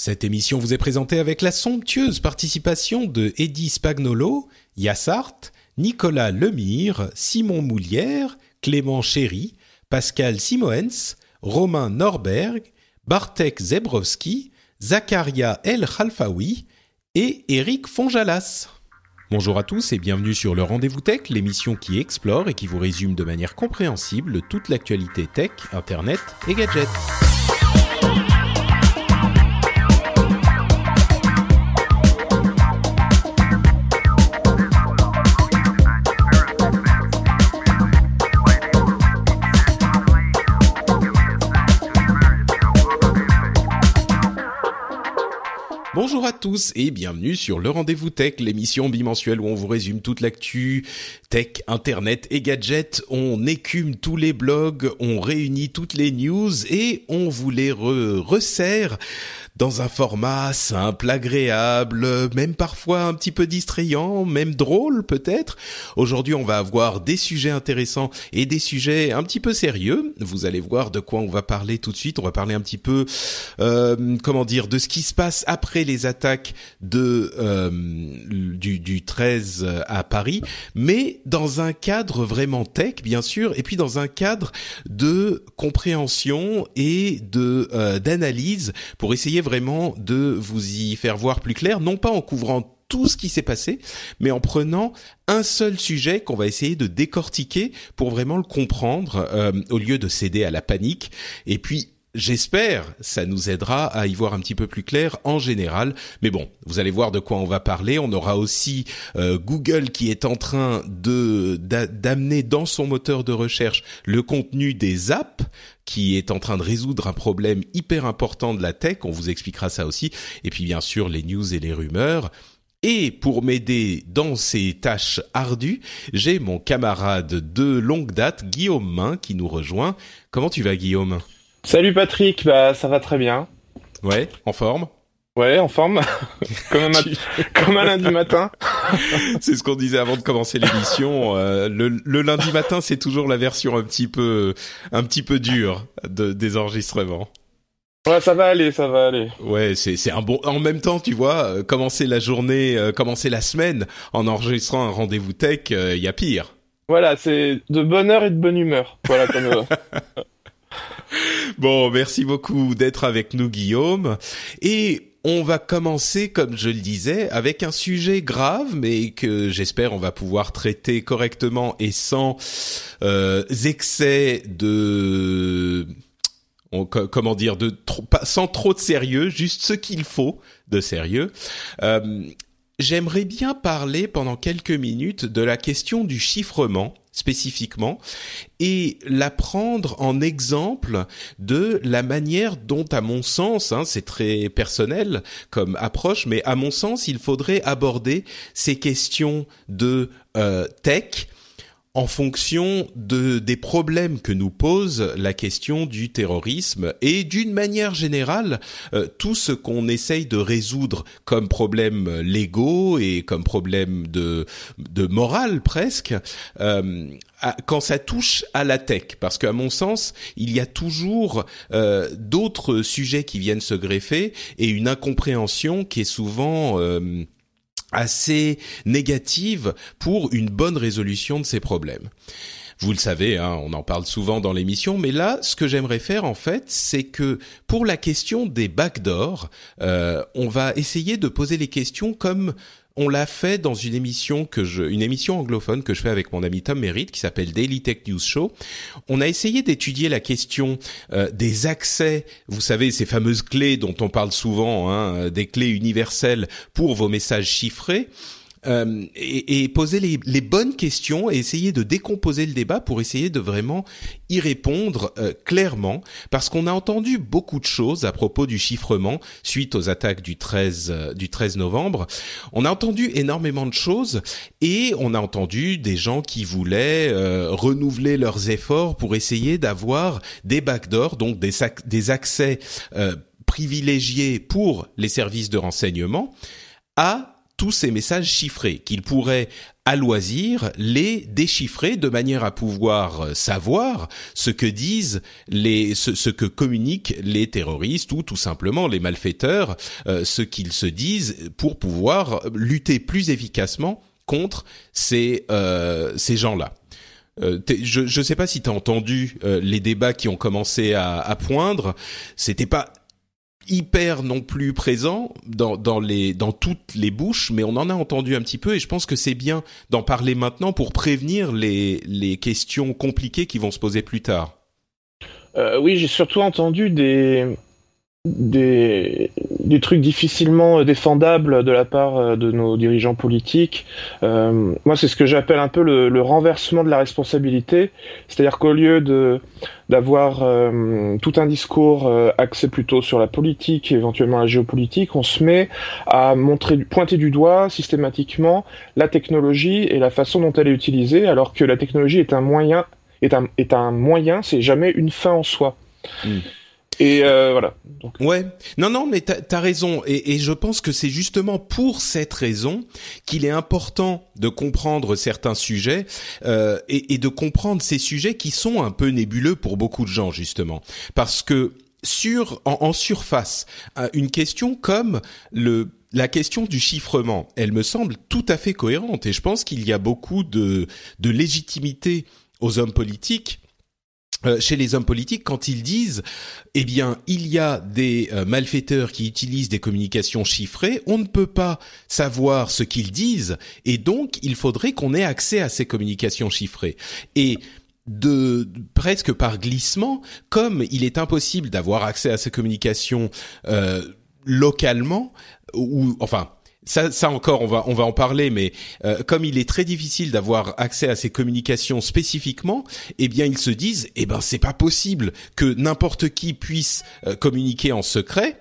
Cette émission vous est présentée avec la somptueuse participation de Eddie Spagnolo, Yassart, Nicolas Lemire, Simon Moulière, Clément Chéry, Pascal Simoens, Romain Norberg, Bartek Zebrowski, Zakaria El Khalfaoui et Eric Fonjalas. Bonjour à tous et bienvenue sur le Rendez-vous Tech, l'émission qui explore et qui vous résume de manière compréhensible toute l'actualité tech, internet et gadgets. Bonjour à tous et bienvenue sur le Rendez-vous Tech, l'émission bimensuelle où on vous résume toute l'actu tech, internet et gadgets. On écume tous les blogs, on réunit toutes les news et on vous les re- resserre dans un format simple, agréable, même parfois un petit peu distrayant, même drôle peut-être. Aujourd'hui, on va avoir des sujets intéressants et des sujets un petit peu sérieux. Vous allez voir de quoi on va parler tout de suite. On va parler un petit peu, euh, comment dire, de ce qui se passe après les attaques de euh, du, du 13 à Paris, mais dans un cadre vraiment tech, bien sûr, et puis dans un cadre de compréhension et de euh, d'analyse pour essayer vraiment de vous y faire voir plus clair, non pas en couvrant tout ce qui s'est passé, mais en prenant un seul sujet qu'on va essayer de décortiquer pour vraiment le comprendre euh, au lieu de céder à la panique. Et puis J'espère, ça nous aidera à y voir un petit peu plus clair en général. Mais bon, vous allez voir de quoi on va parler. On aura aussi euh, Google qui est en train de d'a- d'amener dans son moteur de recherche le contenu des apps qui est en train de résoudre un problème hyper important de la tech. On vous expliquera ça aussi. Et puis bien sûr les news et les rumeurs. Et pour m'aider dans ces tâches ardues, j'ai mon camarade de longue date, Guillaume Main, qui nous rejoint. Comment tu vas, Guillaume? Salut Patrick, bah ça va très bien. Ouais, en forme. Ouais, en forme, comme, un mat- comme un lundi matin. c'est ce qu'on disait avant de commencer l'émission. Euh, le, le lundi matin, c'est toujours la version un petit peu, un petit peu dure de, des enregistrements. Ouais, ça va aller, ça va aller. Ouais, c'est c'est un bon. En même temps, tu vois, euh, commencer la journée, euh, commencer la semaine en enregistrant un rendez-vous tech, il y a pire. Voilà, c'est de bonne heure et de bonne humeur. Voilà, comme Bon, merci beaucoup d'être avec nous, Guillaume. Et on va commencer, comme je le disais, avec un sujet grave, mais que j'espère on va pouvoir traiter correctement et sans euh, excès de comment dire de trop, pas, sans trop de sérieux, juste ce qu'il faut de sérieux. Euh, J'aimerais bien parler pendant quelques minutes de la question du chiffrement spécifiquement et la prendre en exemple de la manière dont, à mon sens, hein, c'est très personnel comme approche, mais à mon sens, il faudrait aborder ces questions de euh, tech en fonction de des problèmes que nous pose la question du terrorisme et d'une manière générale euh, tout ce qu'on essaye de résoudre comme problèmes légaux et comme problèmes de morale presque euh, quand ça touche à la tech. Parce qu'à mon sens il y a toujours euh, d'autres sujets qui viennent se greffer et une incompréhension qui est souvent euh, assez négative pour une bonne résolution de ces problèmes. Vous le savez, hein, on en parle souvent dans l'émission, mais là, ce que j'aimerais faire en fait, c'est que pour la question des backdoors, euh, on va essayer de poser les questions comme on l'a fait dans une émission que je, une émission anglophone que je fais avec mon ami Tom Merritt qui s'appelle Daily Tech News Show. On a essayé d'étudier la question euh, des accès, vous savez ces fameuses clés dont on parle souvent, hein, des clés universelles pour vos messages chiffrés euh, et, et, poser les, les, bonnes questions et essayer de décomposer le débat pour essayer de vraiment y répondre euh, clairement, parce qu'on a entendu beaucoup de choses à propos du chiffrement suite aux attaques du 13 euh, du 13 novembre. On a entendu énormément de choses et on a entendu des gens qui voulaient renouveler leurs efforts pour essayer d'avoir des backdoors, donc des, des accès privilégiés pour les services de renseignement à tous ces messages chiffrés, qu'il pourrait à loisir les déchiffrer de manière à pouvoir euh, savoir ce que disent les ce, que communiquent les terroristes ou tout simplement les malfaiteurs euh, ce qu'ils se disent pour pouvoir lutter plus efficacement contre ces euh, ces gens-là. je ne sais pas si tu as entendu les débats qui ont commencé à, à poindre. C'était pas hyper non plus présent dans, dans, les, dans toutes les bouches, mais on en a entendu un petit peu et je pense que c'est bien d'en parler maintenant pour prévenir les, les questions compliquées qui vont se poser plus tard. Euh, oui, j'ai surtout entendu des, des, trucs difficilement défendables de la part euh, de nos dirigeants politiques. Euh, moi, c'est ce que j'appelle un peu le, renversement de la responsabilité. C'est-à-dire qu'au lieu de d'avoir euh, tout un discours euh, axé plutôt sur la politique, éventuellement la géopolitique, on se met à montrer, pointer du doigt systématiquement la technologie et la façon dont elle est utilisée, alors que la technologie est un moyen, est un, est un moyen, c'est jamais une fin en soi. Mm. Et euh, voilà. Ouais. Non, non, mais t'as as raison. Et, je pense que c'est justement pour cette raison qu'il est important de comprendre certains sujets euh, et, de comprendre ces sujets qui sont un peu nébuleux pour beaucoup de gens, justement, parce que sur en, en surface, une question comme le la question du chiffrement, elle me semble tout à fait cohérente et je pense qu'il y a beaucoup de, de légitimité aux hommes politiques chez les hommes politiques quand ils disent eh bien il y a des euh, malfaiteurs qui utilisent des communications chiffrées on ne peut pas savoir ce qu'ils disent et donc il faudrait qu'on ait accès à ces communications chiffrées. Et de presque par glissement comme il est impossible d'avoir accès à ces communications euh, localement ou enfin ça, ça encore, on va on va en parler, mais euh, comme il est très difficile d'avoir accès à ces communications spécifiquement, eh bien ils se disent, eh ben c'est pas possible que n'importe qui puisse euh, communiquer en secret.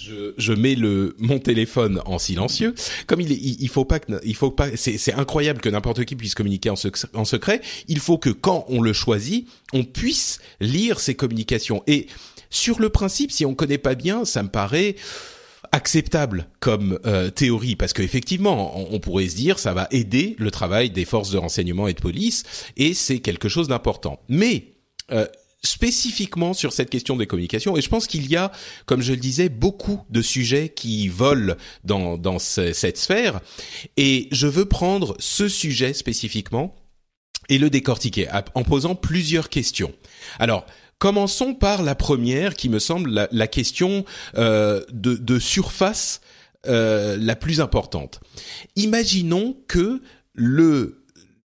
Je, je, mets le mon téléphone en silencieux. Comme il, il, faut pas que, il faut pas. C'est incroyable que n'importe qui puisse communiquer en, en secret. Il faut que quand on le choisit, on puisse lire ces communications. Et sur le principe, si on connaît pas bien, ça me paraît acceptable comme euh, théorie parce qu'effectivement on, pourrait se dire ça va aider le travail des forces de renseignement et de police et c'est quelque chose d'important. Mais euh, spécifiquement sur cette question des communications et je pense qu'il y a comme je le disais beaucoup de sujets qui volent dans dans cette sphère et je veux prendre ce sujet spécifiquement et le décortiquer en posant plusieurs questions. Alors Commençons par la première, qui me semble la, question euh, de, de, surface euh, la plus importante. Imaginons que le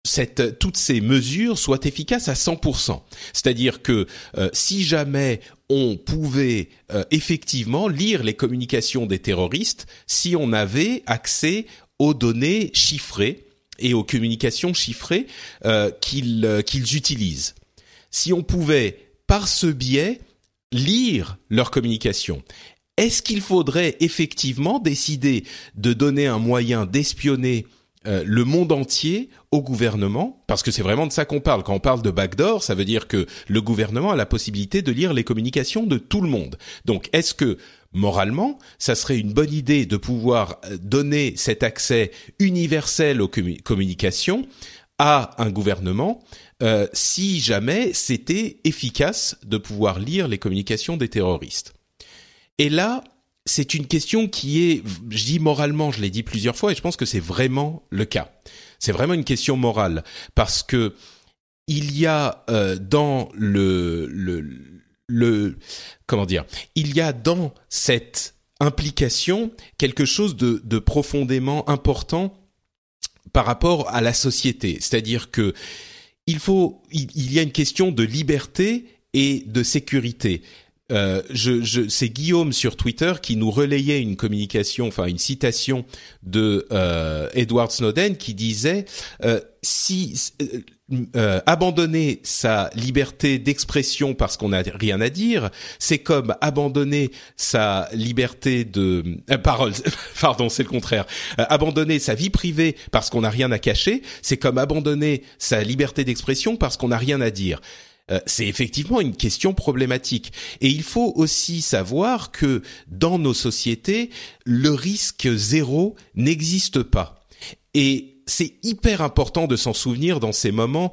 cette, toutes ces mesures soient efficaces à 100%. C'est-à-dire que euh, si jamais on pouvait euh, effectivement lire les communications des terroristes, si on avait accès aux données chiffrées et aux communications chiffrées euh, qu'ils qu'ils utilisent. Si on pouvait par ce biais, lire leur communication. Est-ce qu'il faudrait effectivement décider de donner un moyen d'espionner euh, le monde entier au gouvernement, parce que c'est vraiment de ça qu'on parle. Quand on parle de backdoor, ça veut dire que le gouvernement a la possibilité de lire les communications de tout le monde. Donc, est-ce que moralement, ça serait une bonne idée de pouvoir euh, donner cet accès universel aux communications à un gouvernement euh, si jamais c'était efficace de pouvoir lire les communications des terroristes. Et là, c'est une question qui est, je dis moralement, je l'ai dit plusieurs fois, et je pense que c'est vraiment le cas. C'est vraiment une question morale parce que il y a euh, dans le, le le comment dire, il y a dans cette implication quelque chose de, de profondément important par rapport à la société. C'est-à-dire que il faut, il, y a une question de liberté et de sécurité. euh, je, je, c'est Guillaume sur Twitter qui nous relayait une communication, enfin une citation de euh, Edward Snowden qui disait euh, si euh, abandonner sa liberté d'expression parce qu'on n'a rien à dire, c'est comme abandonner sa liberté de parole. Pardon, c'est le contraire. abandonner sa vie privée parce qu'on n'a rien à cacher, c'est comme abandonner sa liberté d'expression parce qu'on n'a rien à dire. Euh, c'est effectivement une question problématique. Et il faut aussi savoir que dans nos sociétés, le risque zéro n'existe pas. Et c'est hyper important de s'en souvenir dans ces moments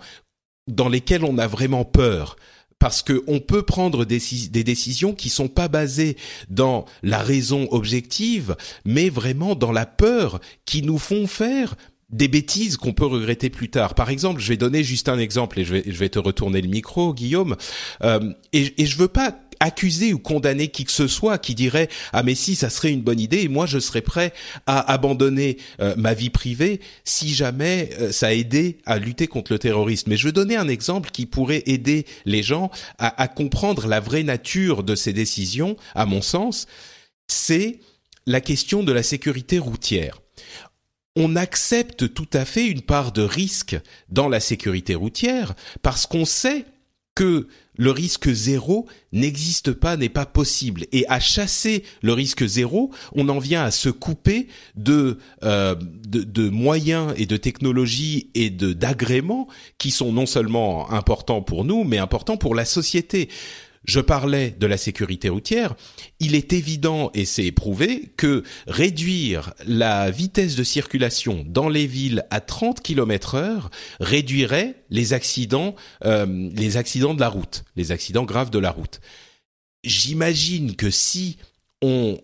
dans lesquels on a vraiment peur parce qu'on peut prendre des, décisions qui sont pas basées dans la raison objective, mais vraiment dans la peur qui nous font faire des bêtises qu'on peut regretter plus tard. Par exemple, je vais donner juste un exemple et je vais, je vais te retourner le micro, Guillaume. Euh, et, et je veux pas accuser ou condamner qui que ce soit qui dirait ah mais si ça serait une bonne idée et moi je serais prêt à abandonner euh, ma vie privée si jamais euh, ça a aidé à lutter contre le terrorisme. Mais je veux donner un exemple qui pourrait aider les gens à comprendre la vraie nature de ces décisions. À mon sens, c'est la question de la sécurité routière on accepte tout à fait une part de risque dans la sécurité routière parce qu'on sait que le risque zéro n'existe pas, n'est pas possible. Et à chasser le risque zéro, on en vient à se couper de, euh, de, moyens et de technologies et de d'agréments qui sont non seulement importants pour nous, mais importants pour la société je parlais de la sécurité routière, il est évident et c'est prouvé que réduire la vitesse de circulation dans les villes à 30 km heure réduirait les accidents, euh, les accidents de la route, les accidents graves de la route. J'imagine que si on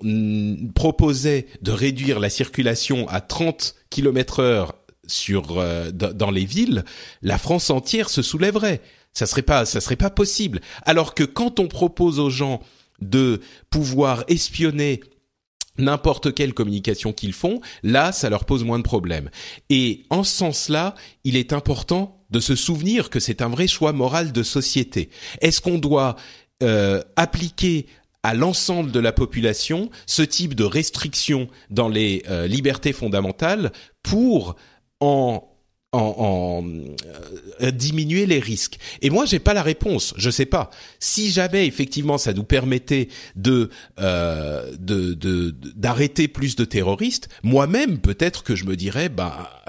proposait de réduire la circulation à 30 km heure euh, dans les villes, la France entière se soulèverait. Ça serait pas, ça serait pas possible. Alors que quand on propose aux gens de pouvoir espionner n'importe quelle communication qu'ils font, là, ça leur pose moins de problèmes. Et en ce sens-là, il est important de se souvenir que c'est un vrai choix moral de société. Est-ce qu'on doit euh, appliquer à l'ensemble de la population ce type de restriction dans les euh, libertés fondamentales pour en en, euh, diminuer les risques Et moi, j'ai pas la réponse. Je sais pas. Si jamais effectivement ça nous permettait de euh, de d'arrêter plus de terroristes, moi-même peut-être que je me dirais, bah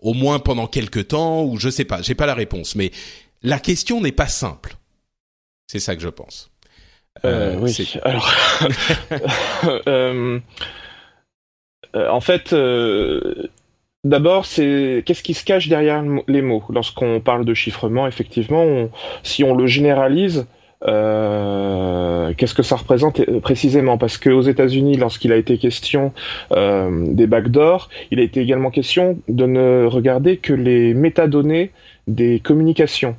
au moins pendant quelques temps ou je sais pas. J'ai pas la réponse. Mais la question n'est pas simple. C'est ça que je pense. Euh, oui. Alors, en fait D'abord, c'est qu'est-ce qui se cache derrière les mots? Lorsqu'on parle de chiffrement, effectivement, si on le généralise, euh, qu'est-ce que ça représente euh, précisément? Parce qu'aux États-Unis, lorsqu'il a été question euh, des backdoors, il a été également question de ne regarder que les métadonnées des communications.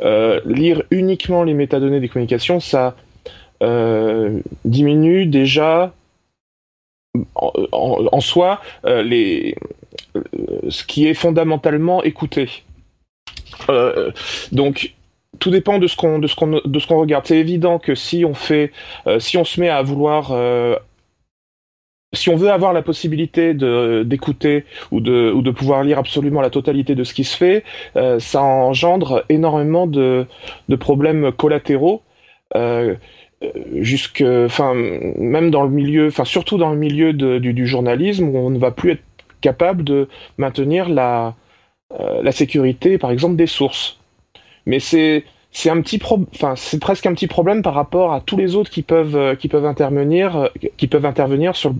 lire uniquement les métadonnées des communications, ça diminue déjà en, soi les, ce qui est fondamentalement écouté. Euh, donc tout dépend de ce qu'on de ce qu'on de ce qu'on regarde. C'est évident que si on fait euh, si on se met à vouloir si on veut avoir la possibilité de d'écouter ou de ou de pouvoir lire absolument la totalité de ce qui se fait, ça engendre énormément de de problèmes collatéraux. jusque enfin même dans le milieu enfin surtout dans le milieu du, du, journalisme où on ne va plus être capable de maintenir la, euh, la sécurité, par exemple, des sources. Mais c'est c'est un petit enfin c'est presque un petit problème par rapport à tous les autres qui peuvent euh, qui peuvent intervenir euh, qui peuvent intervenir sur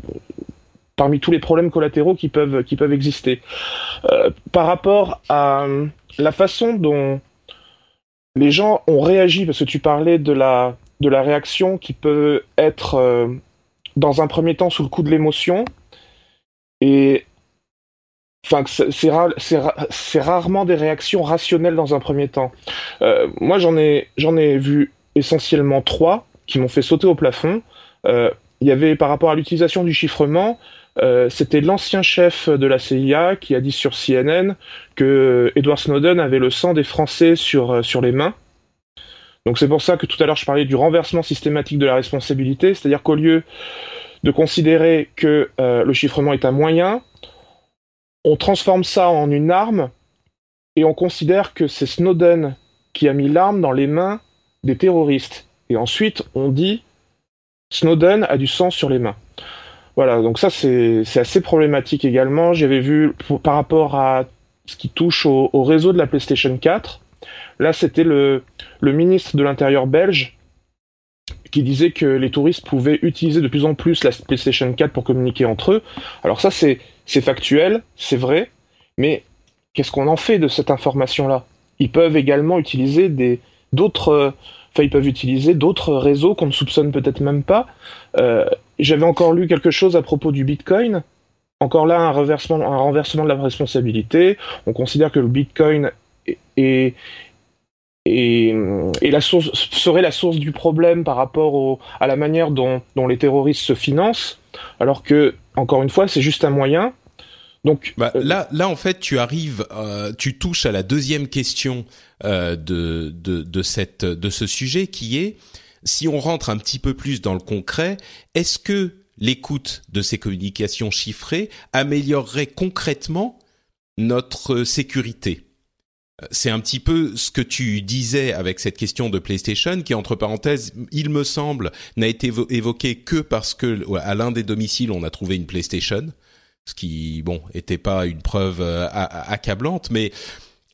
parmi tous les problèmes collatéraux qui peuvent qui peuvent exister. par rapport à la façon dont les gens ont réagi, parce que tu parlais de la de la réaction qui peut être dans un premier temps sous le coup de l'émotion et Enfin, c'est rarement des réactions rationnelles dans un premier temps. Euh, moi, j'en ai, ai vu essentiellement trois qui m'ont fait sauter au plafond. Euh, il y avait par rapport à l'utilisation du chiffrement, euh, c'était l'ancien chef de la CIA qui a dit sur CNN que Edward Snowden avait le sang des Français sur, les mains. Donc c'est pour ça que tout à l'heure je parlais du renversement systématique de la responsabilité, c'est-à-dire qu'au lieu de considérer que euh, le chiffrement est un moyen, on transforme ça en une arme et on considère que c'est Snowden qui a mis l'arme dans les mains des terroristes. Et ensuite, on dit Snowden a du sang sur les mains. Voilà, donc ça c'est assez problématique également. J'avais vu par rapport à ce qui touche au, réseau de la PlayStation 4, là c'était le, ministre de l'Intérieur belge qui disait que les touristes pouvaient utiliser de plus en plus la PlayStation 4 pour communiquer entre eux. Alors ça c'est factuel, c'est vrai, mais qu'est-ce qu'on en fait de cette information-là? Ils peuvent également utiliser des d'autres enfin ils peuvent utiliser d'autres réseaux qu'on ne soupçonne peut-être même pas. Euh, j'avais encore lu quelque chose à propos du Bitcoin. Encore là, un, renversement, un renversement de la responsabilité. On considère que le Bitcoin est, et, la source, serait la source du problème par rapport à la manière dont, les terroristes se financent, alors que, encore une fois, c'est juste un moyen. Donc bah, euh, là, là en fait, tu arrives, euh, tu touches à la deuxième question euh, de, de, de cette de ce sujet qui est si on rentre un petit peu plus dans le concret, est-ce que l'écoute de ces communications chiffrées améliorerait concrètement notre sécurité? C'est un petit peu ce que tu disais avec cette question de PlayStation, qui entre parenthèses, il me semble, n'a été évoqué que parce que à l'un des domiciles on a trouvé une PlayStation, ce qui bon était pas une preuve euh, accablante, mais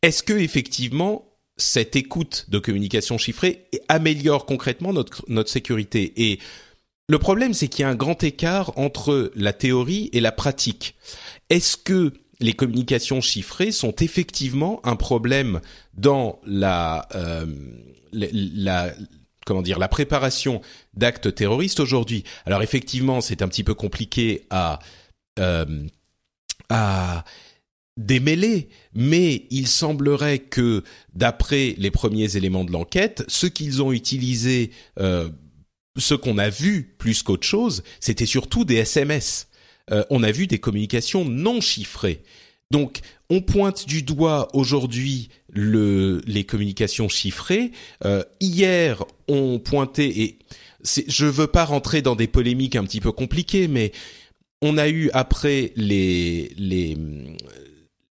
est-ce que effectivement cette écoute de communication chiffrée améliore concrètement notre notre sécurité? Et le problème, c'est qu'il y a un grand écart entre la théorie et la pratique. Est-ce que les communications chiffrées sont effectivement un problème dans la, euh, la, comment dire la préparation d'actes terroristes aujourd'hui. Alors effectivement, c'est un petit peu compliqué à euh, à démêler, mais il semblerait que d'après les premiers éléments de l'enquête, ce qu'ils ont utilisé, euh, ce qu'on a vu plus qu'autre chose, c'était surtout des SMS. Euh, on a vu des communications non chiffrées. Donc, on pointe du doigt aujourd'hui le, les communications chiffrées. Euh, hier, on pointait et je veux pas rentrer dans des polémiques un petit peu compliquées, mais on a eu après les les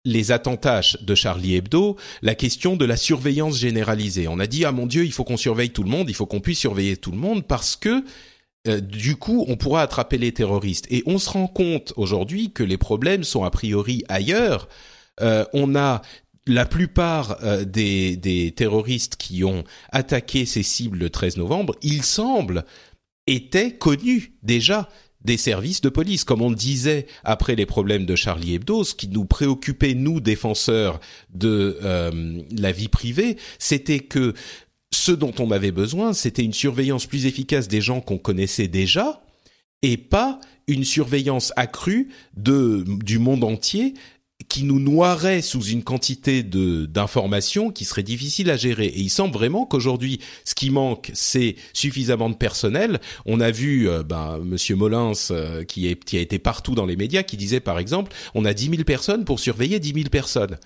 les attentats de Charlie Hebdo, la question de la surveillance généralisée. On a dit ah mon Dieu, il faut qu'on surveille tout le monde, il faut qu'on puisse surveiller tout le monde parce que euh, du coup, on pourra attraper les terroristes. Et on se rend compte aujourd'hui que les problèmes sont a priori ailleurs. Euh, on a la plupart euh, des, terroristes qui ont attaqué ces cibles le 13 novembre, il semble, étaient connus déjà des services de police. Comme on disait après les problèmes de Charlie Hebdo, ce qui nous préoccupait, nous, défenseurs de la vie privée, c'était que ce dont on avait besoin, c'était une surveillance plus efficace des gens qu'on connaissait déjà et pas une surveillance accrue de du monde entier qui nous noierait sous une quantité de d'informations qui serait difficile à gérer. Et il semble vraiment qu'aujourd'hui, ce qui manque, c'est suffisamment de personnel. On a vu euh, ben, Monsieur Molins, euh, qui, est, qui a été partout dans les médias, qui disait par exemple, on a 10 000 personnes pour surveiller 10 000 personnes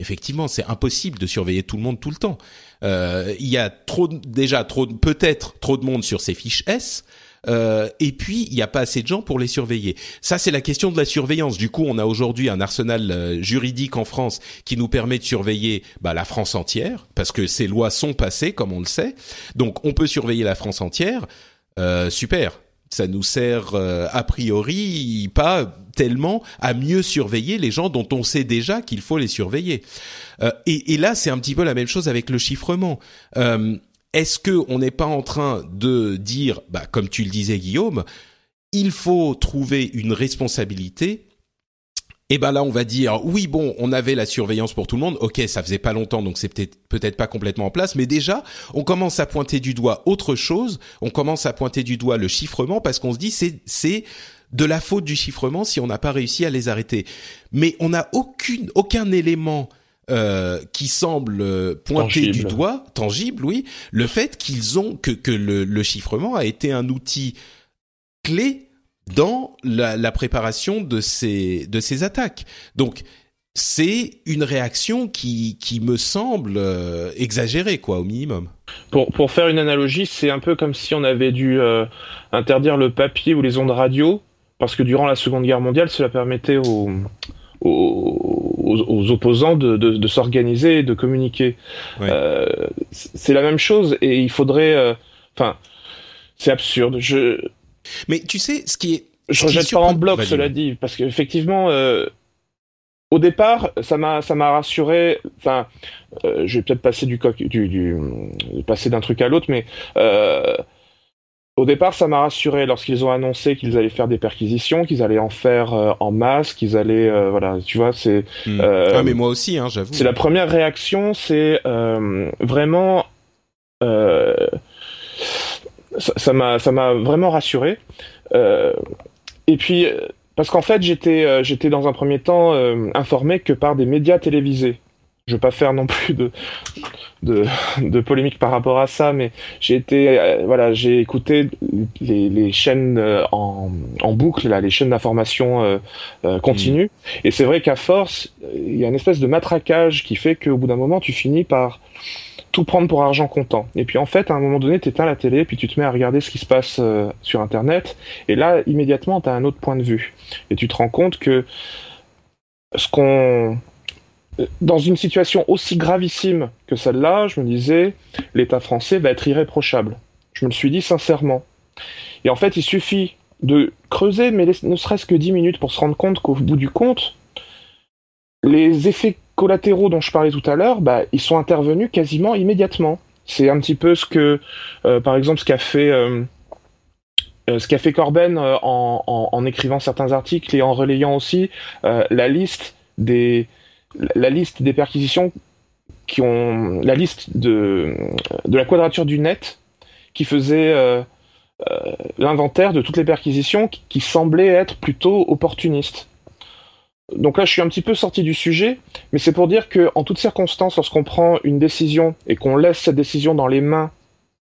effectivement, c'est impossible de surveiller tout le monde tout le temps. Euh, il y a trop, déjà trop, peut-être trop de monde sur ces fiches S. Euh, et puis il n'y a pas assez de gens pour les surveiller. Ça, c'est la question de la surveillance. Du coup, on a aujourd'hui un arsenal euh, juridique en France qui nous permet de surveiller bah, la France entière, parce que ces lois sont passées, comme on le sait. Donc, on peut surveiller la France entière. super ça nous sert euh, a priori pas tellement à mieux surveiller les gens dont on sait déjà qu'il faut les surveiller. Euh, et, et, là, c'est un petit peu la même chose avec le chiffrement. Euh, Est-ce que on n'est pas en train de dire, bah, comme tu le disais Guillaume, il faut trouver une responsabilité et ben là on va dire oui bon on avait la surveillance pour tout le monde. Ok ça faisait pas longtemps donc c'est peut-être peut-être pas complètement en place. Mais déjà on commence à pointer du doigt autre chose. On commence à pointer du doigt le chiffrement parce qu'on se dit c'est c'est de la faute du chiffrement si on n'a pas réussi à les arrêter. Mais on n'a aucune aucun élément euh, qui semble pointer du doigt tangible oui le fait qu'ils ont que que le, le chiffrement a été un outil clé dans la, la, préparation de ces de ces attaques. Donc c'est une réaction qui, qui me semble euh, exagérée, quoi, au minimum. Pour, pour faire une analogie, c'est un peu comme si on avait dû euh, interdire le papier ou les ondes radio, parce que durant la Seconde Guerre mondiale, cela permettait aux, aux, aux opposants de, de, de s'organiser et de communiquer. Euh, c'est la même chose, et il faudrait... Enfin, c'est absurde. Je, Mais tu sais, ce qui est... je qui rejette pas en bloc, Vas-y, cela dit, parce qu'effectivement, euh, au départ, ça m'a, ça m'a rassuré. Enfin, euh, je vais peut-être passer du coq, du, du, passer d'un truc à l'autre, mais euh, au départ, ça m'a rassuré lorsqu'ils ont annoncé qu'ils allaient faire des perquisitions, qu'ils allaient en faire euh, en masse, qu'ils allaient, euh, voilà, tu vois, c'est, Hmm. euh, ah, mais moi aussi, hein, j'avoue. c'est la première réaction, c'est euh, vraiment. Ça m'a ça m'a vraiment rassuré. Euh, et puis euh, parce qu'en fait j'étais euh, j'étais dans un premier temps euh, informé que par des médias télévisés. Je veux pas faire non plus de de, de polémique par rapport à ça, mais j'ai été euh, voilà j'ai écouté les, les chaînes en, en boucle là, les chaînes d'information euh, euh, continue. Et c'est vrai qu'à force, il y a une espèce de matraquage qui fait qu'au bout d'un moment, tu finis par tout prendre pour argent comptant. Et puis en fait, à un moment donné, tu éteins la télé, puis tu te mets à regarder ce qui se passe euh, sur Internet, et là, immédiatement, tu as un autre point de vue. Et tu te rends compte que ce qu'on... Dans une situation aussi gravissime que celle-là, je me disais, l'État français va être irréprochable. Je me le suis dit sincèrement. Et en fait, il suffit de creuser, mais ne serait-ce que 10 minutes pour se rendre compte qu'au bout du compte, les effets collatéraux dont je parlais tout à l'heure, bah, ils sont intervenus quasiment immédiatement. C'est un petit peu ce que, euh, par exemple, ce qu'a fait, euh, euh, ce fait Corben en, écrivant certains articles et en relayant aussi la liste des, la liste des perquisitions qui ont, la liste de, la quadrature du net qui faisait l'inventaire de toutes les perquisitions qui, qui semblaient être plutôt opportunistes. Donc là, je suis un petit peu sorti du sujet, mais c'est pour dire que, en toutes circonstances, lorsqu'on prend une décision et qu'on laisse cette décision dans les mains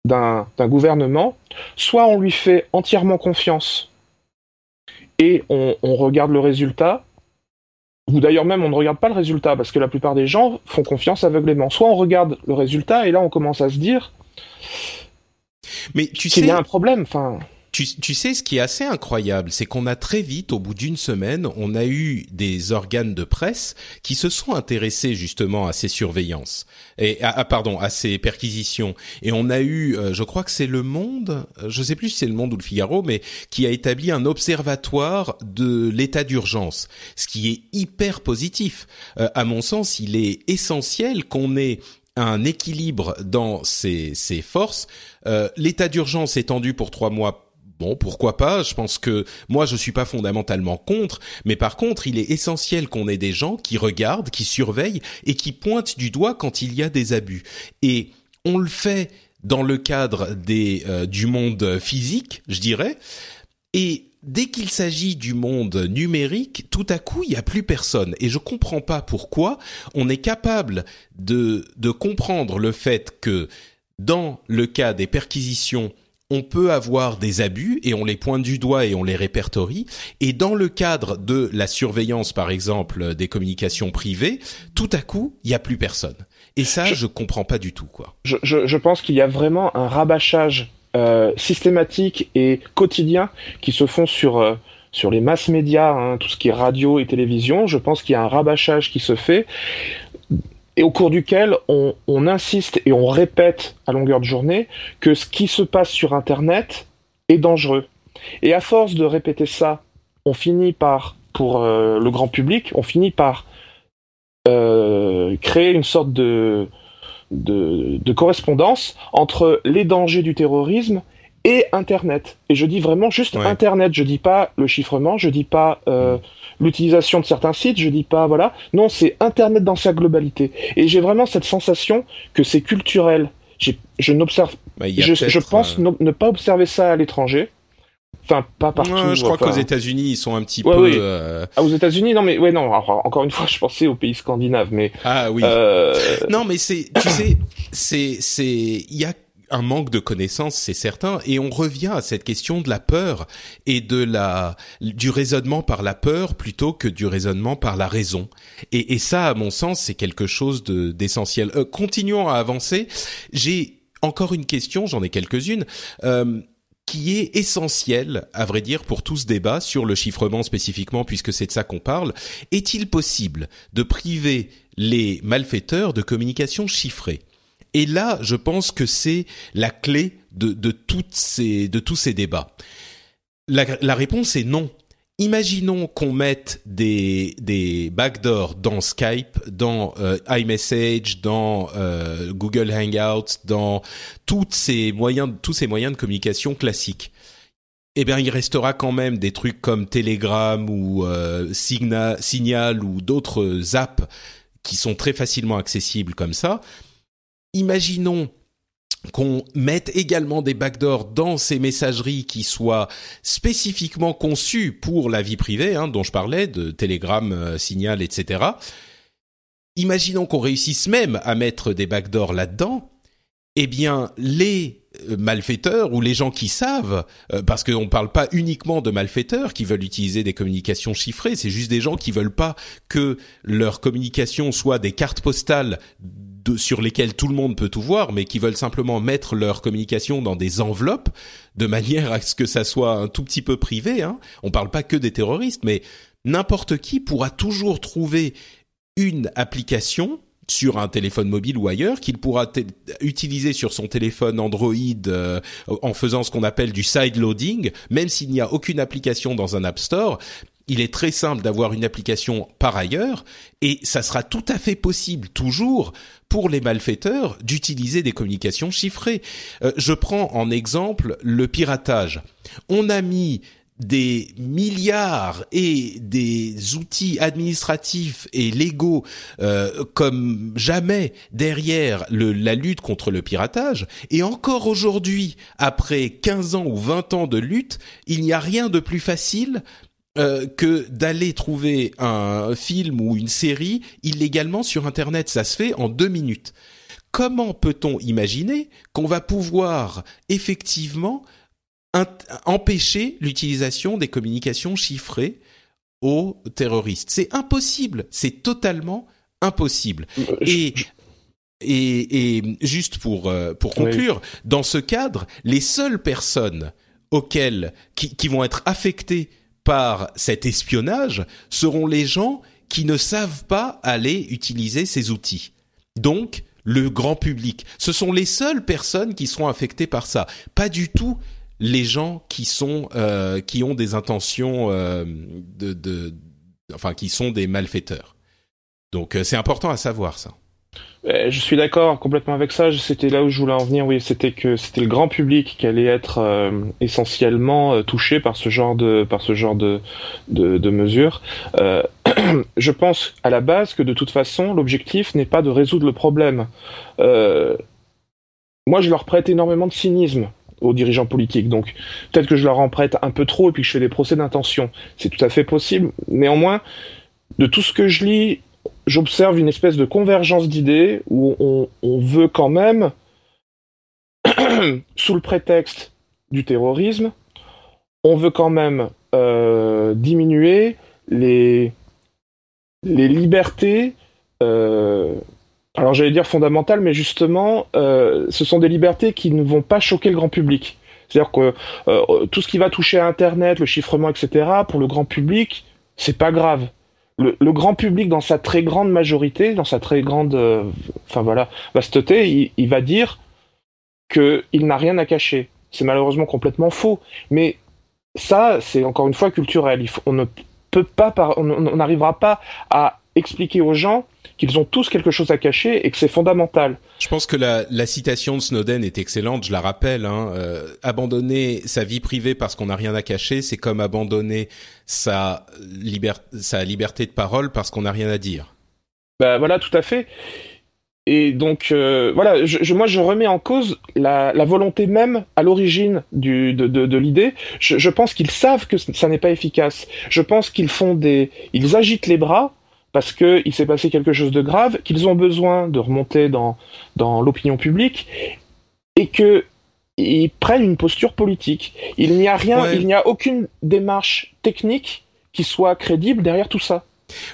d'un gouvernement, soit on lui fait entièrement confiance et on, on regarde le résultat, ou d'ailleurs même on ne regarde pas le résultat parce que la plupart des gens font confiance aveuglément. Soit on regarde le résultat et là on commence à se dire Mais tu sais, y a un problème. Enfin, Tu, tu sais, ce qui est assez incroyable, c'est qu'on a très vite, au bout d'une semaine, on a eu des organes de presse qui se sont intéressés justement à ces surveillances et à, pardon à ces perquisitions. Et on a eu, euh, je crois que c'est Le Monde, euh, je sais plus si c'est Le Monde ou Le Figaro, mais qui a établi un observatoire de l'état d'urgence, ce qui est hyper positif. Euh, à mon sens, il est essentiel qu'on ait un équilibre dans ces, ces forces. Euh, l'état d'urgence étendu pour trois mois Bon, pourquoi pas? Je pense que moi, je suis pas fondamentalement contre, mais par contre, il est essentiel qu'on ait des gens qui regardent, qui surveillent et qui pointent du doigt quand il y a des abus. Et on le fait dans le cadre des euh, du monde physique, je dirais. Et dès qu'il s'agit du monde numérique, tout à coup, il n'y a plus personne. Et je comprends pas pourquoi on est capable de de comprendre le fait que dans le cas des perquisitions on peut avoir des abus et on les pointe du doigt et on les répertorie. Et dans le cadre de la surveillance, par exemple, des communications privées, tout à coup, il n'y a plus personne. Et ça, je, Je- comprends pas du tout, quoi. je, je, je pense qu'il y a vraiment un rabâchage euh, systématique et quotidien qui se font sur euh, sur les masses médias, hein, tout ce qui est radio et télévision. Je pense qu'il y a un rabâchage qui se fait et au cours duquel on, on insiste et on répète à longueur de journée que ce qui se passe sur Internet est dangereux. Et à force de répéter ça, on finit par, pour euh, le grand public, on finit par euh, créer une sorte de, de, de correspondance entre les dangers du terrorisme et Internet. Et je dis vraiment juste Ouais. Internet. Je dis pas le chiffrement, je dis pas euh, l'utilisation de certains sites, je dis pas voilà. Non, c'est Internet dans sa globalité. Et j'ai vraiment cette sensation que c'est culturel. Je n'observe, Bah, je, pense euh, ne, pas observer ça à l'étranger. Enfin, pas partout. je crois enfin. qu'aux États-Unis, ils sont un petit Ouais, peu. oui. euh, Ah, aux États-Unis, non mais ouais non. alors, encore une fois, je pensais aux pays scandinaves, mais Ah oui. euh, Non, mais c'est, tu sais, c'est, c'est, il y a un manque de connaissances, c'est certain, et on revient à cette question de la peur et de la du raisonnement par la peur plutôt que du raisonnement par la raison. Et, ça, à mon sens, c'est quelque chose de d'essentiel. Euh, continuons à avancer. J'ai encore une question, j'en ai quelques-unes. Euh, qui est essentielle, à vrai dire, pour tout ce débat sur le chiffrement spécifiquement, puisque c'est de ça qu'on parle. Est-il possible de priver les malfaiteurs de communication chiffrée? Et là, je pense que c'est la clé de, de, toutes ces, de tous ces débats. La, réponse est non. Imaginons qu'on mette des, des backdoors dans Skype, dans euh, iMessage, dans euh, Google Hangouts, dans toutes ces moyens, tous ces moyens de communication classiques. Eh bien, il restera quand même des trucs comme Telegram ou euh, Signal ou d'autres apps qui sont très facilement accessibles comme ça imaginons qu'on mette également des backdoors dans ces messageries qui soient spécifiquement conçues pour la vie privée, hein, dont je parlais, de Telegram, euh, Signal, etc. Imaginons qu'on réussisse même à mettre des backdoors là-dedans. Eh bien, les euh, malfaiteurs ou les gens qui savent, euh, parce qu'on ne parle pas uniquement de malfaiteurs qui veulent utiliser des communications chiffrées, c'est juste des gens qui veulent pas que leur communication soit des cartes postales sur lesquels tout le monde peut tout voir, mais qui veulent simplement mettre leur communication dans des enveloppes de manière à ce que ça soit un tout petit peu privé. Hein. On parle pas que des terroristes, mais n'importe qui pourra toujours trouver une application sur un téléphone mobile ou ailleurs qu'il pourra utiliser sur son téléphone Android euh, en faisant ce qu'on appelle du side loading, même s'il n'y a aucune application dans un App Store, il est très simple d'avoir une application par ailleurs et ça sera tout à fait possible toujours pour les malfaiteurs d'utiliser des communications chiffrées. Euh, je prends en exemple le piratage. On a mis des milliards et des outils administratifs et légaux euh, comme jamais derrière le, la lutte contre le piratage. Et encore aujourd'hui, après 15 ans ou 20 ans de lutte, il n'y a rien de plus facile euh, que d'aller trouver un film ou une série illégalement sur Internet. Ça se fait en deux minutes. Comment peut-on imaginer qu'on va pouvoir effectivement empêcher l'utilisation des communications chiffrées aux terroristes? C'est impossible. C'est totalement impossible. Euh, et et, et, juste pour euh, pour conclure, dans ce cadre, les seules personnes auxquelles qui, qui vont être affectées par cet espionnage seront les gens qui ne savent pas aller utiliser ces outils. Donc, le grand public. Ce sont les seules personnes qui seront affectées par ça. Pas du tout les gens qui sont euh, qui ont des intentions euh, de, de, enfin qui sont des malfaiteurs. Donc euh, c'est important à savoir ça. Euh, je suis d'accord complètement avec ça. C'était là où je voulais en venir. Oui, c'était que c'était le grand public qui allait être euh, essentiellement euh, touché par ce genre de par ce genre de de, mesures. je pense à la base que de toute façon, l'objectif n'est pas de résoudre le problème. moi, je leur prête énormément de cynisme aux dirigeants politiques. Donc peut-être que je leur en prête un peu trop et puis que je fais des procès d'intention. C'est tout à fait possible. Néanmoins, de tout ce que je lis j'observe une espèce de convergence d'idées où on, veut quand même, sous le prétexte du terrorisme, on veut quand même euh, diminuer les, les libertés, euh, alors j'allais dire fondamentales, mais justement, euh, ce sont des libertés qui ne vont pas choquer le grand public. C'est-à-dire que tout ce qui va toucher à Internet, le chiffrement, etc., pour le grand public, c'est pas grave le, grand public, dans sa très grande majorité, dans sa très grande, euh, voilà, vasteté, il, va dire qu'il n'a rien à cacher. C'est malheureusement complètement faux. Mais ça, c'est encore une fois culturel. on ne peut pas, on n'arrivera pas à expliquer aux gens qu'ils ont tous quelque chose à cacher et que c'est fondamental. Je pense que la, la, citation de Snowden est excellente, je la rappelle. Hein, euh, abandonner sa vie privée parce qu'on n'a rien à cacher, c'est comme abandonner sa, sa liberté de parole parce qu'on n'a rien à dire. Bah voilà, tout à fait. Et donc euh, voilà, je, moi je remets en cause la, la volonté même à l'origine de, de, de l'idée. Je, je pense qu'ils savent que ça n'est pas efficace. Je pense qu'ils font des, ils agitent les bras parce qu'il s'est passé quelque chose de grave, qu'ils ont besoin de remonter dans, dans l'opinion publique. et que ils prennent une posture politique. Il n'y a rien, il n'y a aucune démarche technique qui soit crédible derrière tout ça.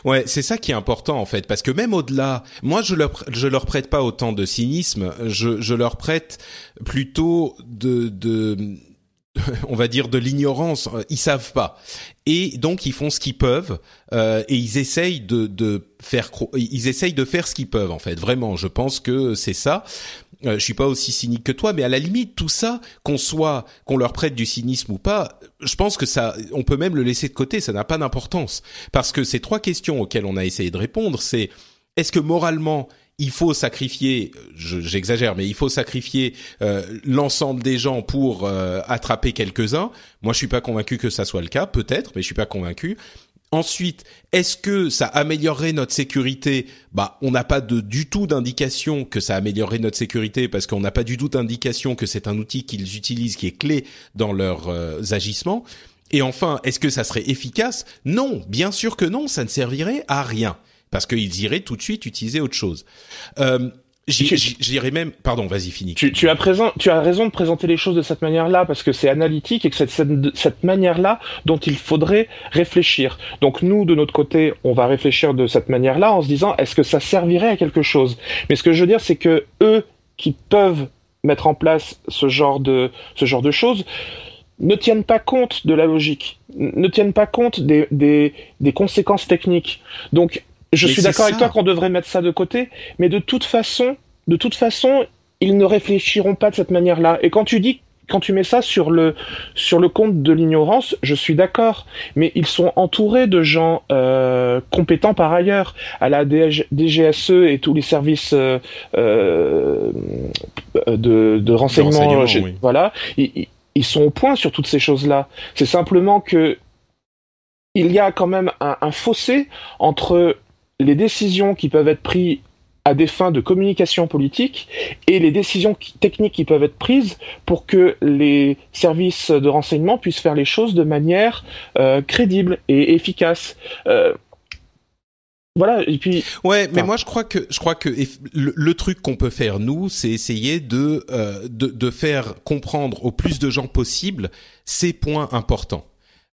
Ouais, c'est ça qui est important en fait, parce que même au-delà, moi je leur je leur prête pas autant de cynisme, je je leur prête plutôt de de on va dire de l'ignorance, ils savent pas. Et donc ils font ce qu'ils peuvent euh, et ils essayent de, de faire ils essayent de faire ce qu'ils peuvent en fait. Vraiment, je pense que c'est ça. Euh, je suis pas aussi cynique que toi, mais à la limite tout ça, qu'on soit qu'on leur prête du cynisme ou pas, je pense que ça, on peut même le laisser de côté. Ça n'a pas d'importance parce que ces trois questions auxquelles on a essayé de répondre, c'est est-ce que moralement il faut sacrifier, j'exagère, mais il faut sacrifier euh, l'ensemble des gens pour euh, attraper quelques-uns. Moi, je suis pas convaincu que ça soit le cas, peut-être, mais je suis pas convaincu. Ensuite, est-ce que ça améliorerait notre sécurité? Bah, on n'a pas de, du tout d'indication que ça améliorerait notre sécurité parce qu'on n'a pas du tout d'indication que c'est un outil qu'ils utilisent qui est clé dans leurs euh, agissements. Et enfin, est-ce que ça serait efficace? Non, bien sûr que non, ça ne servirait à rien parce qu'ils iraient tout de suite utiliser autre chose. Euh, J'irais même, pardon, vas-y, finis. Tu, tu, as présent, tu as raison de présenter les choses de cette manière-là parce que c'est analytique et que c'est cette, cette manière-là dont il faudrait réfléchir. Donc nous, de notre côté, on va réfléchir de cette manière-là en se disant est-ce que ça servirait à quelque chose? Mais ce que je veux dire, c'est que eux qui peuvent mettre en place ce genre de ce genre de choses ne tiennent pas compte de la logique, ne tiennent pas compte des, des, des conséquences techniques. Donc je suis d'accord avec toi qu'on devrait mettre ça de côté, mais de toute façon, de toute façon, ils ne réfléchiront pas de cette manière-là. Et quand tu dis quand tu mets ça sur le sur le compte de l'ignorance, je suis d'accord, mais ils sont entourés de gens euh, compétents par ailleurs. À la DGSE et tous les services euh, euh, de, de renseignement, voilà, ils, ils, sont au point sur toutes ces choses-là. C'est simplement que il y a quand même un, un fossé entre les décisions qui peuvent être prises à des fins de communication politique et les décisions techniques qui peuvent être prises pour que les services de renseignement puissent faire les choses de manière euh, crédible et efficace. Euh, voilà et puis ouais mais moi je crois que je crois que le, truc qu'on peut faire nous c'est essayer de, euh, de de faire comprendre au plus de gens possible ces points importants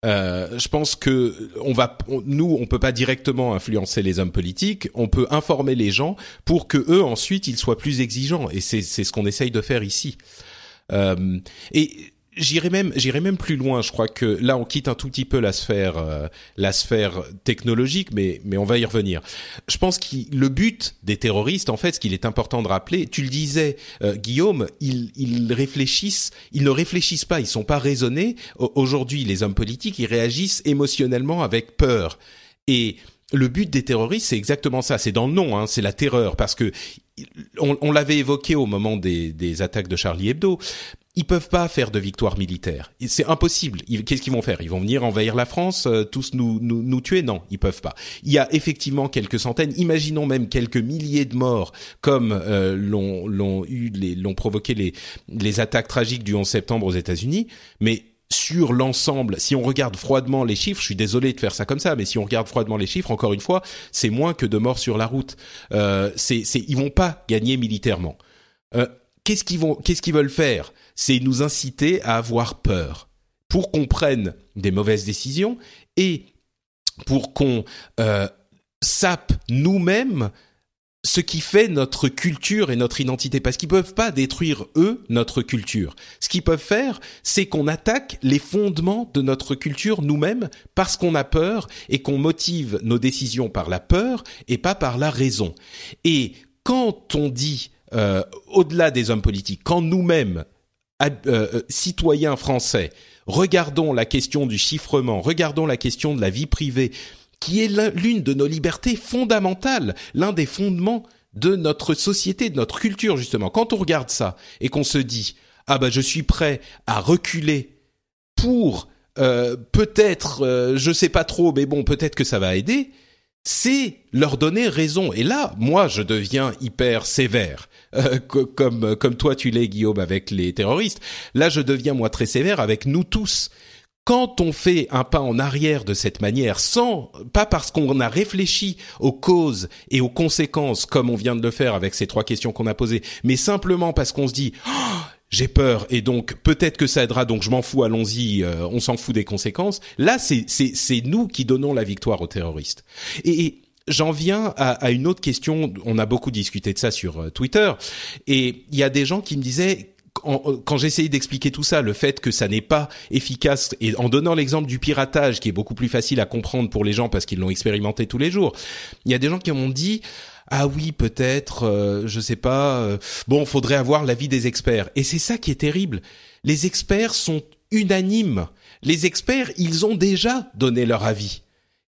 euh, je pense que on va, nous, on peut pas directement influencer les hommes politiques. On peut informer les gens pour que eux ensuite ils soient plus exigeants. Et c'est c'est ce qu'on essaye de faire ici. Euh, et J'irai même, j'irai même plus loin. Je crois que là, on quitte un tout petit peu la sphère, euh, la sphère technologique, mais mais on va y revenir. Je pense que le but des terroristes, en fait, ce qu'il est important de rappeler, tu le disais, euh, Guillaume, ils, ils réfléchissent, ils ne réfléchissent pas, ils sont pas raisonnés. Aujourd'hui, les hommes politiques, ils réagissent émotionnellement avec peur. Et le but des terroristes, c'est exactement ça. C'est dans le nom, hein, c'est la terreur, parce que on, on l'avait évoqué au moment des, des, attaques de Charlie Hebdo ils peuvent pas faire de victoire militaire. C'est impossible. Qu'est-ce qu'ils vont faire? Ils vont venir envahir la France, euh, tous nous, nous, nous tuer? Non, ils peuvent pas. Il y a effectivement quelques centaines, imaginons même quelques milliers de morts, comme euh, l'ont, l'ont provoqué les, les attaques tragiques du 11 septembre aux États-Unis. Mais sur l'ensemble, si on regarde froidement les chiffres, je suis désolé de faire ça comme ça, mais si on regarde froidement les chiffres, encore une fois, c'est moins que de morts sur la route. Euh, c'est, c'est, ils vont pas gagner militairement. Euh, qu'est-ce qu'ils vont, qu'est-ce qu'ils veulent faire? C'est nous inciter à avoir peur pour qu'on prenne des mauvaises décisions et pour qu'on euh, sape nous-mêmes ce qui fait notre culture et notre identité, parce qu'ils peuvent pas détruire eux notre culture. Ce qu'ils peuvent faire, c'est qu'on attaque les fondements de notre culture nous-mêmes parce qu'on a peur et qu'on motive nos décisions par la peur et pas par la raison. Et quand on dit euh, au-delà des hommes politiques, quand nous-mêmes, euh, euh, citoyens français, regardons la question du chiffrement, regardons la question de la vie privée, qui est l'une de nos libertés fondamentales, l'un des fondements de notre société, de notre culture justement. Quand on regarde ça et qu'on se dit ah bah je suis prêt à reculer pour euh, peut-être, euh, je sais pas trop, mais bon peut-être que ça va aider, c'est leur donner raison. Et là, moi, je deviens hyper sévère, euh, comme comme toi tu l'es, Guillaume, avec les terroristes. Là, je deviens moi très sévère avec nous tous quand on fait un pas en arrière de cette manière, sans pas parce qu'on a réfléchi aux causes et aux conséquences, comme on vient de le faire avec ces trois questions qu'on a posées, mais simplement parce qu'on se dit oh, j'ai peur et donc peut-être que ça aidera donc je m'en fous allons-y euh, on s'en fout des conséquences là c'est nous qui donnons la victoire aux terroristes. Et, J'en viens à, à, une autre question. On a beaucoup discuté de ça sur euh, Twitter, et il y a des gens qui me disaient quand j'essayais d'expliquer tout ça, le fait que ça n'est pas efficace, et en donnant l'exemple du piratage, qui est beaucoup plus facile à comprendre pour les gens parce qu'ils l'ont expérimenté tous les jours, il y a des gens qui m'ont dit ah oui peut-être, euh, je sais pas, euh, bon faudrait avoir l'avis des experts. Et c'est ça qui est terrible. Les experts sont unanimes. Les experts, ils ont déjà donné leur avis.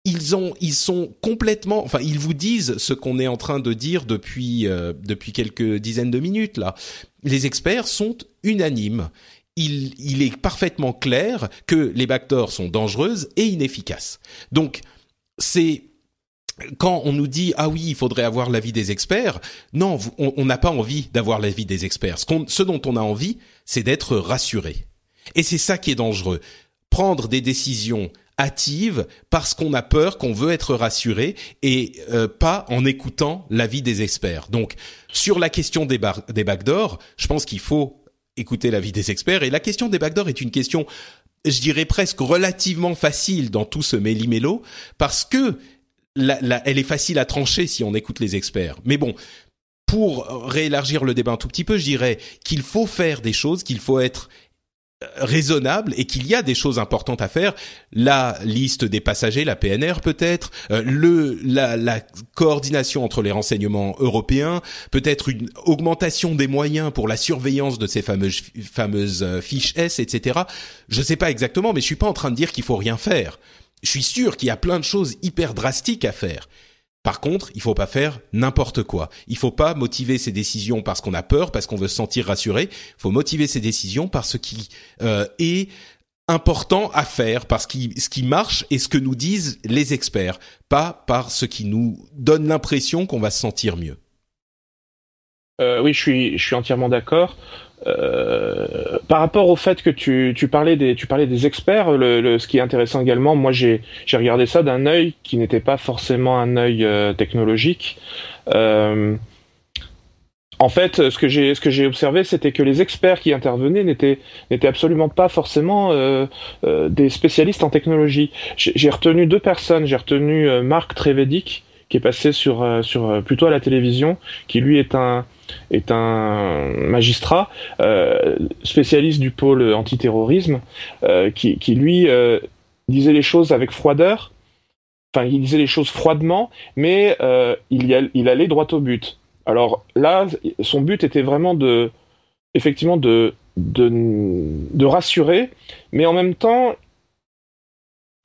Ils ont, ils sont complètement, enfin, ils vous disent ce qu'on est en train de dire depuis euh, depuis quelques dizaines de minutes là. Les experts sont unanimes. Il, il est parfaitement clair que les backdoors sont dangereuses et inefficaces. Donc, c'est quand on nous dit ah oui il faudrait avoir l'avis des experts, non on n'a pas envie d'avoir l'avis des experts. Ce, ce dont on a envie, c'est d'être rassuré. Et c'est ça qui est dangereux. Prendre des décisions hâtives parce qu'on a peur, qu'on veut être rassuré et euh, pas en écoutant l'avis des experts. Donc sur la question des, des backdoors, je pense qu'il faut écouter l'avis des experts et la question des backdoors est une question je dirais presque relativement facile dans tout ce méli-mélo parce que elle est facile à trancher si on écoute les experts. Mais bon, pour réélargir le débat un tout petit peu, je dirais qu'il faut faire des choses, qu'il faut être raisonnable et qu'il y a des choses importantes à faire. La liste des passagers, la PNR peut-être, euh, le la, la, coordination entre les renseignements européens, peut-être une augmentation des moyens pour la surveillance de ces fameuses fameuses euh, fiches S, etc. Je sais pas exactement, mais je suis pas en train de dire qu'il faut rien faire je suis sûr qu'il y a plein de choses hyper drastiques à faire. Par contre, il faut pas faire n'importe quoi. Il faut pas motiver ses décisions parce qu'on a peur, parce qu'on veut se sentir rassuré. Il faut motiver ses décisions par ce qui euh, est important à faire, parce que ce qui marche et ce que nous disent les experts, pas par ce qui nous donne l'impression qu'on va se sentir mieux. Euh, oui, je suis, je suis entièrement d'accord. Euh, par rapport au fait que tu, tu, parlais des tu parlais des experts, le, ce qui est intéressant également, moi j'ai j'ai regardé ça d'un œil qui n'était pas forcément un œil euh, technologique. Euh, en fait, ce que j'ai ce que j'ai observé, c'était que les experts qui intervenaient n'étaient n'étaient absolument pas forcément euh, des spécialistes en technologie. J'ai retenu deux personnes. J'ai retenu Marc Trevedic qui est passé sur sur plutôt à la télévision, qui lui est un est un magistrat euh, spécialiste du pôle antiterrorisme euh, qui, qui, lui euh, disait les choses avec froideur. Enfin, il disait les choses froidement, mais il, y il allait droit au but. Alors là, son but était vraiment de, effectivement, de, de, de rassurer, mais en même temps,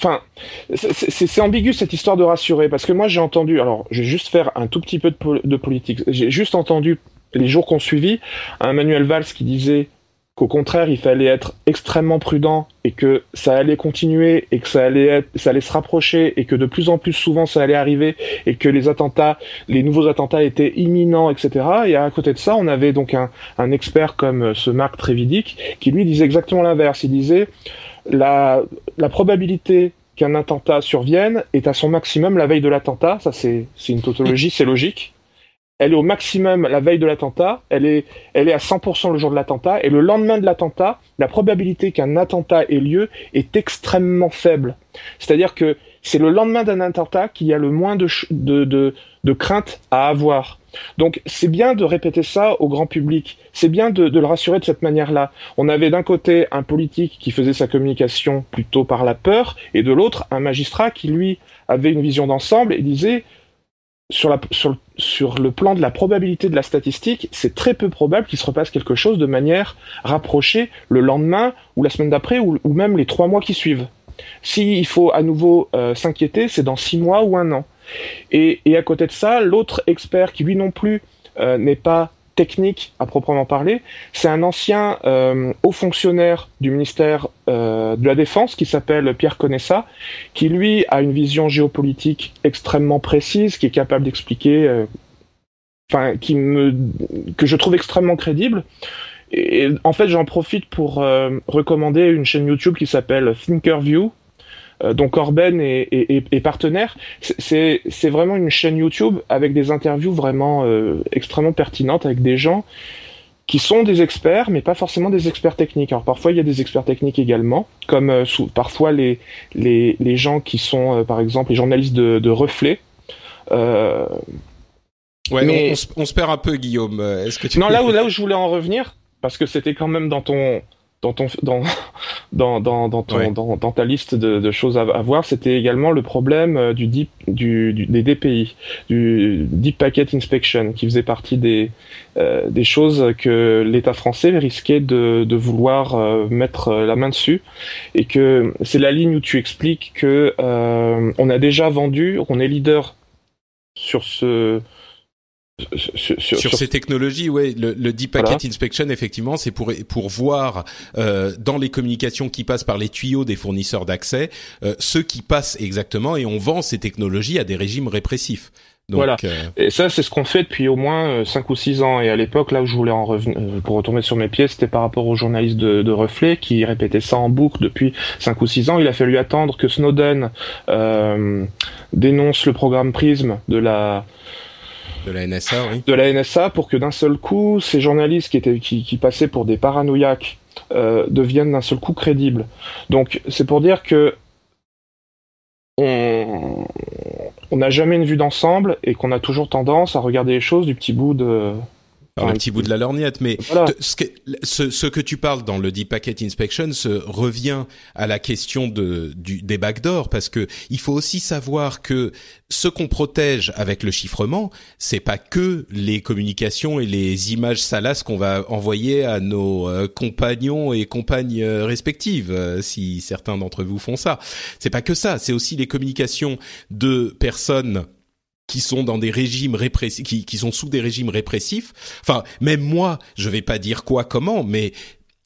Enfin, c'est ambigu cette histoire de rassurer, parce que moi j'ai entendu, alors je vais juste faire un tout petit peu de politique, j'ai juste entendu les jours qu'on suivi un Manuel Valls qui disait qu'au contraire il fallait être extrêmement prudent et que ça allait continuer et que ça allait se rapprocher et que de plus en plus souvent ça allait arriver et que les attentats, les nouveaux attentats étaient imminents, etc. Et à côté de ça, on avait donc un, expert comme ce Marc Trévidic qui lui disait exactement l'inverse. Il disait la, la probabilité qu'un attentat survienne est à son maximum la veille de l'attentat. Ça, c'est une tautologie, c'est logique. Elle est au maximum la veille de l'attentat. Elle est, elle est à 100% le jour de l'attentat. Et le lendemain de l'attentat, la probabilité qu'un attentat ait lieu est extrêmement faible. C'est-à-dire que c'est le lendemain d'un attentat qu'il y a le moins de, de, de, de crainte à avoir. Donc c'est bien de répéter ça au grand public, c'est bien de, le rassurer de cette manière-là. On avait d'un côté un politique qui faisait sa communication plutôt par la peur, et de l'autre un magistrat qui lui avait une vision d'ensemble et disait sur, le plan de la probabilité de la statistique, c'est très peu probable qu'il se repasse quelque chose de manière rapprochée le lendemain ou la semaine d'après ou, même les trois mois qui suivent. S'il faut à nouveau euh, s'inquiéter, c'est dans six mois ou un an. Et, à côté de ça, l'autre expert qui lui non plus euh, n'est pas technique à proprement parler, c'est un ancien euh, haut fonctionnaire du ministère euh, de la Défense qui s'appelle Pierre Conessa, qui lui a une vision géopolitique extrêmement précise, qui est capable d'expliquer, enfin, qui me, que je trouve extrêmement crédible. Et en fait, j'en profite pour recommander une chaîne YouTube qui s'appelle Thinkerview, euh, dont Corben est, partenaire. C'est vraiment une chaîne YouTube avec des interviews vraiment euh, extrêmement pertinentes avec des gens qui sont des experts, mais pas forcément des experts techniques. Alors parfois il y a des experts techniques également, comme euh, sous, parfois les, les, les, gens qui sont, euh, par exemple, les journalistes de, de reflet. Euh, ouais, mais... on, on, se perd un peu, Guillaume. Est-ce que tu non, là où là où je voulais en revenir, parce que c'était quand même dans ton dans ton dans dans dans dans, ton, dans, dans ta liste de, de choses à, à voir, c'était également le problème euh, du deep du, du, des DPI, du Deep Packet Inspection, qui faisait partie des euh, des choses que l'État français risquait de de vouloir euh, mettre la main dessus, et que c'est la ligne où tu expliques que euh, on a déjà vendu, on est leader sur ce sur, sur, sur, ces technologies, ouais, le, le Deep Packet Inspection, effectivement, c'est pour pour voir euh, dans les communications qui passent par les tuyaux des fournisseurs d'accès euh, ceux qui passent exactement, et on vend ces technologies à des régimes répressifs. Donc, voilà. Euh, et ça, c'est ce qu'on fait depuis au moins 5 euh, ou 6 ans. Et à l'époque, là où je voulais en revenir, euh, pour retourner sur mes pieds, c'était par rapport aux journalistes de, de, Reflet qui répétaient ça en boucle depuis 5 ou 6 ans. Il a fallu attendre que Snowden euh, dénonce le programme Prism de la de la NSA, oui. De la NSA pour que d'un seul coup, ces journalistes qui, étaient, qui, passaient pour des paranoïaques euh, deviennent d'un seul coup crédibles. Donc c'est pour dire que on n'a jamais une vue d'ensemble et qu'on a toujours tendance à regarder les choses du petit bout de un petit bout de la lorgnette, mais ce, que, ce, ce, que tu parles dans le Deep Packet Inspection se revient à la question de, du, des backdoors, parce que il faut aussi savoir que ce qu'on protège avec le chiffrement, c'est pas que les communications et les images salaces qu'on va envoyer à nos euh, compagnons et compagnes euh, respectives, euh, si certains d'entre vous font ça. C'est pas que ça, c'est aussi les communications de personnes qui sont dans des régimes répressifs, qui, qui sont sous des régimes répressifs. Enfin, même moi, je vais pas dire quoi, comment, mais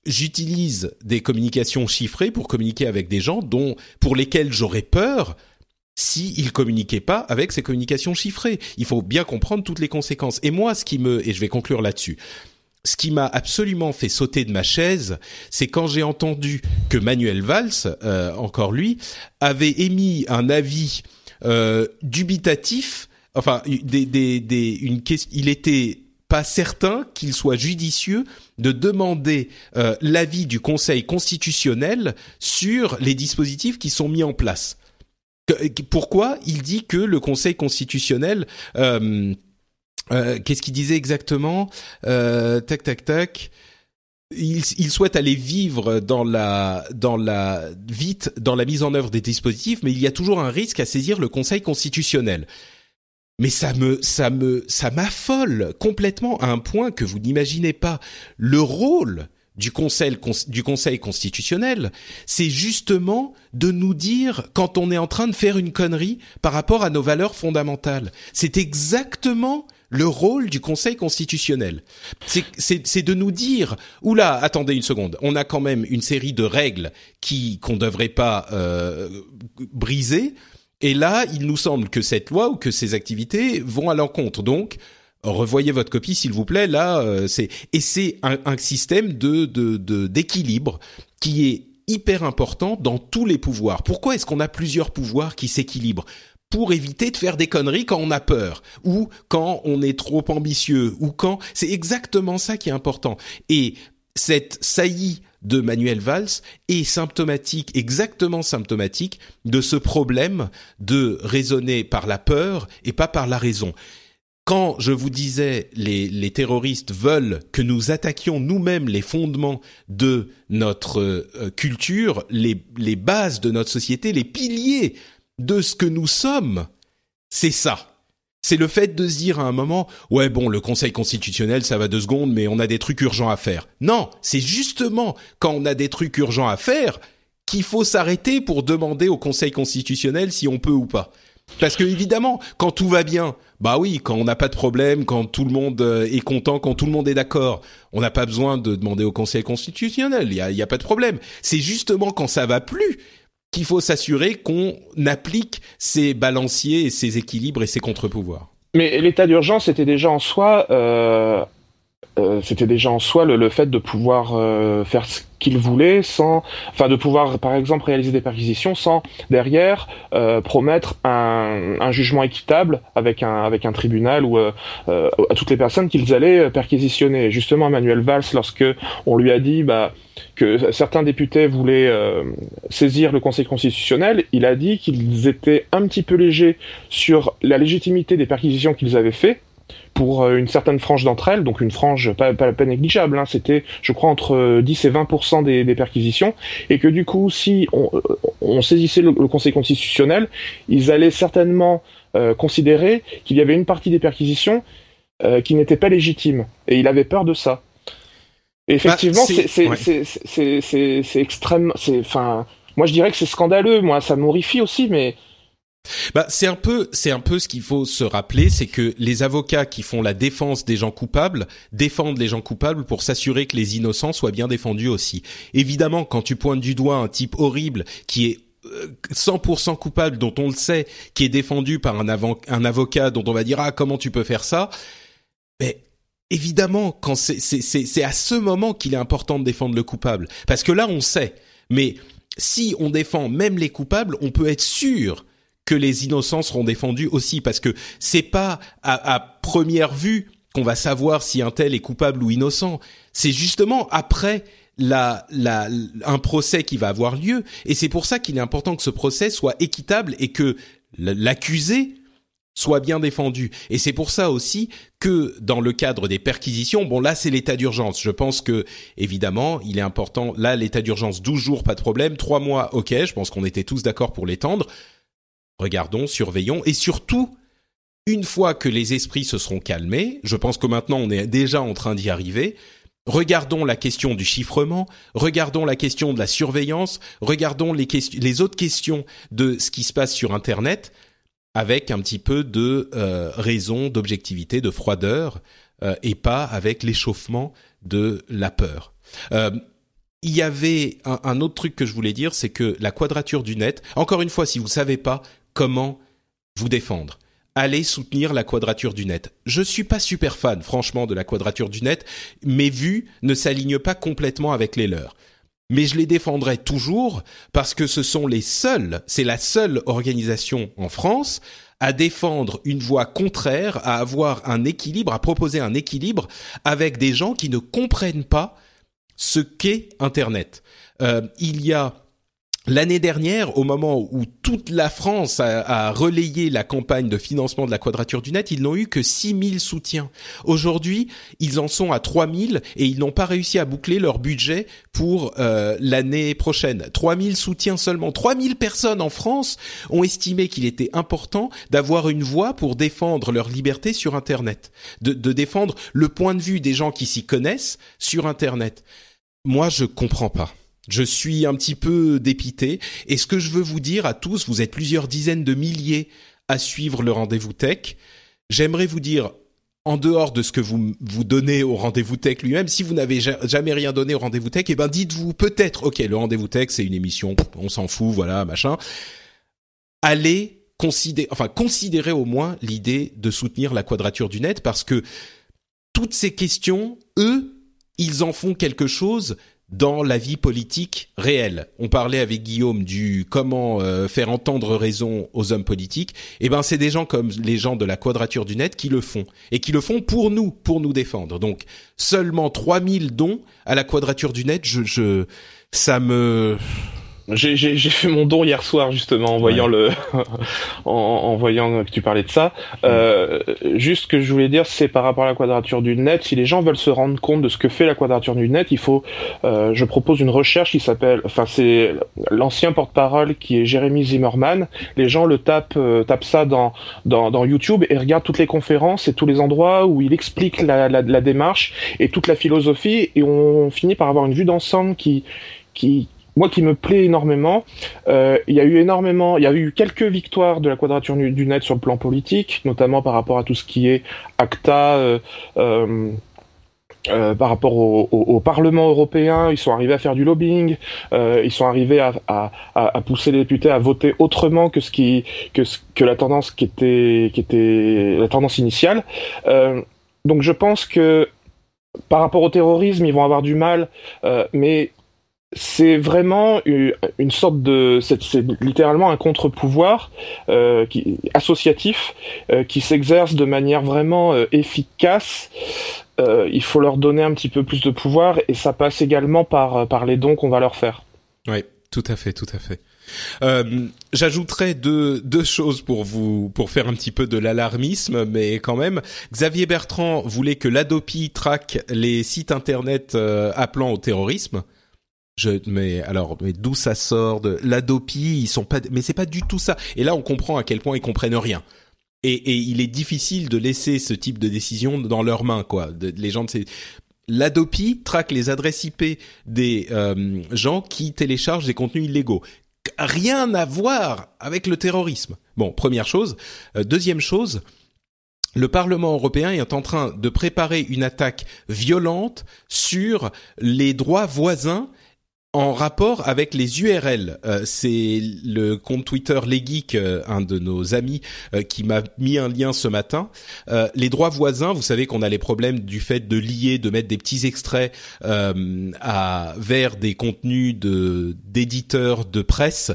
j'utilise des communications chiffrées pour communiquer avec des gens dont, pour lesquels j'aurais peur si ils communiquaient pas avec ces communications chiffrées. Il faut bien comprendre toutes les conséquences. Et moi, ce qui me, et je vais conclure là-dessus. Ce qui m'a absolument fait sauter de ma chaise, c'est quand j'ai entendu que Manuel Valls, euh, encore lui, avait émis un avis euh, dubitatif enfin, des, des, des, une il était pas certain qu'il soit judicieux de demander euh, l'avis du Conseil constitutionnel sur les dispositifs qui sont mis en place. pourquoi il dit que le Conseil constitutionnel euh, euh, Qu'est-ce qu'il disait exactement Tac, tac, tac. Il, il, souhaite aller vivre dans la dans la vite dans la mise en œuvre des dispositifs, mais il y a toujours un risque à saisir le Conseil constitutionnel mais ça me ça me ça m'affole complètement à un point que vous n'imaginez pas le rôle du conseil du conseil constitutionnel, c'est justement de nous dire quand on est en train de faire une connerie par rapport à nos valeurs fondamentales. C'est exactement le rôle du Conseil constitutionnel. C'est de nous dire, oula, attendez une seconde, on a quand même une série de règles qui qu'on devrait pas euh, briser. Et là, il nous semble que cette loi ou que ces activités vont à l'encontre. Donc, revoyez votre copie s'il vous plaît. Là, euh, c'est et c'est un, un, système de d'équilibre de, qui est hyper important dans tous les pouvoirs. Pourquoi est-ce qu'on a plusieurs pouvoirs qui s'équilibrent? Pour éviter de faire des conneries quand on a peur ou quand on est trop ambitieux ou quand c'est exactement ça qui est important. Et cette saillie de Manuel Valls est symptomatique, exactement symptomatique de ce problème de raisonner par la peur et pas par la raison. Quand je vous disais les, les terroristes veulent que nous attaquions nous-mêmes les fondements de notre euh, culture, les, les bases de notre société, les piliers de ce que nous sommes, c'est ça c'est le fait de se dire à un moment, ouais bon, le Conseil constitutionnel, ça va deux secondes, mais on a des trucs urgents à faire. Non, c'est justement quand on a des trucs urgents à faire qu'il faut s'arrêter pour demander au Conseil constitutionnel si on peut ou pas. Parce que évidemment, quand tout va bien, bah oui, quand on n'a pas de problème, quand tout le monde euh, est content, quand tout le monde est d'accord, on n'a pas besoin de demander au Conseil constitutionnel. Il y a, a pas de problème. C'est justement quand ça va plus qu'il faut s'assurer qu'on applique ces balanciers et ces équilibres et ces contre-pouvoirs. Mais l'état d'urgence était déjà en soi euh, c'était déjà en soi le, fait de pouvoir faire ce qu'il voulait sans, enfin de pouvoir par exemple réaliser des perquisitions sans derrière promettre un, jugement équitable avec un avec un tribunal ou à toutes les personnes qu'ils allaient perquisitionner. Justement, Emmanuel Valls, lorsque on lui a dit bah que certains députés voulaient euh, saisir le Conseil constitutionnel, il a dit qu'ils étaient un petit peu légers sur la légitimité des perquisitions qu'ils avaient fait pour euh, une certaine frange d'entre elles, donc une frange pas, pas, négligeable, hein, c'était je crois entre 10 et 20% des, des, perquisitions, et que du coup si on, euh, on saisissait le, Conseil constitutionnel, ils allaient certainement considérer qu'il y avait une partie des perquisitions qui n'était pas légitime, et il avait peur de ça effectivement, bah, c'est extrêmement. Enfin, moi je dirais que c'est scandaleux. Moi, ça m'horrifie aussi, mais. Bah, c'est un peu, c'est un peu ce qu'il faut se rappeler, c'est que les avocats qui font la défense des gens coupables défendent les gens coupables pour s'assurer que les innocents soient bien défendus aussi. Évidemment, quand tu pointes du doigt un type horrible qui est 100% euh, coupable, dont on le sait, qui est défendu par un, avocat dont on va dire ah comment tu peux faire ça, mais évidemment, quand c'est à ce moment qu'il est important de défendre le coupable, parce que là on sait. Mais si on défend même les coupables, on peut être sûr que les innocents seront défendus aussi, parce que c'est pas à, première vue qu'on va savoir si un tel est coupable ou innocent. C'est justement après la, la, un procès qui va avoir lieu, et c'est pour ça qu'il est important que ce procès soit équitable et que l'accusé soit bien défendu. Et c'est pour ça aussi que dans le cadre des perquisitions, bon là c'est l'état d'urgence. Je pense que évidemment il est important. Là l'état d'urgence 12 jours pas de problème, 3 mois ok. Je pense qu'on était tous d'accord pour l'étendre. Regardons, surveillons et surtout une fois que les esprits se seront calmés, je pense que maintenant on est déjà en train d'y arriver. Regardons la question du chiffrement, regardons la question de la surveillance, regardons les, autres questions de ce qui se passe sur Internet avec un petit peu de euh, raison, d'objectivité, de froideur, euh, et pas avec l'échauffement de la peur. Euh, il y avait un, un, autre truc que je voulais dire, c'est que la quadrature du net, encore une fois, si vous savez pas comment vous défendre, allez soutenir la quadrature du net. Je suis pas super fan, franchement, de la quadrature du net. Mes vues ne s'alignent pas complètement avec les leurs mais je les défendrai toujours parce que ce sont les seuls, c'est la seule organisation en France à défendre une voie contraire, à avoir un équilibre, à proposer un équilibre avec des gens qui ne comprennent pas ce qu'est Internet. Euh, il y a L'année dernière, au moment où toute la France a, relayé la campagne de financement de la Quadrature du Net, ils n'ont eu que 6000 soutiens. Aujourd'hui, ils en sont à 3000 et ils n'ont pas réussi à boucler leur budget pour euh, l'année prochaine. 3000 soutiens seulement. 3000 personnes en France ont estimé qu'il était important d'avoir une voix pour défendre leur liberté sur Internet, de, de défendre le point de vue des gens qui s'y connaissent sur Internet. Moi, je comprends pas. Je suis un petit peu dépité. Et ce que je veux vous dire à tous, vous êtes plusieurs dizaines de milliers à suivre le rendez-vous tech. J'aimerais vous dire, en dehors de ce que vous vous donnez au rendez-vous tech lui-même, si vous n'avez jamais rien donné au rendez-vous tech, eh ben dites-vous peut-être, ok, le rendez-vous tech c'est une émission, on s'en fout, voilà, machin. Allez considérer, enfin considérez au moins l'idée de soutenir la quadrature du net parce que toutes ces questions, eux, ils en font quelque chose dans la vie politique réelle. On parlait avec Guillaume du comment euh, faire entendre raison aux hommes politiques. Eh ben, c'est des gens comme les gens de la Quadrature du Net qui le font et qui le font pour nous, pour nous défendre. Donc, seulement 3000 dons à la Quadrature du Net, je, je ça me j'ai fait mon don hier soir justement en voyant le en, en, voyant que tu parlais de ça. Euh, juste ce que je voulais dire, c'est par rapport à la quadrature du net. Si les gens veulent se rendre compte de ce que fait la quadrature du net, il faut. Euh, je propose une recherche qui s'appelle. Enfin, c'est l'ancien porte-parole qui est Jérémy Zimmerman. Les gens le tapent euh, tapent ça dans, dans, dans YouTube et regardent toutes les conférences et tous les endroits où il explique la, la, la démarche et toute la philosophie et on finit par avoir une vue d'ensemble qui qui moi qui me plaît énormément. Euh, il y a eu énormément, il y a eu quelques victoires de la quadrature du net sur le plan politique, notamment par rapport à tout ce qui est ACTA. Euh, euh, euh par rapport au, au, Parlement européen, ils sont arrivés à faire du lobbying, euh, ils sont arrivés à, à, à, pousser les députés à voter autrement que ce qui que, que la tendance qui était qui était la tendance initiale. Euh, donc je pense que par rapport au terrorisme, ils vont avoir du mal, mais c'est vraiment une, sorte de, c'est littéralement un contre-pouvoir euh, associatif euh, qui s'exerce de manière vraiment euh, efficace. Euh, il faut leur donner un petit peu plus de pouvoir et ça passe également par par les dons qu'on va leur faire. Oui, tout à fait, tout à fait. Euh, J'ajouterais deux, deux choses pour vous pour faire un petit peu de l'alarmisme, mais quand même, Xavier Bertrand voulait que l'Adopi traque les sites internet appelant au terrorisme. Je, mais alors, mais d'où ça sort de l'Adopi Ils sont pas, mais c'est pas du tout ça. Et là, on comprend à quel point ils comprennent rien. Et, et il est difficile de laisser ce type de décision dans leurs mains, quoi. Les gens de ces L'Adopi traque les adresses IP des euh, gens qui téléchargent des contenus illégaux. Rien à voir avec le terrorisme. Bon, première chose. Euh, deuxième chose, le Parlement européen est en train de préparer une attaque violente sur les droits voisins en rapport avec les URL. Euh, c'est le compte Twitter Les euh, un de nos amis, euh, qui m'a mis un lien ce matin. les droits voisins, vous savez qu'on a les problèmes du fait de lier, de mettre des petits extraits à, vers des contenus de d'éditeurs de presse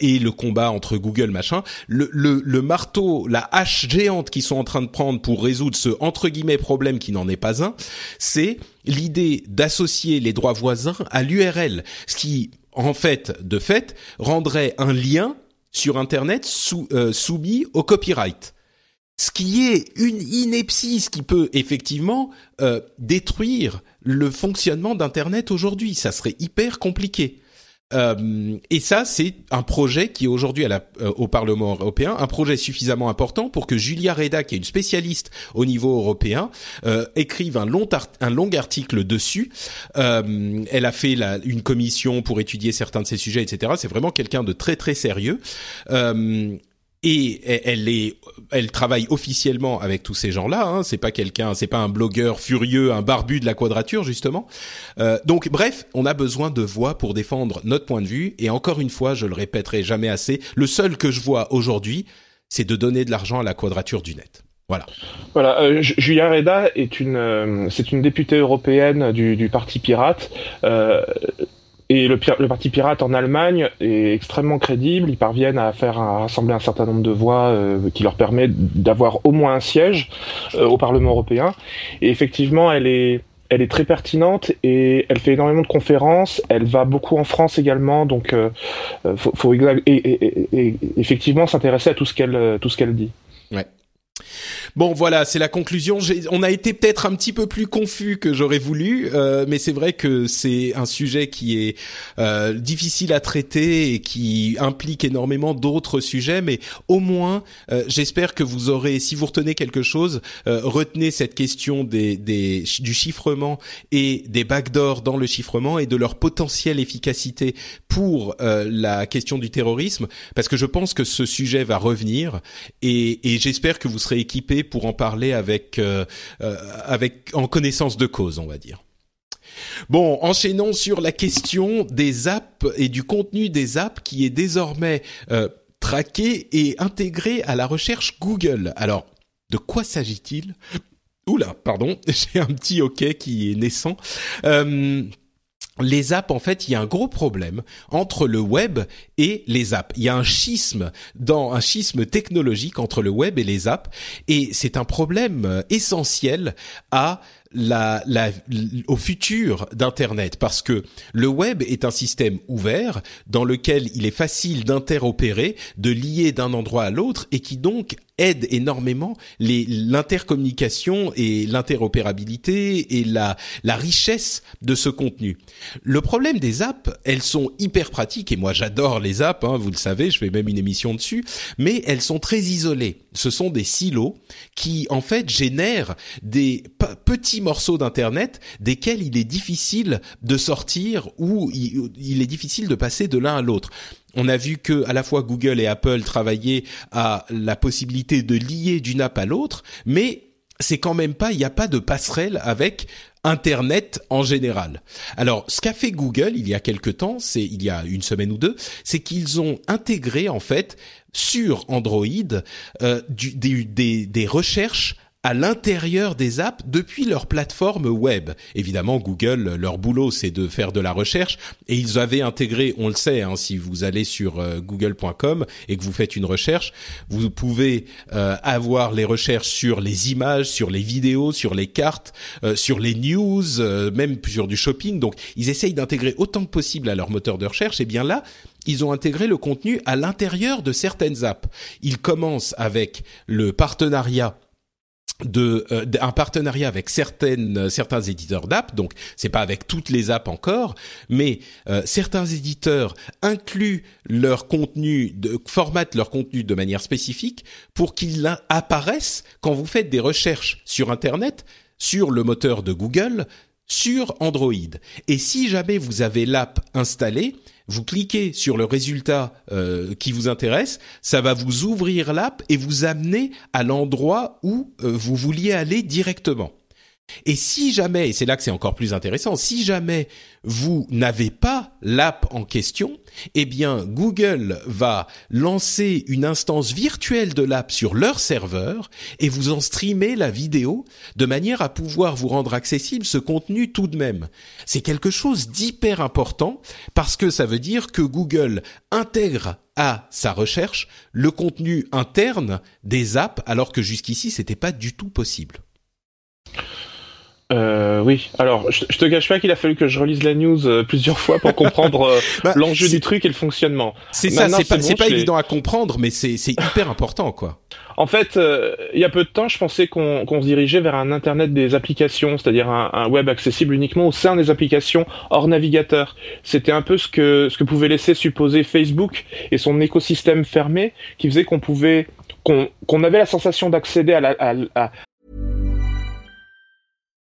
et le combat entre Google machin. Le, le, le marteau, la hache géante qu'ils sont en train de prendre pour résoudre ce entre guillemets problème qui n'en est pas un, c'est l'idée d'associer les droits voisins à l'URL, ce qui, en fait, de fait, rendrait un lien sur Internet euh, soumis au copyright. Ce qui est une ineptie, ce qui peut effectivement euh, détruire le fonctionnement d'Internet aujourd'hui. Ça serait hyper compliqué. Euh, et ça, c'est un projet qui est aujourd'hui euh, au Parlement européen, un projet suffisamment important pour que Julia Reda, qui est une spécialiste au niveau européen, euh, écrive un long, article dessus. Elle a fait une commission pour étudier certains de ces sujets, etc. C'est vraiment quelqu'un de très très sérieux. Et elle est, elle travaille officiellement avec tous ces gens-là. Hein. C'est pas quelqu'un, c'est pas un blogueur furieux, un barbu de la quadrature justement. Euh, donc bref, on a besoin de voix pour défendre notre point de vue. Et encore une fois, je le répéterai jamais assez. Le seul que je vois aujourd'hui, c'est de donner de l'argent à la quadrature du net. Voilà. Voilà. Euh, Julia Reda est une, euh, c'est une députée européenne du, du Parti Pirate. Euh, et le, le, parti pirate en Allemagne est extrêmement crédible. Ils parviennent à faire à rassembler un certain nombre de voix euh, qui leur permet d'avoir au moins un siège euh, au Parlement européen. Et effectivement, elle est elle est très pertinente et elle fait énormément de conférences. Elle va beaucoup en France également, donc euh, faut, faut et, et, et, effectivement s'intéresser à tout ce qu'elle tout ce qu'elle dit. Ouais. Bon, voilà, c'est la conclusion. On a été peut-être un petit peu plus confus que j'aurais voulu, euh, mais c'est vrai que c'est un sujet qui est euh, difficile à traiter et qui implique énormément d'autres sujets. Mais au moins, euh, j'espère que vous aurez, si vous retenez quelque chose, euh, retenez cette question des, des, du chiffrement et des backdoors dans le chiffrement et de leur potentielle efficacité pour euh, la question du terrorisme, parce que je pense que ce sujet va revenir et, et j'espère que vous serez équipés pour en parler avec euh, euh, avec en connaissance de cause, on va dire. Bon, enchaînons sur la question des apps et du contenu des apps qui est désormais euh, traqué et intégré à la recherche Google. Alors, de quoi s'agit-il? Oula, pardon, j'ai un petit OK qui est naissant. Euh, les apps, en fait, il y a un gros problème entre le web et les apps. Il y a un schisme dans un schisme technologique entre le web et les apps, et c'est un problème euh, essentiel à la, la, au futur d'Internet parce que le web est un système ouvert dans lequel il est facile d'interopérer, de lier d'un endroit à l'autre et qui donc aide énormément l'intercommunication et l'interopérabilité et la, la richesse de ce contenu. Le problème des apps, elles sont hyper pratiques et moi j'adore les apps, hein, vous le savez, je fais même une émission dessus, mais elles sont très isolées. Ce sont des silos qui en fait génèrent des petits morceaux d'internet desquels il est difficile de sortir ou il est difficile de passer de l'un à l'autre. On a vu que à la fois Google et Apple travaillaient à la possibilité de lier d'une app à l'autre, mais c'est quand même pas, il n'y a pas de passerelle avec Internet en général. Alors, ce qu'a fait Google il y a quelque temps, c'est il y a une semaine ou deux, c'est qu'ils ont intégré en fait sur Android euh, des, des recherches à l'intérieur des apps depuis leur plateforme web. Évidemment, Google, leur boulot, c'est de faire de la recherche et ils avaient intégré, on le sait, hein, si vous allez sur euh, google.com et que vous faites une recherche, vous pouvez euh, avoir les recherches sur les images, sur les vidéos, sur les cartes, euh, sur les news, même sur du shopping. Donc, ils essayent d'intégrer autant que possible à leur moteur de recherche. Et bien là, ils ont intégré le contenu à l'intérieur de certaines apps. Ils commencent avec le partenariat de euh, un partenariat avec certaines certains éditeurs d'app donc c'est pas avec toutes les apps encore mais euh, certains éditeurs incluent leur contenu de formatent leur contenu de manière spécifique pour qu'il apparaisse quand vous faites des recherches sur internet sur le moteur de Google sur Android et si jamais vous avez l'app installée vous cliquez sur le résultat euh, qui vous intéresse, ça va vous ouvrir l'app et vous amener à l'endroit où euh, vous vouliez aller directement. Et si jamais, et c'est là que c'est encore plus intéressant, si jamais vous n'avez pas l'app en question, eh bien Google va lancer une instance virtuelle de l'app sur leur serveur et vous en streamer la vidéo de manière à pouvoir vous rendre accessible ce contenu tout de même. C'est quelque chose d'hyper important parce que ça veut dire que Google intègre à sa recherche le contenu interne des apps alors que jusqu'ici c'était pas du tout possible. Euh, oui, alors je, te cache pas qu'il a fallu que je relise la news euh, plusieurs fois pour comprendre euh, bah, l'enjeu du truc et le fonctionnement. C'est ça, c'est pas, pas évident à comprendre, mais c'est hyper important, quoi. En fait, euh, il y a peu de temps, je pensais qu'on se dirigeait vers un Internet des applications, c'est-à-dire un, un, web accessible uniquement au sein des applications hors navigateur. C'était un peu ce que, ce que pouvait laisser supposer Facebook et son écosystème fermé, qui faisait qu'on pouvait qu'on avait la sensation d'accéder à, la, à, à,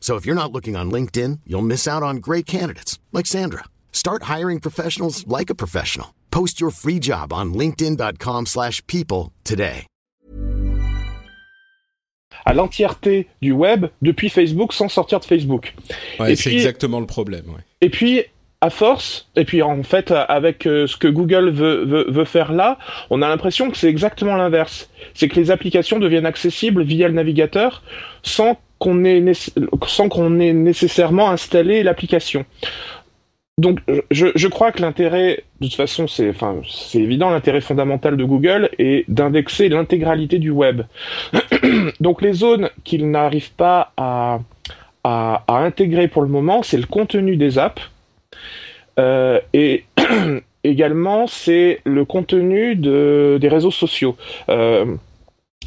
So if you're not looking on LinkedIn, you'll miss out on great candidates like Sandra. Start hiring professionals like a professional. Post your free job on linkedin.com/people today. À l'entièreté du web depuis Facebook sans sortir de Facebook. Ouais, c'est exactement le problème, ouais. Et puis à force, et puis en fait avec euh, ce que Google veut, veut, veut faire là, on a l'impression que c'est exactement l'inverse. C'est que les applications deviennent accessibles via le navigateur sans qu'on sans qu'on ait nécessairement installé l'application. Donc, je, crois que l'intérêt, de toute façon, c'est, enfin, évident, l'intérêt fondamental de Google est d'indexer l'intégralité du web. Donc, les zones qu'il n'arrive pas à, à, intégrer pour le moment, c'est le contenu des apps euh, et également c'est le contenu de, des réseaux sociaux. Euh,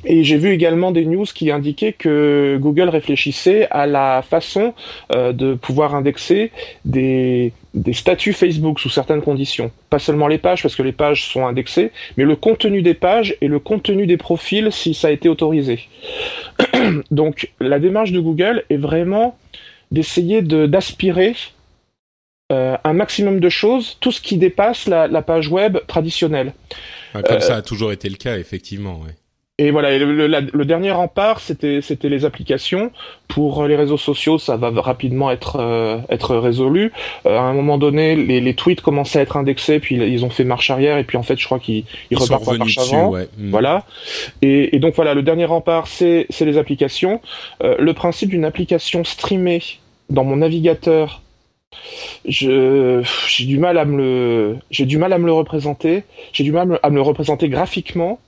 et j'ai vu également des news qui indiquaient que Google réfléchissait à la façon euh, de pouvoir indexer des, des statuts Facebook sous certaines conditions. Pas seulement les pages, parce que les pages sont indexées, mais le contenu des pages et le contenu des profils si ça a été autorisé. Donc la démarche de Google est vraiment d'essayer d'aspirer euh, un maximum de choses, tout ce qui dépasse la, la page web traditionnelle. Comme euh, ça a toujours été le cas, effectivement. Ouais. Et voilà, le, le, dernier rempart, c'était c'était les applications. Pour les réseaux sociaux, ça va rapidement être euh, être résolu. Euh, à un moment donné, les, les, tweets commençaient à être indexés, puis ils ont fait marche arrière, et puis en fait, je crois qu'ils ils, repartent en marche avant. Ouais. Mm. Voilà. Et, et, donc voilà, le dernier rempart, c'est c'est les applications. Euh, le principe d'une application streamée dans mon navigateur je j'ai du mal à me le j'ai du mal à me le représenter j'ai du mal à me le représenter graphiquement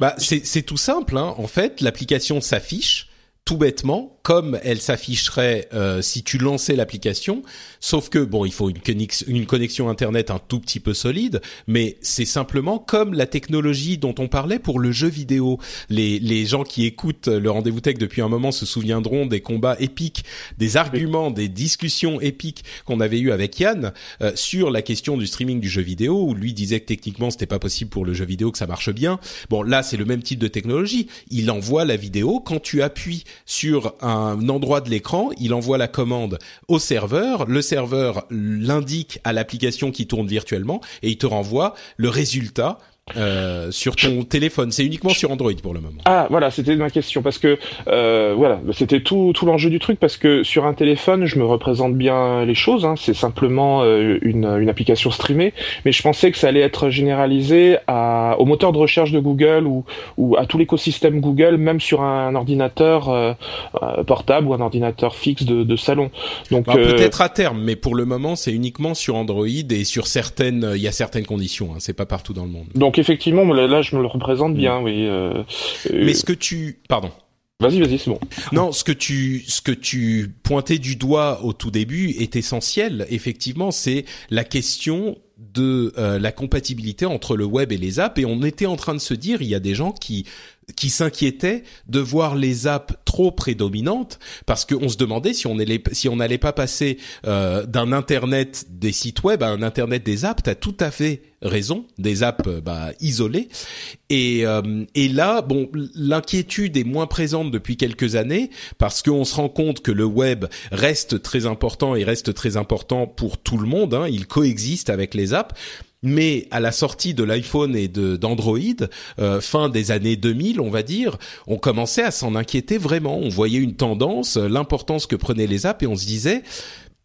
bah, c'est tout simple. Hein. En fait, l'application s'affiche tout bêtement comme elle s'afficherait euh, si tu lançais l'application, sauf que bon, il faut une, une connexion internet un tout petit peu solide, mais c'est simplement comme la technologie dont on parlait pour le jeu vidéo. Les, les gens qui écoutent le rendez-vous tech depuis un moment se souviendront des combats épiques, des arguments, des discussions épiques qu'on avait eu avec Yann euh, sur la question du streaming du jeu vidéo, où lui disait que techniquement c'était pas possible pour le jeu vidéo que ça marche bien. Bon, là c'est le même type de technologie. Il envoie la vidéo quand tu appuies sur un un endroit de l'écran, il envoie la commande au serveur, le serveur l'indique à l'application qui tourne virtuellement et il te renvoie le résultat euh, sur ton téléphone. C'est uniquement sur Android pour le moment. Ah voilà, c'était ma question parce que euh, voilà, c'était tout tout l'enjeu du truc parce que sur un téléphone, je me représente bien les choses. Hein, c'est simplement euh, une, une application streamée, mais je pensais que ça allait être généralisé à, au moteur de recherche de Google ou, ou à tout l'écosystème Google, même sur un ordinateur euh, euh, portable ou un ordinateur fixe de, de salon. Donc peut-être à terme, mais pour le moment, c'est uniquement sur Android et sur certaines, il y a certaines conditions. Hein, c'est pas partout dans le monde. Donc donc effectivement, là, je me le représente bien, mm. oui. Euh, euh, Mais ce que tu, pardon. Vas-y, vas-y, c'est bon. Non, ce que tu, ce que tu pointais du doigt au tout début est essentiel. Effectivement, c'est la question de euh, la compatibilité entre le web et les apps. Et on était en train de se dire, il y a des gens qui qui s'inquiétaient de voir les apps trop prédominantes parce qu'on se demandait si on allait si on n'allait pas passer euh, d'un internet des sites web à un internet des apps. T'as tout à fait raison, des apps euh, bah, isolées. Et, euh, et là, bon, l'inquiétude est moins présente depuis quelques années parce qu'on se rend compte que le web reste très important et reste très important pour tout le monde. Hein. Il coexiste avec les apps mais à la sortie de l'iPhone et d'Android, euh, fin des années 2000, on va dire, on commençait à s'en inquiéter vraiment. On voyait une tendance, euh, l'importance que prenaient les apps, et on se disait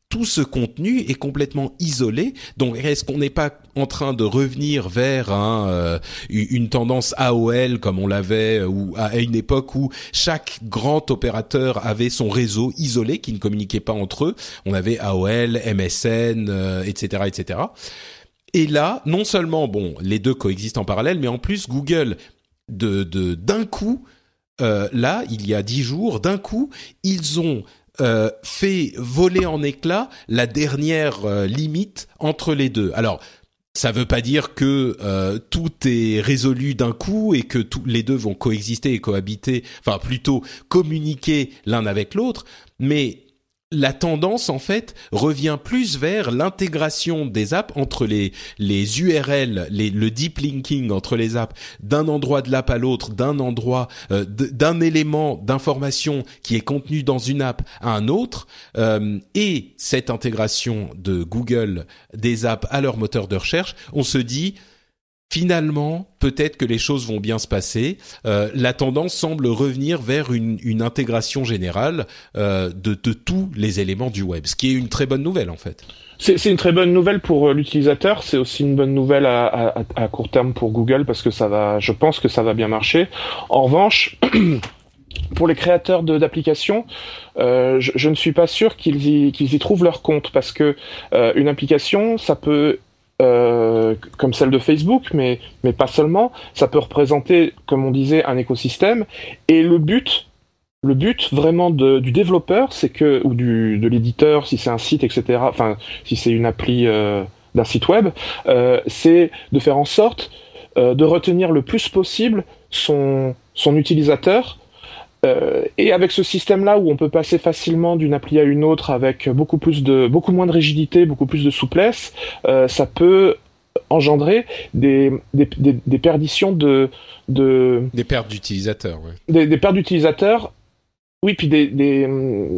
tout ce contenu est complètement isolé. Donc, est-ce qu'on n'est pas en train de revenir vers euh, une tendance AOL comme on l'avait à une époque où chaque grand opérateur avait son réseau isolé qui ne communiquait pas entre eux? On avait AOL, MSN, etc., etc. Et là, non seulement, bon, les deux coexistent en parallèle, mais en plus, Google, de d'un coup, euh, là, il y a dix jours, d'un coup, ils ont euh, fait voler en éclats la dernière euh, limite entre les deux. Alors, ça veut pas dire que tout est résolu d'un coup et que tous les deux vont coexister et cohabiter, enfin plutôt communiquer l'un avec l'autre, mais la tendance en fait revient plus vers l'intégration des apps entre les les URL, le deep linking entre les apps. D'un endroit de l'app à l'autre, d'un endroit euh, d'un élément d'information qui est contenu dans une app à un autre euh, et cette intégration de Google des apps à leur moteur de recherche, on se dit finalement, peut-être que les choses vont bien se passer. Euh, la tendance semble revenir vers une, une intégration générale euh, de, de, tous les éléments du web, ce qui est une très bonne nouvelle en fait. C'est une très bonne nouvelle pour euh, l'utilisateur. C'est aussi une bonne nouvelle à, à, à, court terme pour Google parce que ça va, je pense que ça va bien marcher. En revanche. pour les créateurs d'applications, euh, je, je, ne suis pas sûr qu'ils y, qu'ils y trouvent leur compte parce que euh, une application, ça peut euh, comme celle de Facebook, mais, mais pas seulement. Ça peut représenter, comme on disait, un écosystème. Et le but, le but vraiment de, du développeur, c'est que, ou du, de l'éditeur, si c'est un site, etc., enfin, si c'est une appli euh, d'un site web, euh, c'est de faire en sorte euh, de retenir le plus possible son, son utilisateur euh, et avec ce système-là où on peut passer facilement d'une appli à une autre avec beaucoup plus de, beaucoup moins de rigidité, beaucoup plus de souplesse, euh, ça peut engendrer des, des, des, perditions de, de des pertes d'utilisateurs, ouais. des, des pertes d'utilisateurs. Oui, puis des, des,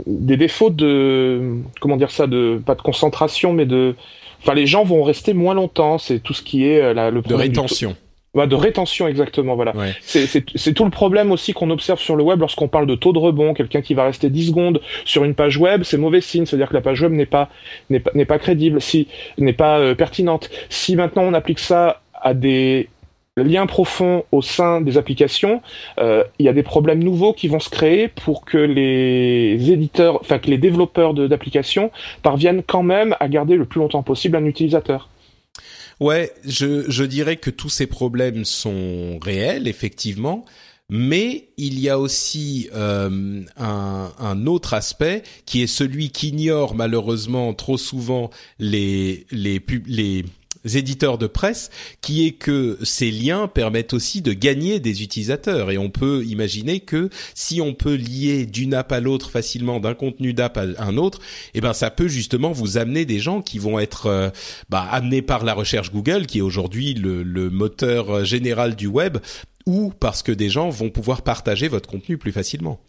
des défauts de comment dire ça, de pas de concentration, mais de, enfin les gens vont rester moins longtemps. C'est tout ce qui est euh, la, le de rétention de rétention exactement, voilà. C'est tout le problème aussi qu'on observe sur le web lorsqu'on parle de taux de rebond. Quelqu'un qui va rester 10 secondes sur une page web, c'est mauvais signe, c'est-à-dire que la page web n'est pas n'est pas n'est pas crédible, si n'est pas euh, pertinente. Si maintenant on applique ça à des liens profonds au sein des applications, euh, il y a des problèmes nouveaux qui vont se créer pour que les éditeurs, enfin que les développeurs d'applications parviennent quand même à garder le plus longtemps possible un utilisateur. Ouais, je, je dirais que tous ces problèmes sont réels, effectivement, mais il y a aussi euh, un, un, autre aspect qui est celui qu'ignore malheureusement trop souvent les les les éditeurs de presse, qui est que ces liens permettent aussi de gagner des utilisateurs. Et on peut imaginer que si on peut lier d'une app à l'autre facilement, d'un contenu d'app à un autre, eh ben ça peut justement vous amener des gens qui vont être euh, bah, amenés par la recherche Google, qui est aujourd'hui le, le moteur général du web, ou parce que des gens vont pouvoir partager votre contenu plus facilement.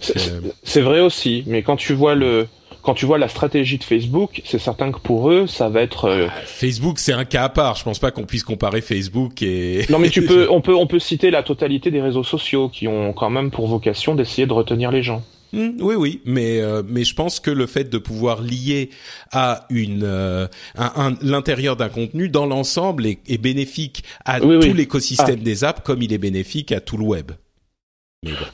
C'est euh, vrai aussi, mais quand tu vois le quand tu vois la stratégie de Facebook, c'est certain que pour eux, ça va être. Euh, ah, Facebook, c'est un cas à part. Je pense pas qu'on puisse comparer Facebook et. Non, mais tu peux, on peut, on peut citer la totalité des réseaux sociaux qui ont quand même pour vocation d'essayer de retenir les gens. Hmm, oui, oui, mais euh, mais je pense que le fait de pouvoir lier à une euh, un, l'intérieur d'un contenu dans l'ensemble est, est, bénéfique à tout l'écosystème ah. des apps comme il est bénéfique à tout le web.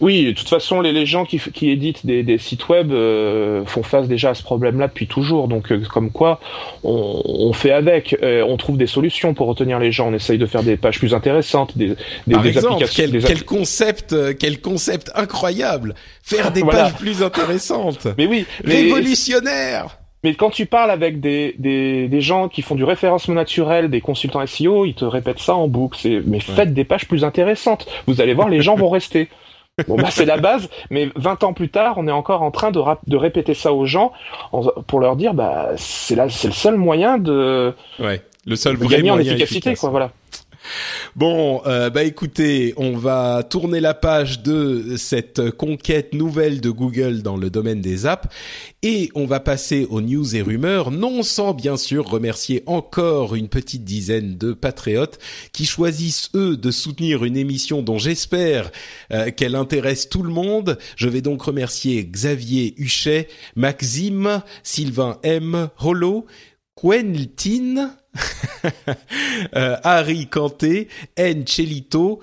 Oui, de toute façon, les, gens qui, qui éditent des, sites web euh, font face déjà à ce problème-là depuis toujours. Donc, euh, comme quoi, on, fait avec, euh, on trouve des solutions pour retenir les gens. On essaye de faire des pages plus intéressantes, des, des, Par exemple, Quel, concept, quel concept incroyable Faire des pages plus intéressantes. Mais oui, révolutionnaire. Mais quand tu parles avec des, des, des, gens qui font du référencement naturel, des consultants SEO, ils te répètent ça en boucle. Mais faites des pages plus intéressantes. Vous allez voir, les gens vont rester. Bon, bah, c'est la base, mais 20 ans plus tard, on est encore en train de, de répéter ça aux gens pour leur dire, bah, c'est c'est le seul moyen de, ouais, le seul de gagner en efficacité, quoi, voilà. Bon, euh, bah écoutez, on va tourner la page de cette conquête nouvelle de Google dans le domaine des apps et on va passer aux news et rumeurs, non sans bien sûr remercier encore une petite dizaine de patriotes qui choisissent eux de soutenir une émission dont j'espère euh, qu'elle intéresse tout le monde. Je vais donc remercier Xavier Huchet, Maxime, Sylvain M, Holo, Quentin, euh, Harry Kanté, N. Chelito,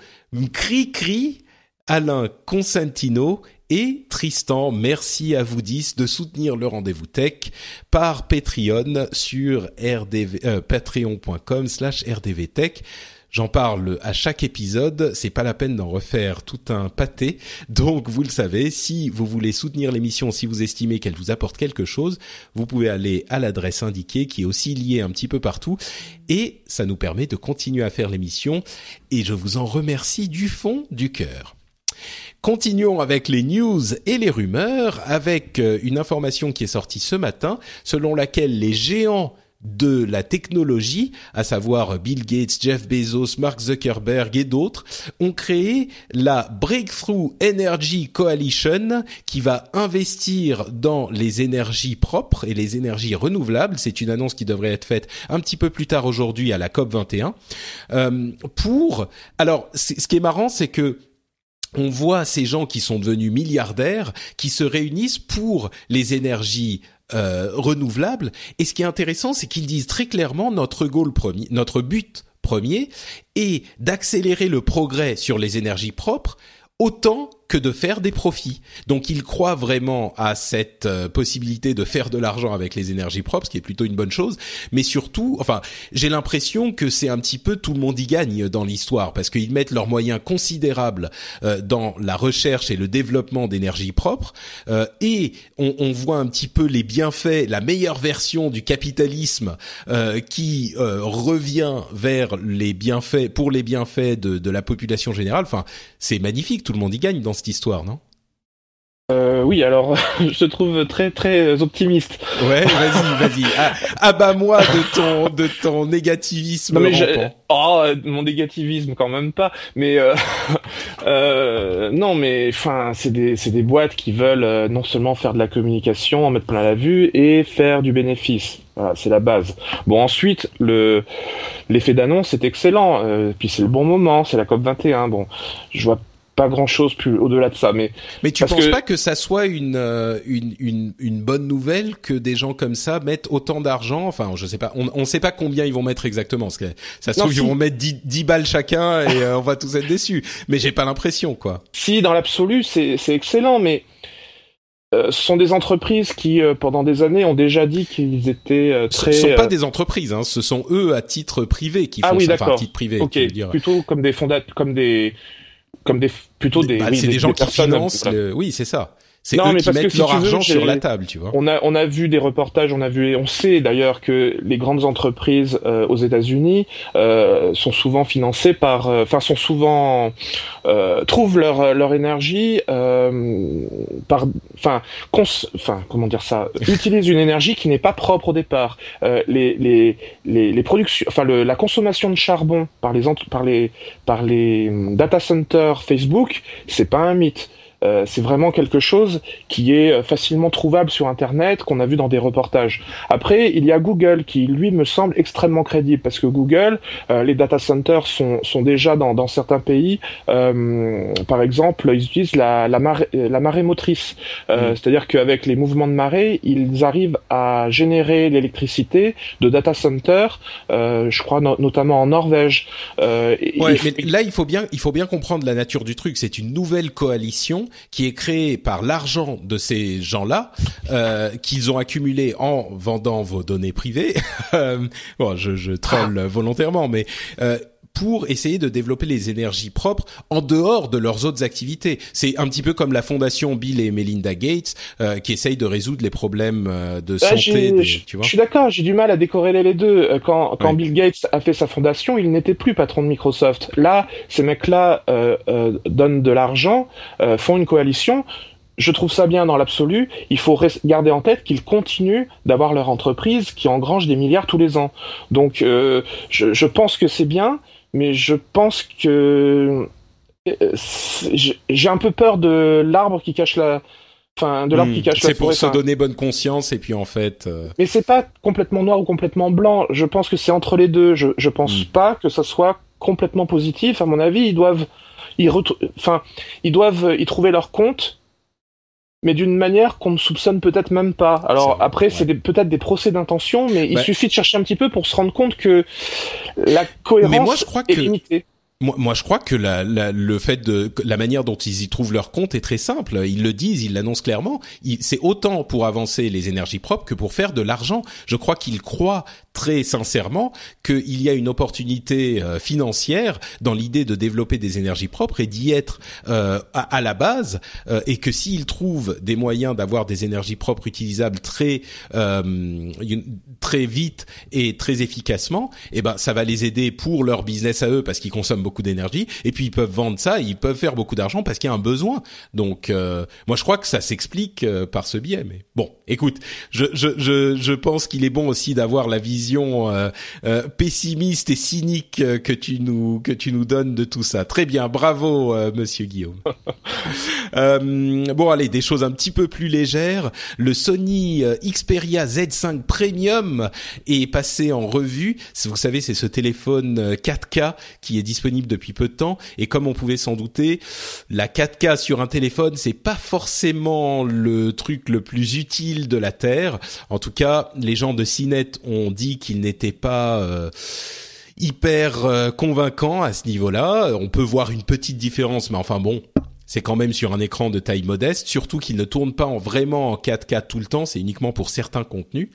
Cri Alain Consentino et Tristan. Merci à vous 10 de soutenir le rendez-vous tech par Patreon sur euh, patreon.com slash rdvtech. J'en parle à chaque épisode, c'est pas la peine d'en refaire tout un pâté. Donc vous le savez, si vous voulez soutenir l'émission, si vous estimez qu'elle vous apporte quelque chose, vous pouvez aller à l'adresse indiquée qui est aussi liée un petit peu partout et ça nous permet de continuer à faire l'émission et je vous en remercie du fond du cœur. Continuons avec les news et les rumeurs avec euh, une information qui est sortie ce matin selon laquelle les géants de la technologie, à savoir Bill Gates, Jeff Bezos, Mark Zuckerberg et d'autres, ont créé la Breakthrough Energy Coalition qui va investir dans les énergies propres et les énergies renouvelables. C'est une annonce qui devrait être faite un petit peu plus tard aujourd'hui à la COP 21. Euh, pour alors, ce qui est marrant, c'est que on voit ces gens qui sont devenus milliardaires qui se réunissent pour les énergies euh, renouvelables. Et ce qui est intéressant, c'est qu'ils disent très clairement notre goal premier, notre but premier est d'accélérer le progrès sur les énergies propres autant que de faire des profits. Donc il croit vraiment à cette euh, possibilité de faire de l'argent avec les énergies propres, ce qui est plutôt une bonne chose. Mais surtout, enfin, j'ai l'impression que c'est un petit peu tout le monde y gagne dans l'histoire parce qu'ils mettent leurs moyens considérables euh, dans la recherche et le développement d'énergie propre euh, et on, voit un petit peu les bienfaits, la meilleure version du capitalisme qui revient vers les bienfaits pour les bienfaits de, de la population générale. Enfin, c'est magnifique, tout le monde y gagne dans cette histoire, non? Euh, oui, alors je te trouve très très optimiste. Ouais, vas-y, vas-y. Ah, abat-moi de ton de ton négativisme. Non, mais oh, mon négativisme quand même pas. Mais euh, euh, non, mais enfin, c'est des c'est des boîtes qui veulent non seulement faire de la communication, en mettre plein la vue et faire du bénéfice. Voilà, c'est la base. Bon, ensuite, le l'effet d'annonce est excellent. Euh, puis c'est le bon moment, c'est la COP 21. Bon, je vois pas grand chose plus au-delà de ça. Mais mais tu penses pas que ça soit une, euh, une, une une bonne nouvelle que des gens comme ça mettent autant d'argent Enfin, je sais pas. On on sait pas combien ils vont mettre exactement. Parce que ça se trouve ils vont mettre 10, 10 balles chacun et euh, on va tous être déçus. Mais j'ai pas l'impression quoi. Si dans l'absolu c'est c'est excellent, mais euh, ce sont des entreprises qui, pendant des années, ont déjà dit qu'ils étaient très. Ce ne sont pas des entreprises, hein, ce sont eux à titre privé qui ah font oui, ça, enfin, à titre privé. Ok, plutôt comme des fondateurs, comme des comme des plutôt des, bah, oui, c'est des, gens qui financent. Le... Oui, c'est ça. C'est eux mais qui mettent leur argent sur la table, tu vois. On a on a vu des reportages, on a vu, on sait d'ailleurs que les grandes entreprises euh, aux États-Unis euh, sont souvent financées par, euh, enfin sont souvent euh, trouvent leur leur énergie euh, par, enfin enfin comment dire ça, utilisent une énergie qui n'est pas propre au départ. les les les, les productions, enfin le, la consommation de charbon par les par les par les data centers Facebook, c'est pas un mythe. Euh, c'est vraiment quelque chose qui est euh, facilement trouvable sur Internet, qu'on a vu dans des reportages. Après, il y a Google qui, lui, me semble extrêmement crédible parce que Google, euh, les data centers sont, sont déjà dans, dans certains pays. par exemple, ils utilisent la, la, marée, la marée motrice, mm. c'est-à-dire qu'avec les mouvements de marée, ils arrivent à générer l'électricité de data centers, je crois notamment en Norvège. ouais, mais là, il faut bien, il faut bien comprendre la nature du truc. C'est une nouvelle coalition qui est créé par l'argent de ces gens-là euh, qu'ils ont accumulé en vendant vos données privées. Euh, bon, je, je troll ah. volontairement, mais euh, pour essayer de développer les énergies propres en dehors de leurs autres activités. C'est un petit peu comme la fondation Bill et Melinda Gates euh, qui essayent de résoudre les problèmes euh, de bah, santé. tu vois je suis d'accord, j'ai du mal à décorréler les deux. Euh, quand, quand Bill Gates a fait sa fondation, il n'était plus patron de Microsoft. Là, ces mecs-là euh, donnent de l'argent, font une coalition je trouve ça bien dans l'absolu. Il faut garder en tête qu'ils continuent d'avoir leur entreprise qui engrange des milliards tous les ans. Donc, euh, je, je, pense que c'est bien mais je pense que euh, j'ai un peu peur de l'arbre qui cache la enfin de l'arbre qui hmm. cache la C'est pour se donner bonne conscience et puis en fait euh, Mais c'est pas complètement noir ou complètement blanc, je pense que c'est entre les deux. Je je pense hmm. pas que ça soit complètement positif à mon avis, ils doivent ils enfin ils doivent y trouver leur compte mais d'une manière qu'on ne soupçonne peut-être même pas. Alors après, c'est peut-être des procès d'intention, mais il suffit de chercher un petit peu pour se rendre compte que la cohérence est limitée. Moi, je crois que la, la, le fait de la manière dont ils y trouvent leur compte est très simple. Ils le disent, ils l'annoncent clairement. C'est autant pour avancer les énergies propres que pour faire de l'argent. Je crois qu'ils croient très sincèrement qu'il y a une opportunité euh, financière dans l'idée de développer des énergies propres et d'y être euh, à, la base, euh, et que s'ils trouvent des moyens d'avoir des énergies propres utilisables très très vite et très efficacement, eh ben ça va les aider pour leur business à eux parce qu'ils consomment beaucoup d'énergie, et puis ils peuvent vendre ça, ils peuvent faire beaucoup d'argent parce qu'il y a un besoin. Donc moi je crois que ça s'explique par ce biais. Mais bon, écoute, je je je, je pense qu'il est bon aussi d'avoir la vision euh, euh, pessimiste et cynique euh, que tu nous que tu nous donnes de tout ça. Très bien, bravo Monsieur Guillaume. bon allez, des choses un petit peu plus légères. Le Sony Xperia Z5 Premium est passé en revue. Vous savez, c'est ce téléphone 4K qui est disponible depuis peu de temps. Et comme on pouvait s'en douter, la 4K sur un téléphone, c'est pas forcément le truc le plus utile de la terre. En tout cas, les gens de CNET ont dit qu'il n'était pas euh, hyper euh, convaincant à ce niveau-là. On peut voir une petite différence, mais enfin bon, c'est quand même sur un écran de taille modeste, surtout qu'il ne tourne pas en vraiment en 4K tout le temps, c'est uniquement pour certains contenus.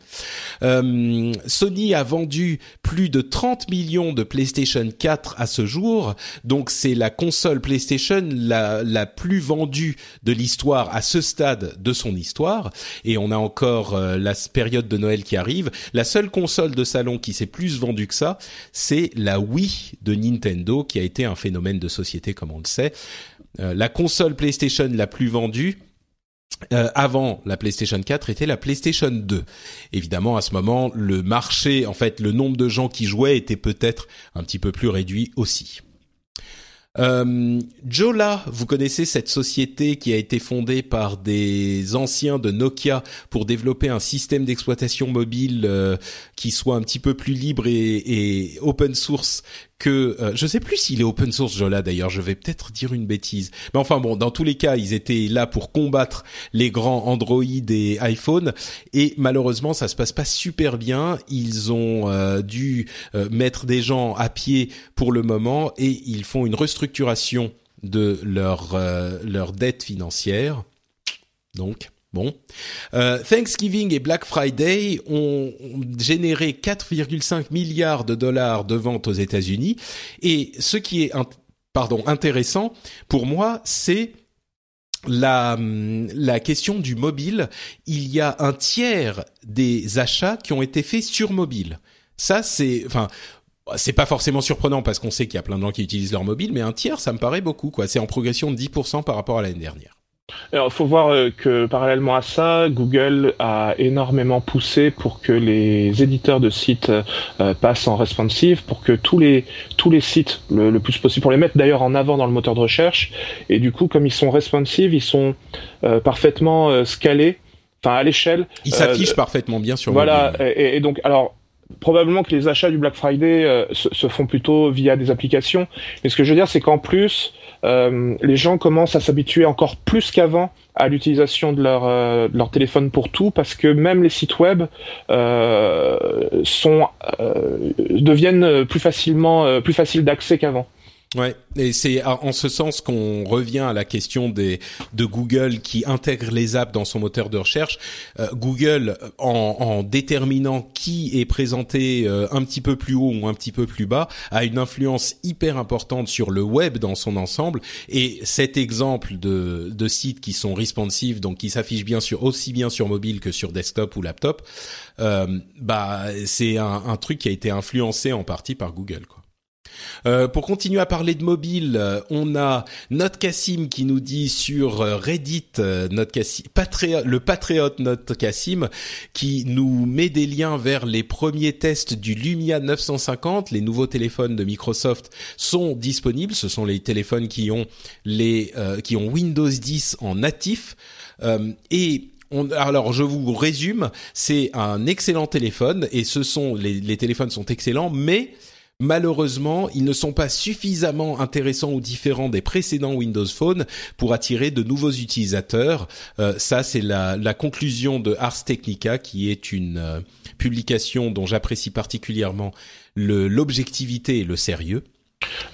Euh, Sony a vendu plus de 30 millions de PlayStation 4 à ce jour, donc c'est la console PlayStation la, la plus vendue de l'histoire à ce stade de son histoire, et on a encore euh, la période de Noël qui arrive. La seule console de salon qui s'est plus vendue que ça, c'est la Wii de Nintendo, qui a été un phénomène de société comme on le sait. Euh, la console PlayStation la plus vendue euh, avant la PlayStation 4 était la PlayStation 2. Évidemment, à ce moment, le marché, en fait, le nombre de gens qui jouaient était peut-être un petit peu plus réduit aussi. Euh, Jola, vous connaissez cette société qui a été fondée par des anciens de Nokia pour développer un système d'exploitation mobile euh, qui soit un petit peu plus libre et, et open source que euh, je sais plus s'il est open source Jola d'ailleurs, je vais peut-être dire une bêtise. Mais enfin bon, dans tous les cas, ils étaient là pour combattre les grands Android et iPhone et malheureusement, ça se passe pas super bien. Ils ont euh, dû euh, mettre des gens à pied pour le moment et ils font une restructuration de leur leur dette financière. Donc Bon, euh, Thanksgiving et Black Friday ont généré 4,5 milliards de dollars de ventes aux États-Unis. Et ce qui est pardon, intéressant pour moi, c'est la, la question du mobile. Il y a un tiers des achats qui ont été faits sur mobile. Ça, c'est, enfin, c'est pas forcément surprenant parce qu'on sait qu'il y a plein de gens qui utilisent leur mobile, mais un tiers, ça me paraît beaucoup. C'est en progression de 10% par rapport à l'année dernière. Alors, il faut voir euh, que parallèlement à ça, Google a énormément poussé pour que les éditeurs de sites euh, passent en responsive, pour que tous les tous les sites le, plus possible, pour les mettre d'ailleurs en avant dans le moteur de recherche. Et du coup, comme ils sont responsive, ils sont euh, parfaitement scalés, enfin à l'échelle. Ils s'affichent parfaitement bien sur. Voilà. Et, et, donc, alors probablement que les achats du Black Friday se, se, font plutôt via des applications. Mais ce que je veux dire, c'est qu'en plus euh, les gens commencent à s'habituer encore plus qu'avant à l'utilisation de leur, euh, téléphone pour tout, parce que même les sites web euh, deviennent plus facilement plus faciles d'accès qu'avant. Ouais, et c'est en ce sens qu'on revient à la question des de Google qui intègre les apps dans son moteur de recherche. Euh, Google, en, en, déterminant qui est présenté euh, un petit peu plus haut ou un petit peu plus bas, a une influence hyper importante sur le web dans son ensemble. Et cet exemple de, de sites qui sont responsive, donc qui s'affichent bien sûr aussi bien sur mobile que sur desktop ou laptop, euh, bah c'est un, un truc qui a été influencé en partie par Google. Quoi. Euh, pour continuer à parler de mobile, euh, on a notre Cassim qui nous dit sur euh, Reddit, Cassim, le patriote notre Cassim, qui nous met des liens vers les premiers tests du Lumia 950. Les nouveaux téléphones de Microsoft sont disponibles. Ce sont les téléphones qui ont les qui ont Windows 10 en natif et on, alors je vous résume, c'est un excellent téléphone et ce sont les téléphones sont excellents, mais Malheureusement, ils ne sont pas suffisamment intéressants ou différents des précédents Windows Phone pour attirer de nouveaux utilisateurs. Euh, ça, c'est la, conclusion de Ars Technica, qui est une euh, publication dont j'apprécie particulièrement l'objectivité et le sérieux.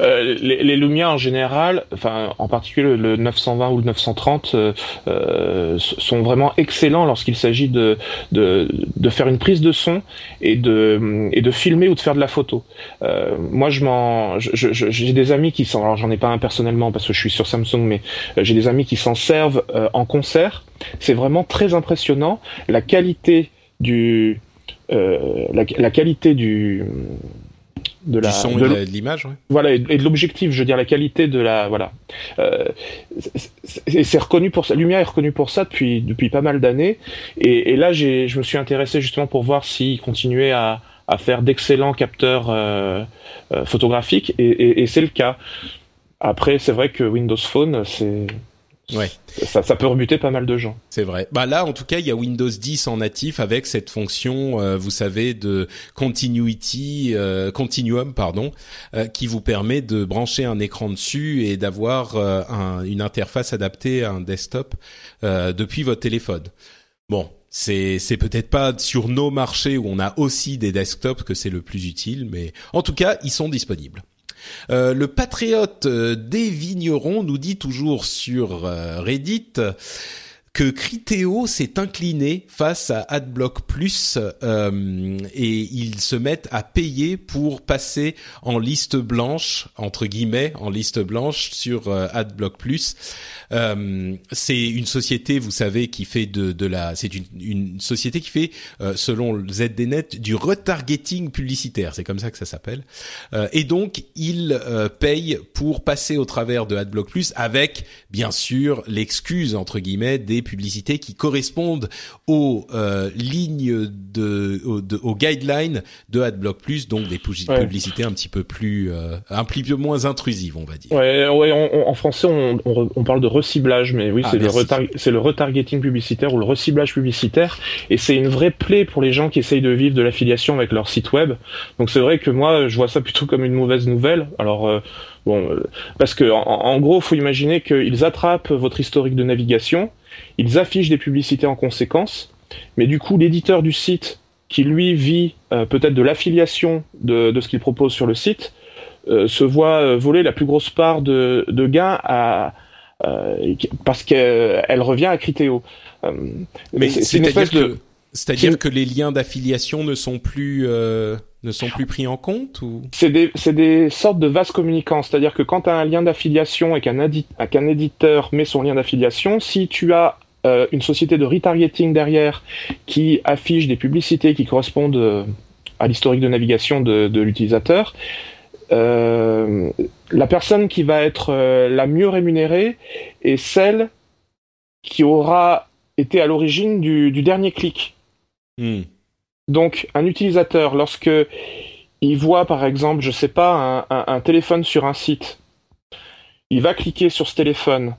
Euh, les, les, Lumia en général, enfin en particulier le 920 ou le 930, euh, euh, sont vraiment excellents lorsqu'il s'agit de, de, de, faire une prise de son et de, et de filmer ou de faire de la photo. Euh, moi, je m'en, j'ai des amis qui sont, alors j'en ai pas un personnellement parce que je suis sur Samsung, mais euh, j'ai des amis qui s'en servent en concert. C'est vraiment très impressionnant la qualité du, la, la qualité du de la son de et de l'image voilà et de l'objectif je veux dire la qualité de la voilà. Euh, c'est reconnu pour ça lumière est reconnu pour ça depuis depuis pas mal d'années. Et, et, là j'ai je me suis intéressé justement pour voir s'il continuait à, à faire d'excellents capteurs euh, euh, photographiques. Et, et, et c'est le cas. Après c'est vrai que Windows Phone c'est Ouais. Ça, ça peut rebuter pas mal de gens. C'est vrai. Bah là, en tout cas, il y a Windows 10 en natif avec cette fonction, euh, vous savez, de continuity, euh, continuum, pardon, euh, qui vous permet de brancher un écran dessus et d'avoir un, une interface adaptée à un desktop depuis votre téléphone. Bon, c'est c'est peut-être pas sur nos marchés où on a aussi des desktops que c'est le plus utile, mais en tout cas, ils sont disponibles. Euh, le patriote euh, des vignerons nous dit toujours sur euh, Reddit que Criteo s'est incliné face à AdBlock Plus euh, et ils se mettent à payer pour passer en liste blanche entre guillemets en liste blanche sur euh, AdBlock Plus. Euh, c'est une société, vous savez, qui fait de, de la, c'est une, une, société qui fait, euh, selon ZDNet, du retargeting publicitaire. C'est comme ça que ça s'appelle. Euh, et donc, ils payent pour passer au travers de AdBlock Plus avec, bien sûr, l'excuse entre guillemets des publicités qui correspondent aux euh, lignes de aux, guidelines de AdBlock Plus, donc des publicités un petit peu plus euh, un petit peu moins intrusives, on va dire. Ouais, ouais en français on, on, parle de reciblage, mais oui, ah, c'est le c'est le retargeting publicitaire ou le reciblage publicitaire, et c'est une vraie plaie pour les gens qui essayent de vivre de l'affiliation avec leur site web. Donc c'est vrai que moi je vois ça plutôt comme une mauvaise nouvelle. Alors euh, Bon, euh, parce que en, en, gros, faut imaginer qu'ils attrapent votre historique de navigation, ils affichent des publicités en conséquence, mais du coup, l'éditeur du site, qui lui vit euh, peut-être de l'affiliation de, de, ce qu'il propose sur le site, euh, se voit voler la plus grosse part de, de gains à, parce qu'elle revient à Criteo. mais c'est une espèce de... C'est-à-dire que les liens d'affiliation ne sont plus ne sont plus pris en compte ou? C'est des, des, sortes de vases communicants, c'est-à-dire que quand tu as un lien d'affiliation et qu'un éditeur met son lien d'affiliation, si tu as euh, une société de retargeting derrière qui affiche des publicités qui correspondent euh, à l'historique de navigation de, de l'utilisateur, euh, la personne qui va être la mieux rémunérée est celle qui aura été à l'origine du, du, dernier clic. Hmm. Donc, un utilisateur, lorsque il voit, par exemple, je sais pas, un, téléphone sur un site, il va cliquer sur ce téléphone,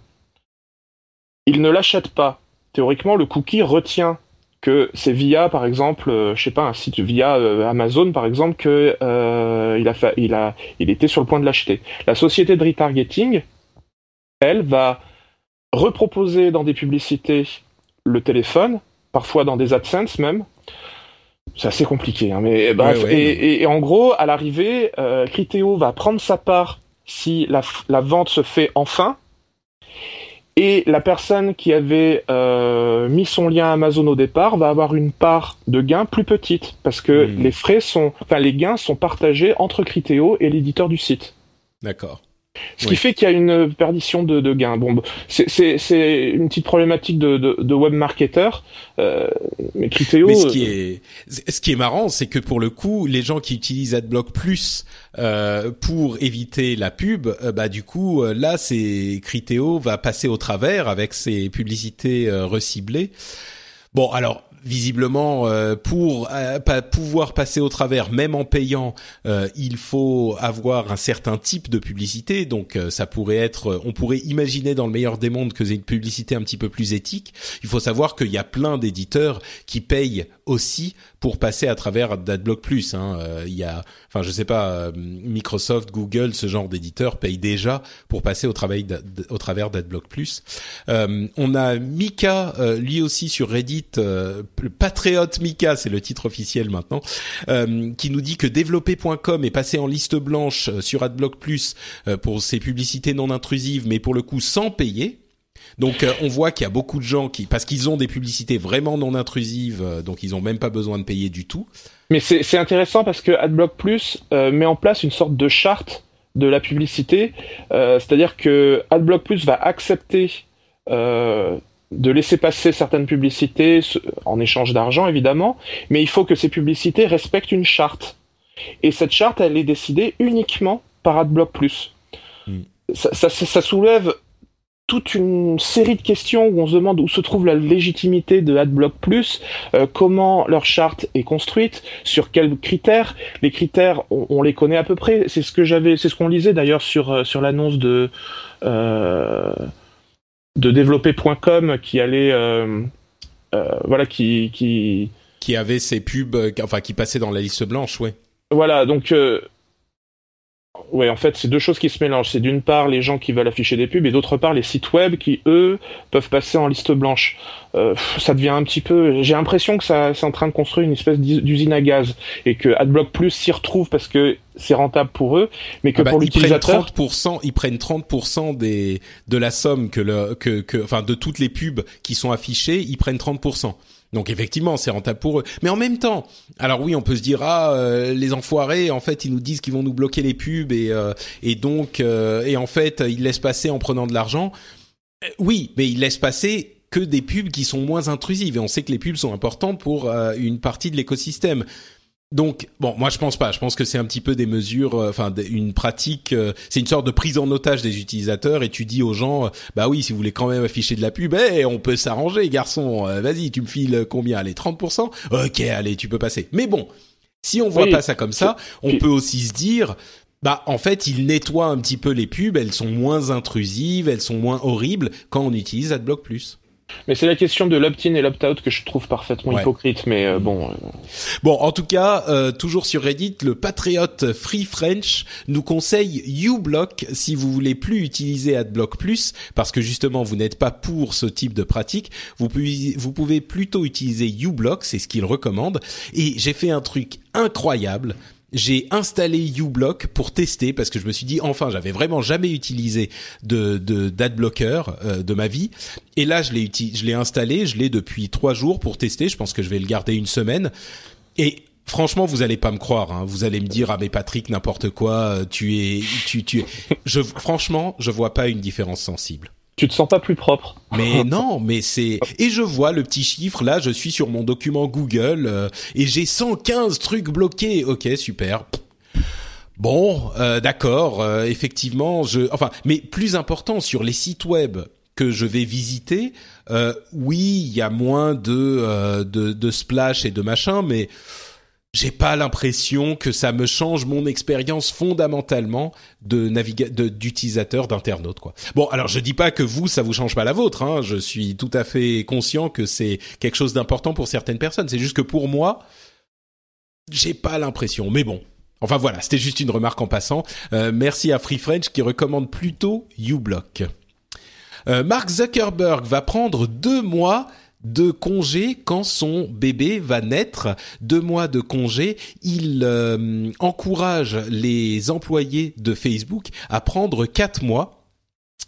il ne l'achète pas. Théoriquement, le cookie retient que c'est via, par exemple, euh, je sais pas, un site via euh, Amazon, par exemple, que euh, était sur le point de l'acheter. La société de retargeting, elle va reproposer dans des publicités le téléphone, parfois dans des AdSense même, c'est assez compliqué, hein, mais bref. et, en gros, à l'arrivée, euh, Criteo va prendre sa part si la, la, vente se fait enfin. Et la personne qui avait euh, mis son lien Amazon au départ va avoir une part de gain plus petite parce que hmm. les frais sont, enfin les gains sont partagés entre Criteo et l'éditeur du site. D'accord. Ce qui fait qu'il y a une perdition de, de gains. Bon, c'est une petite problématique de, de, de web marketer. Euh, mais Criteo. Mais ce qui euh, est, ce qui est marrant, c'est que pour le coup, les gens qui utilisent AdBlock Plus euh, pour éviter la pub, euh, bah du coup, euh, là, c'est Criteo va passer au travers avec ses publicités reciblées. Bon, alors visiblement, euh, pour euh, pouvoir passer au travers, même en payant, euh, il faut avoir un certain type de publicité. Donc, ça pourrait être, on pourrait imaginer dans le meilleur des mondes que c'est une publicité un petit peu plus éthique. Il faut savoir qu'il y a plein d'éditeurs qui payent aussi pour passer à travers d'AdBlock Plus. Hein. Il y a, enfin, je sais pas, Microsoft, Google, ce genre d'éditeurs payent déjà pour passer au, travail au travers d'AdBlock Plus. on a Mika, lui aussi sur Reddit le patriote Mika, c'est le titre officiel maintenant, euh, qui nous dit que développer.com est passé en liste blanche euh, sur AdBlock Plus euh, pour ses publicités non intrusives, mais pour le coup sans payer. Donc on voit qu'il y a beaucoup de gens qui, parce qu'ils ont des publicités vraiment non intrusives, donc ils ont même pas besoin de payer du tout. Mais c'est intéressant parce que AdBlock Plus met en place une sorte de charte de la publicité, c'est-à-dire que AdBlock Plus va accepter de laisser passer certaines publicités en échange d'argent évidemment, mais il faut que ces publicités respectent une charte. Et cette charte, elle est décidée uniquement par AdBlock Plus. Hmm. Ça, ça, soulève toute une série de questions où on se demande où se trouve la légitimité de AdBlock Plus, euh, comment leur charte est construite, sur quels critères. Les critères, on, les connaît à peu près. C'est ce que j'avais, c'est ce qu'on lisait d'ailleurs sur euh, sur l'annonce de euh, de développer.com qui allait euh, voilà qui qui qui avait ses pubs enfin qui passait dans la liste blanche ouais voilà donc Ouais, en fait, c'est deux choses qui se mélangent. C'est d'une part les gens qui veulent afficher des pubs et d'autre part les sites web qui, eux, peuvent passer en liste blanche. Euh, ça devient un petit peu... J'ai l'impression que ça, c'est en train de construire une espèce d'usine à gaz et que AdBlock Plus s'y retrouve parce que c'est rentable pour eux, mais que ah bah, pour l'utilisateur... Ils prennent 30%, ils prennent 30% des, de la somme que le, que, que, enfin, de toutes les pubs qui sont affichées, ils prennent 30%. Donc effectivement, c'est rentable pour eux. Mais en même temps, alors oui, on peut se dire ah euh, les enfoirés, en fait, ils nous disent qu'ils vont nous bloquer les pubs et euh, et donc euh, et en fait, ils laissent passer en prenant de l'argent. oui, mais ils laissent passer que des pubs qui sont moins intrusives et on sait que les pubs sont importantes pour une partie de l'écosystème. Donc bon, moi je pense pas. Je pense que c'est un petit peu des mesures, euh, enfin une pratique. Euh, c'est une sorte de prise en otage des utilisateurs et tu dis aux gens, euh, bah oui, si vous voulez quand même afficher de la pub, eh, on peut s'arranger, garçon. Vas-y, tu me files combien? Allez, 30%. Ok, allez, tu peux passer. Mais bon, si on voit pas ça comme ça, on peut aussi se dire, bah en fait, ils nettoient un petit peu les pubs. Elles sont moins intrusives, elles sont moins horribles quand on utilise AdBlock Plus. Mais c'est la question de l'opt-in et l'opt-out que je trouve parfaitement hypocrite, mais euh, bon. Euh. Bon, en tout cas, euh, toujours sur Reddit, le patriote Free French nous conseille uBlock si vous voulez plus utiliser AdBlock Plus, parce que justement vous n'êtes pas pour ce type de pratique. Vous pouvez, vous pouvez plutôt utiliser uBlock, c'est ce qu'il recommande. Et j'ai fait un truc incroyable j'ai installé uBlock pour tester parce que je me suis dit enfin j'avais vraiment jamais utilisé de d'adblocker euh, de ma vie et là je l'ai je l'ai installé je l'ai depuis trois jours pour tester je pense que je vais le garder une semaine et franchement, vous allez pas me croire. Hein. Vous allez me dire, ah mais Patrick, n'importe quoi, tu es, tu, tu es. Je, franchement, je vois pas une différence sensible. Tu te sens pas plus propre. Mais non, mais c'est et je vois le petit chiffre là, je suis sur mon document Google euh, et j'ai 115 trucs bloqués. OK, super. Bon, euh, d'accord, euh, effectivement, je enfin mais plus important sur les sites web que je vais visiter, oui, il y a moins de, de de splash et de machin mais j'ai pas l'impression que ça me change mon expérience fondamentalement de d'utilisateur d'internaute quoi. Bon, alors je dis pas que vous ça vous change pas la vôtre hein, je suis tout à fait conscient que c'est quelque chose d'important pour certaines personnes, c'est juste que pour moi j'ai pas l'impression mais bon. Enfin voilà, c'était juste une remarque en passant. Euh, merci à Free French qui recommande plutôt uBlock. Euh, Mark Zuckerberg va prendre deux mois de congé quand son bébé va naître. Deux mois de congé, il euh, encourage les employés de Facebook à prendre quatre mois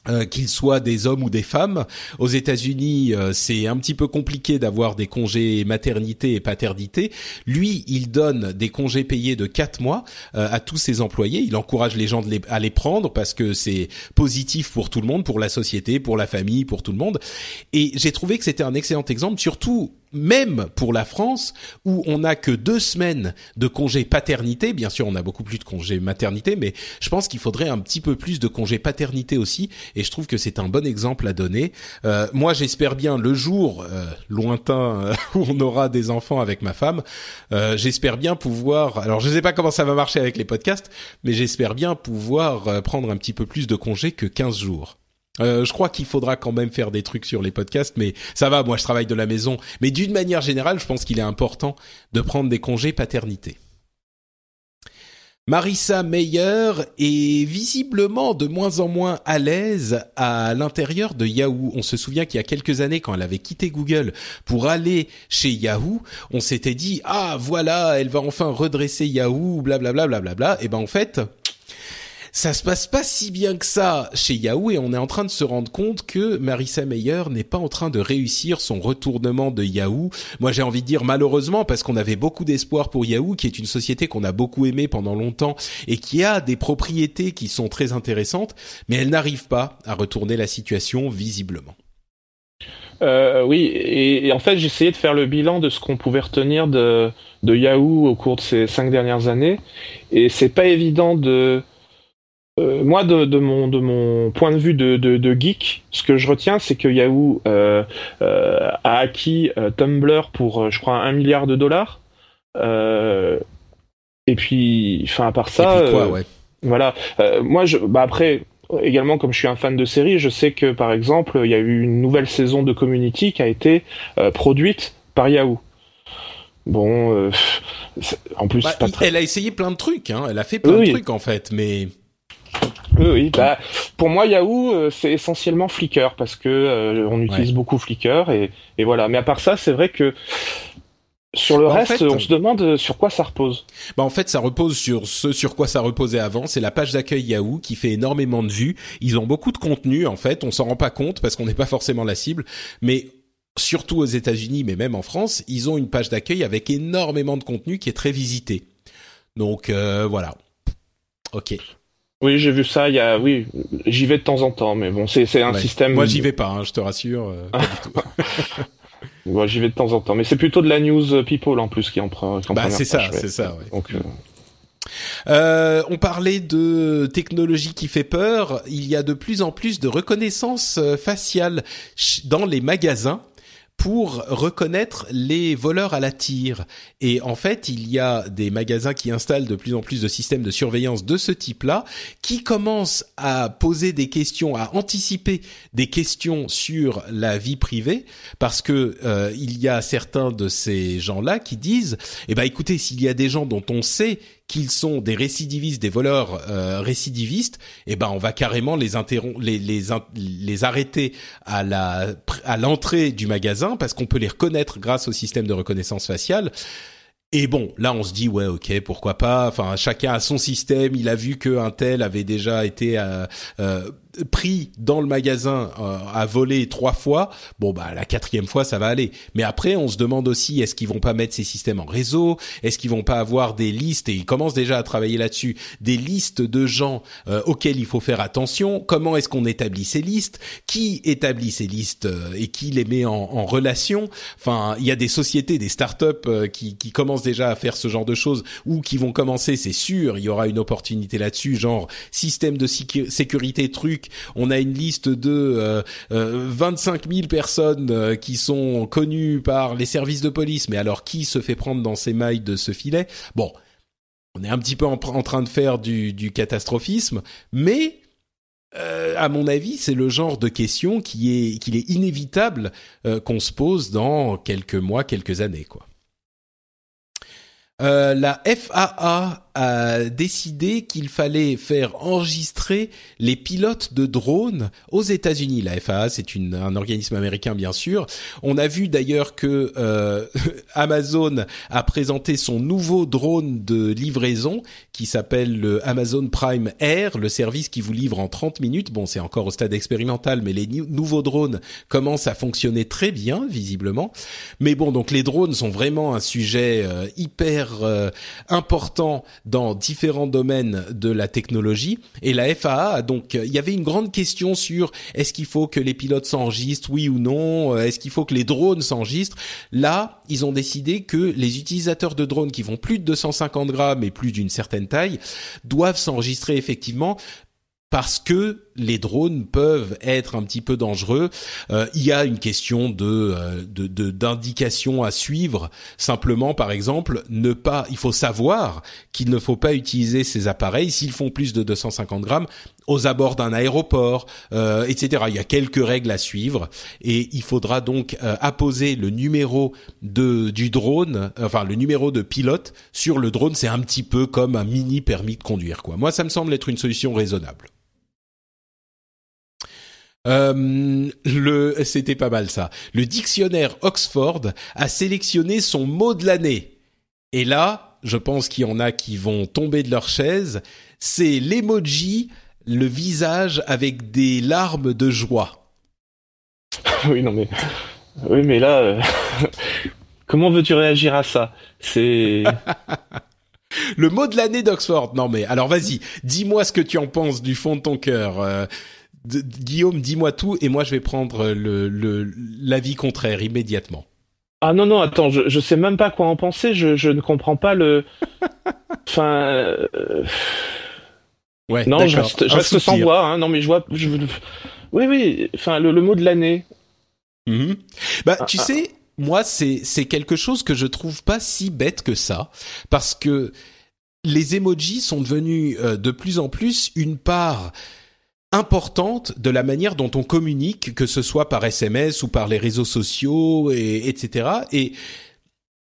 euh, qu'ils soient des hommes ou des femmes. Aux États-Unis, euh, c'est un petit peu compliqué d'avoir des congés maternité et paternité. Lui, il donne des congés payés de quatre mois euh, à tous ses employés. Il encourage les gens à les prendre parce que c'est positif pour tout le monde, pour la société, pour la famille, pour tout le monde. Et j'ai trouvé que c'était un excellent exemple, surtout même pour la France, où on n'a que deux semaines de congé paternité, bien sûr on a beaucoup plus de congé maternité, mais je pense qu'il faudrait un petit peu plus de congé paternité aussi, et je trouve que c'est un bon exemple à donner. Euh, moi j'espère bien le jour euh, lointain euh, où on aura des enfants avec ma femme, j'espère bien pouvoir, alors je ne sais pas comment ça va marcher avec les podcasts, mais j'espère bien pouvoir prendre un petit peu plus de congé que 15 jours. Euh, je crois qu'il faudra quand même faire des trucs sur les podcasts, mais ça va, moi je travaille de la maison. Mais d'une manière générale, je pense qu'il est important de prendre des congés paternité. Marissa Meyer est visiblement de moins en moins à l'aise à l'intérieur de Yahoo. On se souvient qu'il y a quelques années, quand elle avait quitté Google pour aller chez Yahoo, on s'était dit ah voilà, elle va enfin redresser Yahoo, blablabla, blablabla. Et ben en fait, ça se passe pas si bien que ça chez Yahoo et on est en train de se rendre compte que Marissa Meyer n'est pas en train de réussir son retournement de Yahoo. Moi, j'ai envie de dire malheureusement parce qu'on avait beaucoup d'espoir pour Yahoo, qui est une société qu'on a beaucoup aimée pendant longtemps et qui a des propriétés qui sont très intéressantes, mais elle n'arrive pas à retourner la situation visiblement. Euh, oui, et, en fait, j'essayais de faire le bilan de ce qu'on pouvait retenir de, de Yahoo au cours de ces cinq dernières années, et c'est pas évident de euh, moi, de, mon, de mon point de vue de, de, geek, ce que je retiens, c'est que Yahoo euh, euh, a acquis Tumblr pour, je crois, un milliard de dollars. et puis, enfin, à part ça, quoi, ouais. voilà. moi, je, bah après, également, comme je suis un fan de série, je sais que, par exemple, il y a eu une nouvelle saison de Community qui a été produite par Yahoo. Bon, en plus, bah, elle a essayé plein de trucs, hein. Elle a fait plein de trucs en fait, mais oui, oui. Bah, pour moi, Yahoo, euh, c'est essentiellement Flickr parce que euh, on utilise beaucoup Flickr et, et, voilà. Mais à part ça, c'est vrai que sur le bah, reste, on se demande euh, sur quoi ça repose. Bah en fait, ça repose sur ce sur quoi ça reposait avant. C'est la page d'accueil Yahoo qui fait énormément de vues. Ils ont beaucoup de contenu en fait. On s'en rend pas compte parce qu'on n'est pas forcément la cible, mais surtout aux États-Unis, mais même en France, ils ont une page d'accueil avec énormément de contenu qui est très visité. Donc voilà. Ok. Oui, j'ai vu ça. Il y a, oui, j'y vais de temps en temps, mais bon, c'est un système. Moi, j'y vais pas. Hein, je te rassure. Euh, pas du tout. Moi, j'y vais de temps en temps, mais c'est plutôt de la news people en plus qui en prend. Bah, c'est ça, c'est ça. Ouais. Donc. Euh... Euh, on parlait de technologie qui fait peur. Il y a de plus en plus de reconnaissance euh, faciale dans les magasins pour reconnaître les voleurs à la tire. Et en fait, il y a des magasins qui installent de plus en plus de systèmes de surveillance de ce type-là, qui commencent à poser des questions, à anticiper des questions sur la vie privée, parce que euh, il y a certains de ces gens-là qui disent, eh ben écoutez, s'il y a des gens dont on sait qu'ils sont des récidivistes, des voleurs euh, récidivistes, eh ben on va carrément les les les, les arrêter à la à l'entrée du magasin parce qu'on peut les reconnaître grâce au système de reconnaissance faciale. Et bon, là, on se dit ouais, ok, pourquoi pas. Enfin, chacun a son système. Il a vu qu'un tel avait déjà été euh, euh, pris dans le magasin euh, à voler trois fois, bon bah la quatrième fois ça va aller. Mais après on se demande aussi est-ce qu'ils vont pas mettre ces systèmes en réseau, est-ce qu'ils vont pas avoir des listes? Et ils commencent déjà à travailler là-dessus, des listes de gens euh, auxquels il faut faire attention. Comment est-ce qu'on établit ces listes? Qui établit ces listes euh, et qui les met en, en relation? Enfin il y a des sociétés, des startups qui, qui commencent déjà à faire ce genre de choses ou qui vont commencer, c'est sûr, il y aura une opportunité là-dessus, genre système de sécurité truc on a une liste de euh, 25 euh, 000 personnes euh, qui sont connues par les services de police, mais alors qui se fait prendre dans ces mailles de ce filet? Bon, on est un petit peu en, train de faire du, catastrophisme, mais euh, à mon avis, c'est le genre de question qui est qu'il est inévitable qu'on se pose dans quelques mois, quelques années, la FAA a décidé qu'il fallait faire enregistrer les pilotes de drones aux États-Unis. La FAA, c'est un organisme américain bien sûr. On a vu d'ailleurs que euh, Amazon a présenté son nouveau drone de livraison qui s'appelle le Amazon Prime Air, le service qui vous livre en 30 minutes. Bon, c'est encore au stade expérimental, mais les nouveaux drones commencent à fonctionner très bien, visiblement. Mais bon, donc les drones sont vraiment un sujet euh, hyper euh, important dans différents domaines de la technologie. Et la FAA, donc, il y avait une grande question sur est-ce qu'il faut que les pilotes s'enregistrent, oui ou non? Est-ce qu'il faut que les drones s'enregistrent? Là, ils ont décidé que les utilisateurs de drones qui vont plus de 250 grammes et plus d'une certaine taille doivent s'enregistrer effectivement parce que les drones peuvent être un petit peu dangereux. Euh, il y a une question de euh, d'indication à suivre. Simplement, par exemple, ne pas. Il faut savoir qu'il ne faut pas utiliser ces appareils s'ils font plus de 250 grammes aux abords d'un aéroport, euh, etc. Il y a quelques règles à suivre et il faudra donc apposer le numéro de du drone, enfin le numéro de pilote sur le drone. C'est un petit peu comme un mini permis de conduire, quoi. Moi, ça me semble être une solution raisonnable. Euh, le, c'était pas mal ça. Le dictionnaire Oxford a sélectionné son mot de l'année. Et là, je pense qu'il y en a qui vont tomber de leur chaise. C'est l'emoji, le visage avec des larmes de joie. oui, non mais, oui, mais là, euh, comment veux-tu réagir à ça? C'est. le mot de l'année d'Oxford. Non mais, alors vas-y, dis-moi ce que tu en penses du fond de ton cœur. Euh, Guillaume, dis-moi tout et moi je vais prendre le l'avis contraire immédiatement. Ah non non attends je je sais même pas quoi en penser je je ne comprends pas le enfin euh, ouais non je reste, je reste sans voix hein. non mais je vois je... oui oui enfin le, le mot de l'année mm-hmm. bah tu ah, sais moi c'est c'est quelque chose que je trouve pas si bête que ça parce que les emojis sont devenus euh, de plus en plus une part importante de la manière dont on communique, que ce soit par SMS ou par les réseaux sociaux, et, etc. Et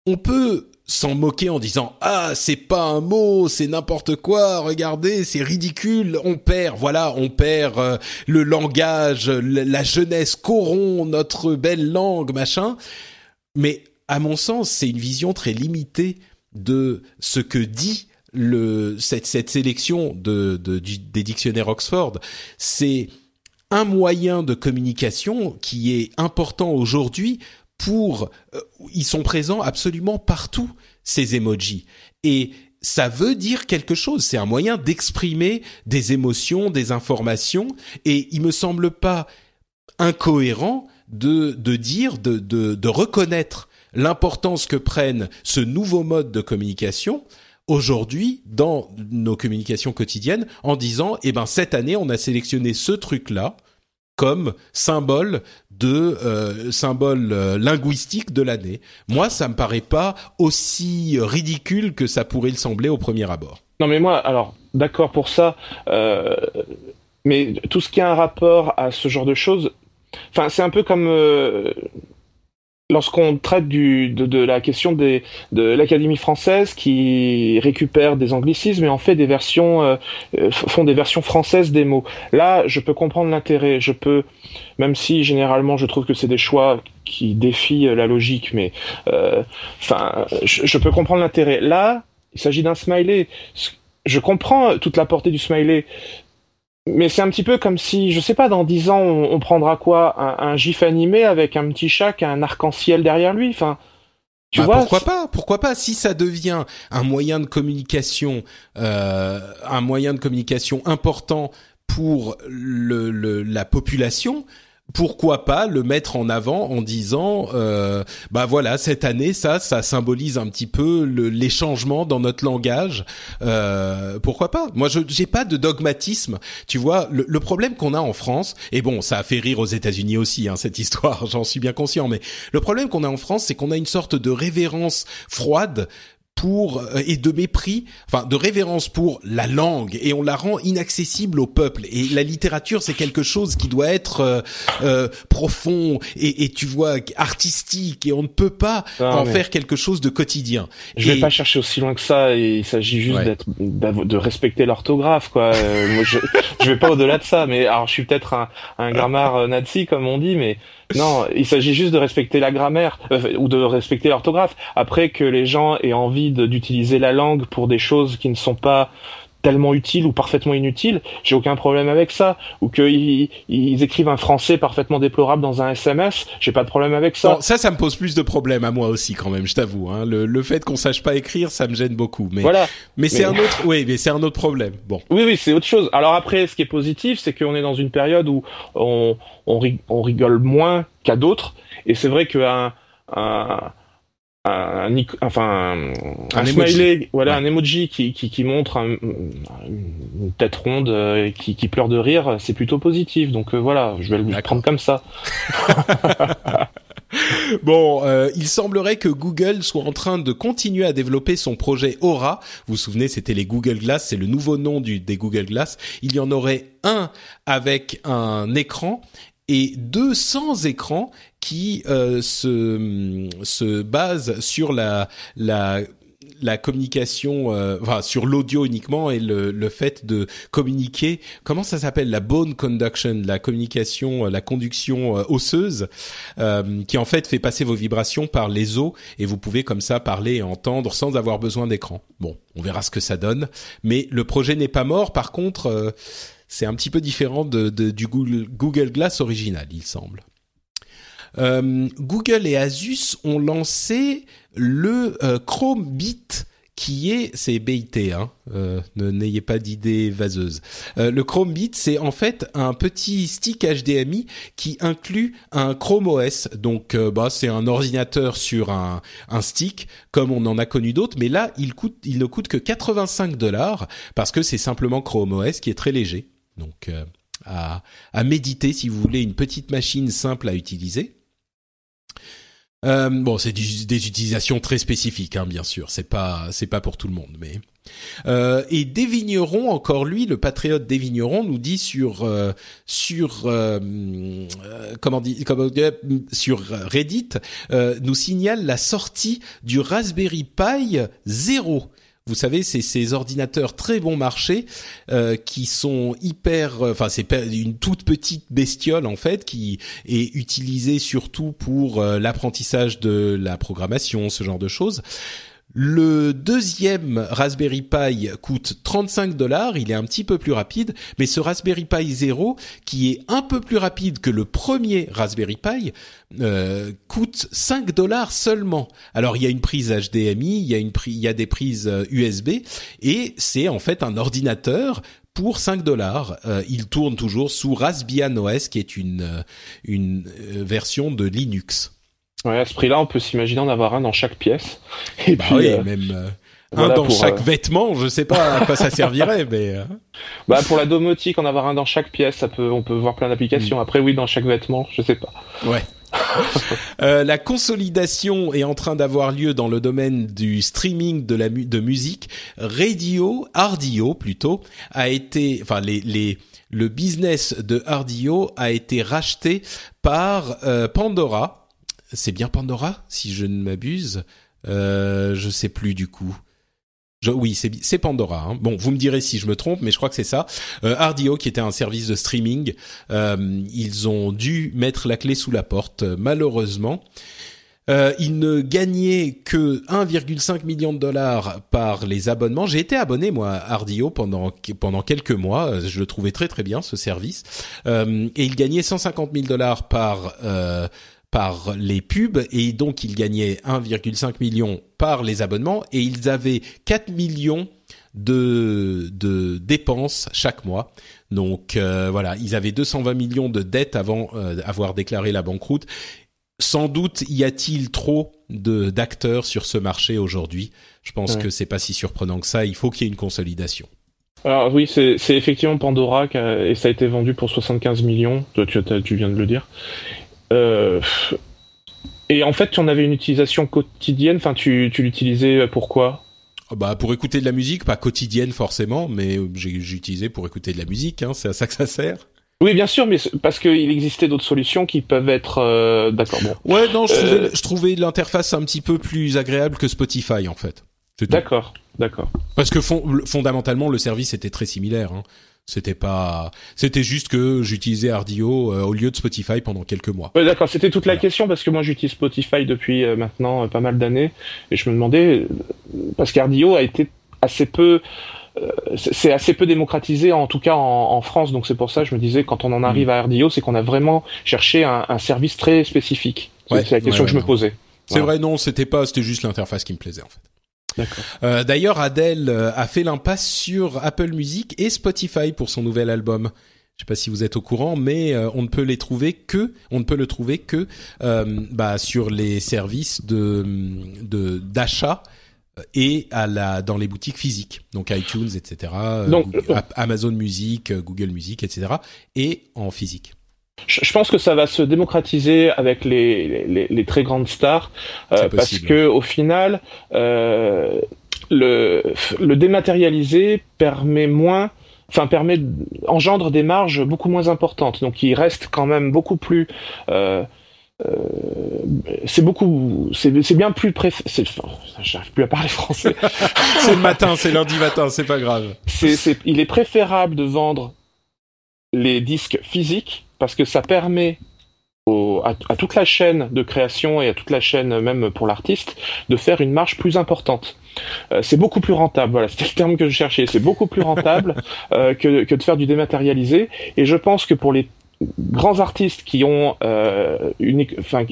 on peut s'en moquer en disant ah c'est pas un mot c'est n'importe quoi regardez c'est ridicule on perd voilà on perd euh, le langage la jeunesse corrompt notre belle langue machin mais à mon sens c'est une vision très limitée de ce que dit cette, sélection de, de, des dictionnaires Oxford, c'est un moyen de communication qui est important aujourd'hui pour euh, ils sont présents absolument partout ces emojis. Et ça veut dire quelque chose, c'est un moyen d'exprimer des émotions, des informations et il me semble pas incohérent de de dire de de, de reconnaître l'importance que prennent ce nouveau mode de communication aujourd'hui dans nos communications quotidiennes en disant eh ben cette année on a sélectionné ce truc là comme symbole de euh, symbole euh, linguistique de l'année. Moi, ça me paraît pas aussi ridicule que ça pourrait le sembler au premier abord. Non, mais moi, alors d'accord pour ça, euh, mais tout ce qui a un rapport à ce genre de choses, enfin, c'est un peu comme lorsqu'on traite du, de, la question des, de l'Académie française qui récupère des anglicismes et en fait des versions, euh, euh, font des versions françaises des mots. Là, je peux comprendre l'intérêt. Je peux, même si généralement je trouve que c'est des choix qui défient la logique, mais euh, enfin, je, je peux comprendre l'intérêt. Là, il s'agit d'un smiley. Je comprends toute la portée du smiley. Mais c'est un petit peu comme si, je sais pas, dans dix ans, on, prendra quoi? Un, un, gif animé avec un petit chat qui a un arc-en-ciel derrière lui? Enfin, tu bah, vois, pourquoi pas Pourquoi pas? Si ça devient un moyen de communication, euh, un moyen de communication important pour le, le, la population, pourquoi pas le mettre en avant en disant euh, bah voilà cette année ça ça symbolise un petit peu les changements dans notre langage euh, pourquoi pas? Moi je j'ai pas de dogmatisme tu vois. Le, problème qu'on a en France et bon ça a fait rire aux États-Unis aussi hein, cette histoire j'en suis bien conscient mais le problème qu'on a en France c'est qu'on a une sorte de révérence froide pour euh, et de mépris, enfin de révérence pour la langue et on la rend inaccessible au peuple. Et la littérature, c'est quelque chose qui doit être euh, euh profond et, et, tu vois artistique et on ne peut pas en faire quelque chose de quotidien. Je vais pas chercher aussi loin que ça. Et il s'agit juste d'être de respecter l'orthographe quoi. Euh, moi, je, je vais pas au-delà de ça. Mais alors je suis peut-être un, un grammaire nazi comme on dit, mais non, il s'agit juste de respecter la grammaire euh, ou de respecter l'orthographe. Après que les gens aient envie d'utiliser la langue pour des choses qui ne sont pas tellement utiles ou parfaitement inutiles, j'ai aucun problème avec ça. Ou qu'ils ils écrivent un français parfaitement déplorable dans un SMS, j'ai pas de problème avec ça. ça, ça me pose plus de problèmes à moi aussi quand même, je t'avoue. Hein. Le, le, fait qu'on sache pas écrire, ça me gêne beaucoup. Mais voilà. Mais, c'est un autre, oui, mais c'est un autre problème. Bon. Oui, oui, c'est autre chose. Alors après, ce qui est positif, c'est qu'on est dans une période où on, on, on rigole moins qu'à d'autres, et c'est vrai qu'un un, un, enfin un, smiley, voilà, un emoji qui, qui, qui montre une tête ronde euh, qui, qui pleure de rire, c'est plutôt positif. Donc euh, voilà, je vais le prendre comme ça. bon, euh, il semblerait que Google soit en train de continuer à développer son projet Aura. Vous vous souvenez, c'était les Google Glass, c'est le nouveau nom du, des Google Glass. Il y en aurait un avec un écran et 200 écrans qui euh, se, se basent sur la, la la communication, euh, enfin sur l'audio uniquement et le, le fait de communiquer. Comment ça s'appelle la bone conduction, la communication, euh, la conduction euh, osseuse, qui en fait fait passer vos vibrations par les os et vous pouvez comme ça parler et entendre sans avoir besoin d'écran. Bon, on verra ce que ça donne, mais le projet n'est pas mort. Par contre c'est un petit peu différent de, du Google, Google, Glass original, il semble. Euh, Google et Asus ont lancé le euh, Chrome Bit qui est, c'est BIT, hein, euh, n'ayez pas d'idées vaseuses. Euh, le Chrome Bit, c'est en fait un petit stick HDMI qui inclut un Chrome OS. Donc, bah, c'est un ordinateur sur un, un stick, comme on en a connu d'autres, mais là, il coûte, il ne coûte que 85 dollars parce que c'est simplement Chrome OS qui est très léger. Donc à, à, méditer si vous voulez une petite machine simple à utiliser. Euh, bon, c'est des utilisations très spécifiques, hein, bien sûr. C'est pas, c'est pas pour tout le monde, mais. Euh, et des vignerons, encore lui, le patriote des vignerons, nous dit sur euh, sur euh, comment dit comment, sur Reddit, nous signale la sortie du Raspberry Pi 0 vous savez, c'est ces ordinateurs très bon marché euh, qui sont hyper, euh, enfin c'est une toute petite bestiole en fait qui est utilisée surtout pour euh, l'apprentissage de la programmation, ce genre de choses. Le deuxième Raspberry Pi coûte 35 dollars, il est un petit peu plus rapide, mais ce Raspberry Pi Zero, qui est un peu plus rapide que le premier Raspberry Pi, euh, coûte 5 dollars seulement. Alors il y a une prise HDMI, il y a une des prises USB, euh, et c'est en fait un ordinateur pour 5 dollars. Euh, il tourne toujours sous Raspbian OS, qui est une version de Linux. Ouais, à ce prix-là, on peut s'imaginer en avoir un dans chaque pièce. Et bah puis, oui, euh, même euh, un dans chaque euh, vêtement. Je sais pas à quoi ça servirait, mais. Bah pour la domotique, en avoir un dans chaque pièce, ça peut, on peut voir plein d'applications. Mm. Après, oui, dans chaque vêtement, je sais pas. Ouais. euh, la consolidation est en train d'avoir lieu dans le domaine du streaming de la mu de musique. Radio, Ardio plutôt, a été, enfin les les le business de Ardio a été racheté par euh, Pandora c'est bien Pandora, si je ne m'abuse. Euh, je sais plus du coup. oui, c'est Pandora. Hein. Bon, vous me direz si je me trompe, mais je crois que c'est ça. Euh, Ardio, qui était un service de streaming, euh, ils ont dû mettre la clé sous la porte, malheureusement. Euh, il ne gagnait que 1,5 million de dollars par les abonnements. J'ai été abonné moi à Ardio pendant pendant quelques mois. Je le trouvais très très bien ce service. Euh, et il gagnait 150 000 dollars par euh, par les pubs et donc il gagnait 1,5 million par les abonnements et ils avaient 4 millions de, de dépenses chaque mois. Donc euh, voilà, ils avaient 220 millions de dettes avant euh, avoir déclaré la banqueroute. Sans doute y a-t-il trop de d'acteurs sur ce marché aujourd'hui? Je pense que c'est pas si surprenant que ça. Il faut qu'il y ait une consolidation. Alors oui, c'est effectivement Pandora et ça a été vendu pour 75 millions. Toi, tu, tu viens de le dire. Euh, et en fait, tu en avais une utilisation quotidienne. Enfin, tu, tu l'utilisais pourquoi ah bah pour écouter de la musique, pas quotidienne forcément, mais j'ai utilisé pour écouter de la musique. Hein, c'est à ça que ça sert. Oui, bien sûr, mais parce qu'il existait d'autres solutions qui peuvent être euh, d'accord. Bon. Ouais, non, je trouvais, euh, je trouvais l'interface un petit peu plus agréable que Spotify en fait. D'accord, d'accord. Parce que fondamentalement, le service était très similaire. Hein. C'était pas, c'était juste que j'utilisais Ardio euh, au lieu de Spotify pendant quelques mois. Ouais, d'accord, c'était toute la question parce que moi j'utilise Spotify depuis euh, maintenant euh, pas mal d'années. Et je me demandais parce qu'Ardio a été assez peu c'est assez peu démocratisé en tout cas en, France. Donc c'est pour ça que je me disais quand on en arrive mm. à Ardio c'est qu'on a vraiment cherché un, service très spécifique. C'est la question que je me posais. C'est vrai non c'était pas c'était juste l'interface qui me plaisait en fait euh, D'ailleurs, Adele euh, a fait l'impasse sur Apple Music et Spotify pour son nouvel album. Je sais pas si vous êtes au courant, mais euh, on ne peut les trouver que, on ne peut le trouver que euh, bah, sur les services de d'achat et à la dans les boutiques physiques, donc iTunes, etc. Donc, Amazon Music, Google Music, etc. et en physique. Je pense que ça va se démocratiser avec les, les, les très grandes stars euh, parce que au final, euh, le, le dématérialisé permet moins, enfin permet engendre des marges beaucoup moins importantes. Donc il reste quand même beaucoup plus euh, euh c'est beaucoup, c'est bien plus préf... J'arrive plus à parler français. c'est le matin, c'est lundi matin, c'est pas grave. C'est, il est préférable de vendre les disques physiques parce que ça permet à, toute la chaîne de création et à toute la chaîne même pour l'artiste de faire une marge plus importante. Euh, c'est beaucoup plus rentable, voilà, c'était le terme que je cherchais, c'est beaucoup plus rentable euh, que, de faire du dématérialisé. Et je pense que pour les grands artistes qui ont euh, une, enfin,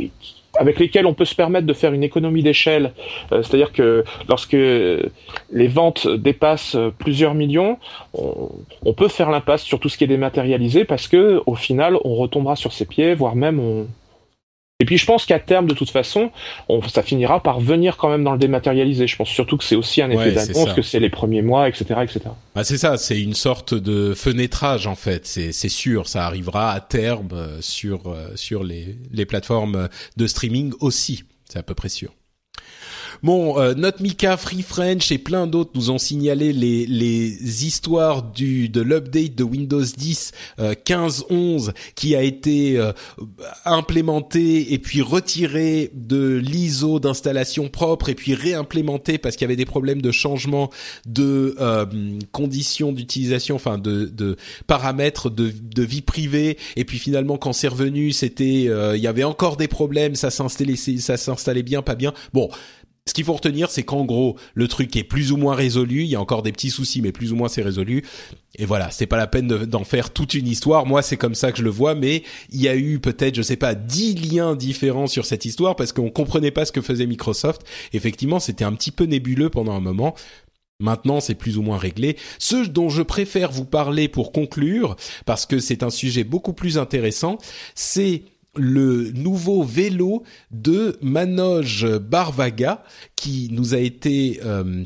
avec lesquels on peut se permettre de faire une économie d'échelle. Euh, c'est-à-dire que lorsque les ventes dépassent plusieurs millions, on, peut faire l'impasse sur tout ce qui est dématérialisé parce que au final, on retombera sur ses pieds, voire même on, et puis je pense qu'à terme, de toute façon, on, ça finira par venir quand même dans le dématérialisé. Je pense surtout que c'est aussi un effet d'annonce, que c'est les premiers mois, etc., etc. Bah c'est ça, c'est une sorte de fenêtrage en fait. C'est sûr, ça arrivera à terme euh, sur euh, sur les les plateformes de streaming aussi. C'est à peu près sûr. Bon, euh, notre Mika, Free French et plein d'autres nous ont signalé les, les histoires du de l'update de Windows 10 euh, 15.11 qui a été euh, implémenté et puis retiré de l'ISO d'installation propre et puis réimplémenté parce qu'il y avait des problèmes de changement de euh, conditions d'utilisation, enfin de, de paramètres de, de vie privée et puis finalement quand c'est revenu, c'était il y avait encore des problèmes, ça s'installait ça s'installait bien, pas bien. Bon, ce qu'il faut retenir, c'est qu'en gros, le truc est plus ou moins résolu. Il y a encore des petits soucis, mais plus ou moins c'est résolu. Et voilà, c'est pas la peine d'en faire toute une histoire. Moi, c'est comme ça que je le vois. Mais il y a eu peut-être, je sais pas, dix liens différents sur cette histoire parce qu'on comprenait pas ce que faisait Microsoft. Effectivement, c'était un petit peu nébuleux pendant un moment. Maintenant, c'est plus ou moins réglé. Ce dont je préfère vous parler pour conclure, parce que c'est un sujet beaucoup plus intéressant, c'est le nouveau vélo de Manoj Barvaga qui nous a été euh,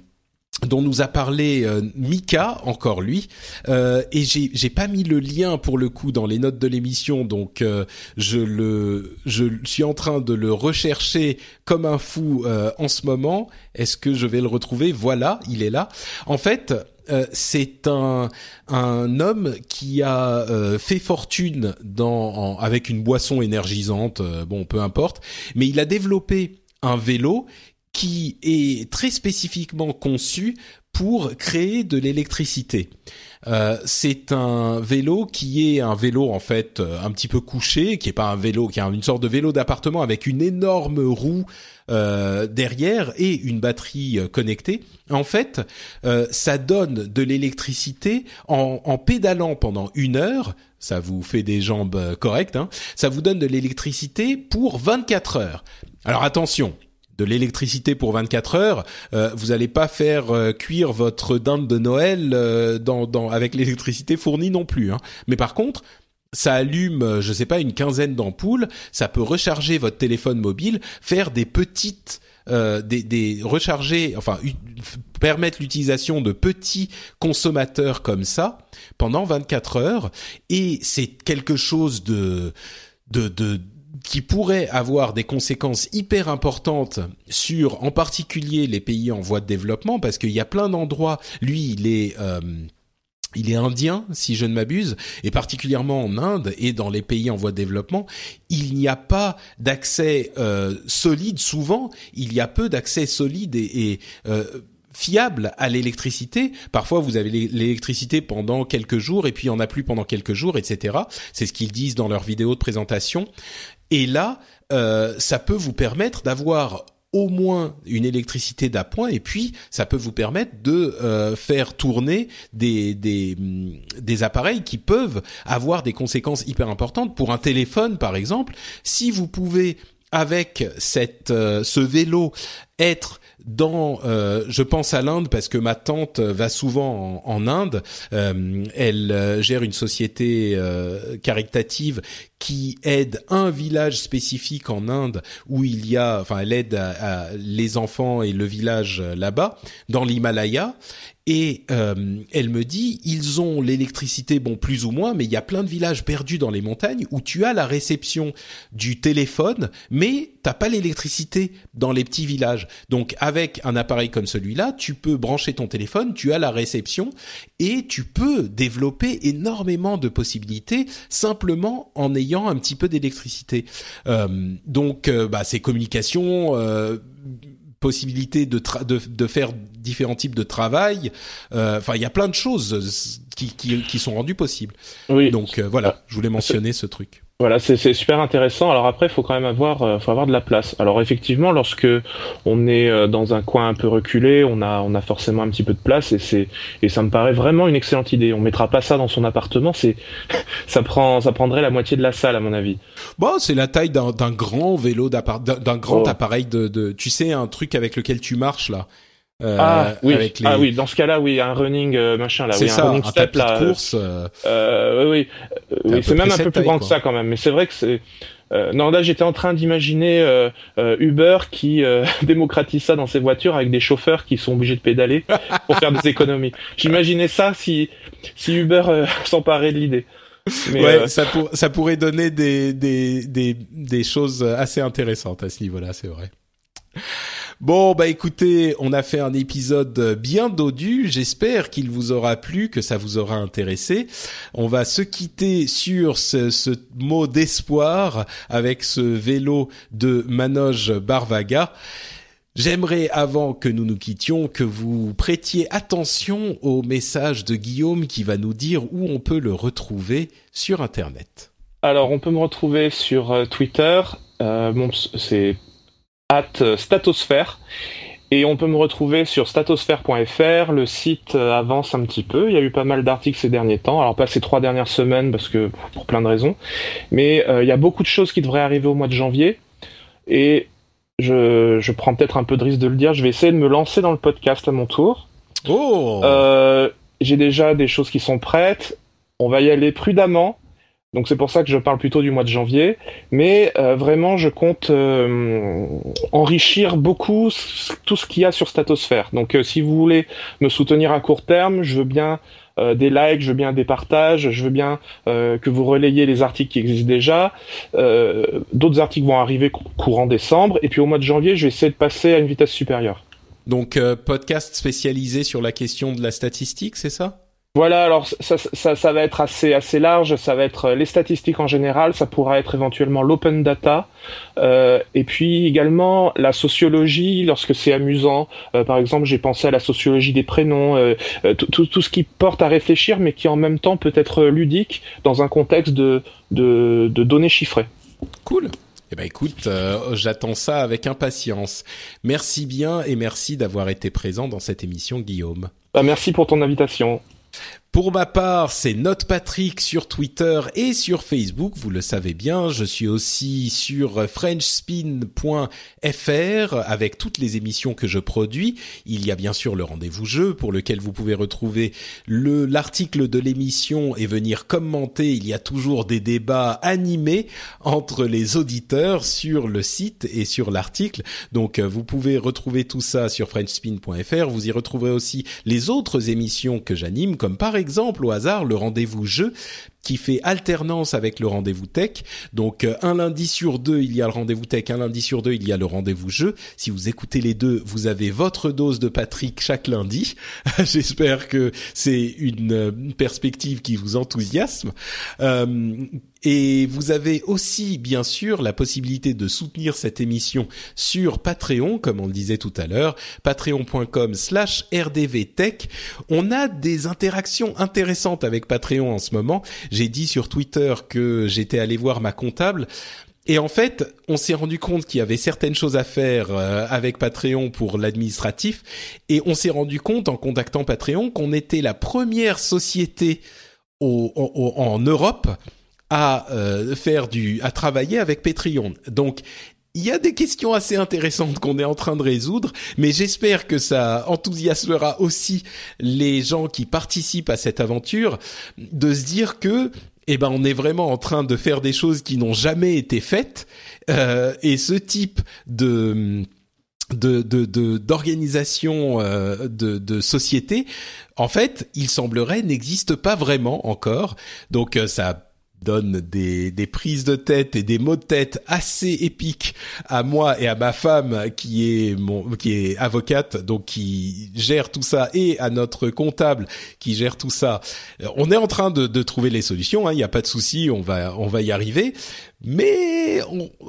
dont nous a parlé euh, Mika, encore lui, euh, et j'ai j'ai pas mis le lien pour le coup dans les notes de l'émission, donc je le je suis en train de le rechercher comme un fou en ce moment. Est-ce que je vais le retrouver? Voilà, il est là. En fait, euh, c'est un, un homme qui a euh, fait fortune dans, avec une boisson énergisante, euh, bon peu importe, mais il a développé un vélo qui est très spécifiquement conçu pour créer de l'électricité. Euh, c'est un vélo qui est un vélo en fait euh, un petit peu couché, qui est pas un vélo, qui est une sorte de vélo d'appartement avec une énorme roue euh, derrière et une batterie euh, connectée. En fait, ça donne de l'électricité en, en, pédalant pendant une heure. Ça vous fait des jambes correctes. Hein, ça vous donne de l'électricité pour 24 heures. Alors attention, de l'électricité pour 24 heures, euh, vous n'allez pas faire euh, cuire votre dinde de Noël euh, dans, dans, avec l'électricité fournie non plus. Hein. Mais par contre, ça allume, je sais pas, une quinzaine d'ampoules, ça peut recharger votre téléphone mobile, faire des petites des, des recharger, enfin permettre l'utilisation de petits consommateurs comme ça pendant 24 heures et c'est quelque chose de de, de qui pourrait avoir des conséquences hyper importantes sur, en particulier, les pays en voie de développement, parce qu'il y a plein d'endroits. Lui, il est euh, il est indien, si je ne m'abuse, et particulièrement en Inde et dans les pays en voie de développement, il n'y a pas d'accès euh, solide. Souvent, il y a peu d'accès solide et, euh, fiable à l'électricité. Parfois, vous avez l'électricité pendant quelques jours et puis il n'y en a plus pendant quelques jours, etc. C'est ce qu'ils disent dans leurs vidéos de présentation. Et là, euh, ça peut vous permettre d'avoir au moins une électricité d'appoint et puis ça peut vous permettre de euh, faire tourner des, des, mm, des appareils qui peuvent avoir des conséquences hyper importantes. Pour un téléphone par exemple si vous pouvez avec cette euh, ce vélo être dans, euh, je pense à l'Inde parce que ma tante va souvent en, Inde. Euh, elle euh, gère une société caritative qui aide un village spécifique en Inde où il y a, enfin, elle aide les enfants et le village là-bas dans l'Himalaya et euh, elle me dit, ils ont l'électricité, bon plus ou moins, mais il y a plein de villages perdus dans les montagnes où tu as la réception du téléphone, mais t'as pas l'électricité dans les petits villages. Donc avec un appareil comme celui-là, tu peux brancher ton téléphone, tu as la réception et tu peux développer énormément de possibilités simplement en ayant un petit peu d'électricité. Euh, donc, euh, bah, ces communications possibilité de, de, de, faire différents types de travail. Euh, enfin, il y a plein de choses qui, qui, qui sont rendues possibles. Oui. Donc euh, voilà, je voulais mentionner ce truc. Voilà, c'est super intéressant. Alors après, il faut quand même avoir, euh, faut avoir de la place. Alors effectivement, lorsque on est euh, dans un coin un peu reculé, on a, on a forcément un petit peu de place et c'est, et ça me paraît vraiment une excellente idée. On mettra pas ça dans son appartement, c'est, ça prend, ça prendrait la moitié de la salle à mon avis. Bon, c'est la taille d'un grand vélo d'un grand oh. appareil de, de, tu sais, un truc avec lequel tu marches là. Euh, ah, oui. ah oui, dans ce cas-là, oui, un running euh, machin là, oui, ça, un running step là. De course, euh, euh oui, oui, c'est même un peu plus grand que ça quand même, mais c'est vrai que c'est. non, là, j'étais en train d'imaginer Uber qui démocratise ça dans ses voitures avec des chauffeurs qui sont obligés de pédaler pour faire des économies. J'imaginais ça si si Uber s'emparait de l'idée. Mais ouais, ça, pour, ça pourrait donner des, des, des, des choses assez intéressantes à ce niveau-là, c'est vrai. Bon, bah écoutez, on a fait un épisode bien dodu. J'espère qu'il vous aura plu, que ça vous aura intéressé. On va se quitter sur ce, mot d'espoir avec ce vélo de Manoj Barvaga. J'aimerais, avant que nous nous quittions, que vous prêtiez attention au message de Guillaume qui va nous dire où on peut le retrouver sur Internet. Alors, on peut me retrouver sur euh, Twitter. Euh, bon, c'est at Statosphère. Et on peut me retrouver sur statosphère.fr. Le site euh, avance un petit peu. Il y a eu pas mal d'articles ces derniers temps. Alors pas ces trois dernières semaines parce que pour plein de raisons. Mais euh, il y a beaucoup de choses qui devraient arriver au mois de janvier. Et je, je prends peut-être un peu de risque de le dire. Je vais essayer de me lancer dans le podcast à mon tour. Oh. Euh, J'ai déjà des choses qui sont prêtes. On va y aller prudemment. Donc c'est pour ça que je parle plutôt du mois de janvier. Mais euh, vraiment, je compte euh, enrichir beaucoup tout ce qu'il y a sur Statosphère. Donc euh, si vous voulez me soutenir à court terme, je veux bien des likes, je veux bien des partages, je veux bien que vous relayez les articles qui existent déjà. D'autres articles vont arriver courant décembre. Et puis au mois de janvier, je vais essayer de passer à une vitesse supérieure. Donc podcast spécialisé sur la question de la statistique, c'est ça? Voilà, alors ça, ça, ça, va être assez, assez large, ça va être les statistiques en général, ça pourra être éventuellement l'open data, euh, et puis également la sociologie lorsque c'est amusant. Euh, par exemple, j'ai pensé à la sociologie des prénoms, euh, tout, tout, ce qui porte à réfléchir, mais qui en même temps peut être ludique dans un contexte de, de, de données chiffrées. Cool. Eh ben écoute, j'attends ça avec impatience. Merci bien et merci d'avoir été présent dans cette émission, Guillaume. Bah, merci pour ton invitation. Pour ma part, c'est Note Patrick sur Twitter et sur Facebook, vous le savez bien. Je suis aussi sur frenchspin.fr avec toutes les émissions que je produis. Il y a bien sûr le rendez-vous jeu pour lequel vous pouvez retrouver le l'article de l'émission et venir commenter. Il y a toujours des débats animés entre les auditeurs sur le site et sur l'article. Donc vous pouvez retrouver tout ça sur frenchspin.fr. Vous y retrouverez aussi les autres émissions que j'anime comme par exemple au hasard le rendez-vous jeu qui fait alternance avec le rendez-vous tech. Donc euh, un lundi sur deux, il y a le rendez-vous tech, un lundi sur deux, il y a le rendez-vous jeu. Si vous écoutez les deux, vous avez votre dose de Patrick chaque lundi. J'espère que c'est une euh, perspective qui vous enthousiasme. Euh, et vous avez aussi, bien sûr, la possibilité de soutenir cette émission sur Patreon, comme on le disait tout à l'heure, patreon.com slash rdvtech. On a des interactions intéressantes avec Patreon en ce moment. J'ai dit sur Twitter que j'étais allé voir ma comptable. Et en fait, on s'est rendu compte qu'il y avait certaines choses à faire euh, avec Patreon pour l'administratif, et on s'est rendu compte en contactant Patreon qu'on était la première société en Europe à euh, faire du, à travailler avec Patreon. Il y a des questions assez intéressantes qu'on est en train de résoudre, mais j'espère que ça enthousiasmera aussi les gens qui participent à cette aventure de se dire que eh ben on est vraiment en train de faire des choses qui n'ont jamais été faites. Euh, et ce type de de d'organisation euh, de, de société en fait il semblerait n'existe pas vraiment encore. Donc euh, ça donne des, des prises de tête et des mots de tête assez épiques à moi et à ma femme qui est mon qui est avocate donc qui gère tout ça et à notre comptable qui gère tout ça. Euh, on est en train de, de trouver les solutions. Hein, il n'y a pas de souci, on va on va y arriver. Mais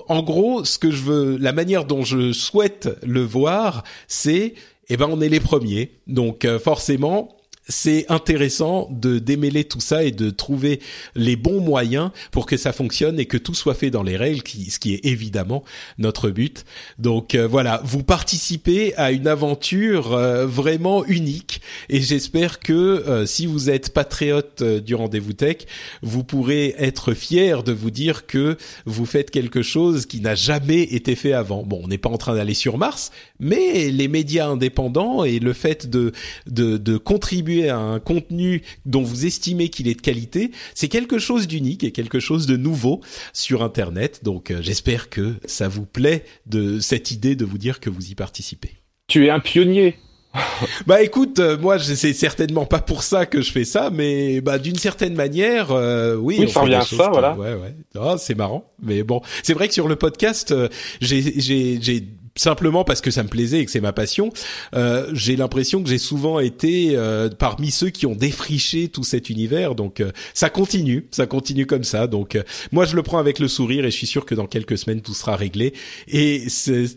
en gros, ce que je veux, la manière dont je souhaite le voir, c'est eh ben on est les premiers. Donc euh, forcément c'est intéressant de démêler tout ça et de trouver les bons moyens pour que ça fonctionne et que tout soit fait dans les règles, ce qui est évidemment notre but. Donc euh, voilà, vous participez à une aventure euh, vraiment unique et j'espère que euh, si vous êtes patriote du rendez-vous tech, vous pourrez être fier de vous dire que vous faites quelque chose qui n'a jamais été fait avant. Bon, on n'est pas en train d'aller sur Mars, mais les médias indépendants et le fait de, de, de contribuer à un contenu dont vous estimez qu'il est de qualité, c'est quelque chose d'unique et quelque chose de nouveau sur Internet. Donc euh, j'espère que ça vous plaît de cette idée de vous dire que vous y participez. Tu es un pionnier. bah écoute, euh, moi c'est certainement pas pour ça que je fais ça, mais bah d'une certaine manière, euh, oui. Oui, ça revient à ça, voilà. Ouais, ouais. Oh, c'est marrant, mais bon, c'est vrai que sur le podcast, j'ai j'ai simplement parce que ça me plaisait et que c'est ma passion, euh, j'ai l'impression que j'ai souvent été euh, parmi ceux qui ont défriché tout cet univers. Donc euh, ça continue, ça continue comme ça. Donc moi je le prends avec le sourire et je suis sûr que dans quelques semaines tout sera réglé et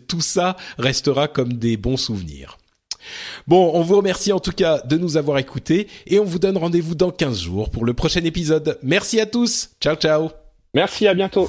tout ça restera comme des bons souvenirs. Bon, on vous remercie en tout cas de nous avoir écoutés et on vous donne rendez-vous dans 15 jours pour le prochain épisode. Merci à tous. Ciao ciao. Merci, à bientôt.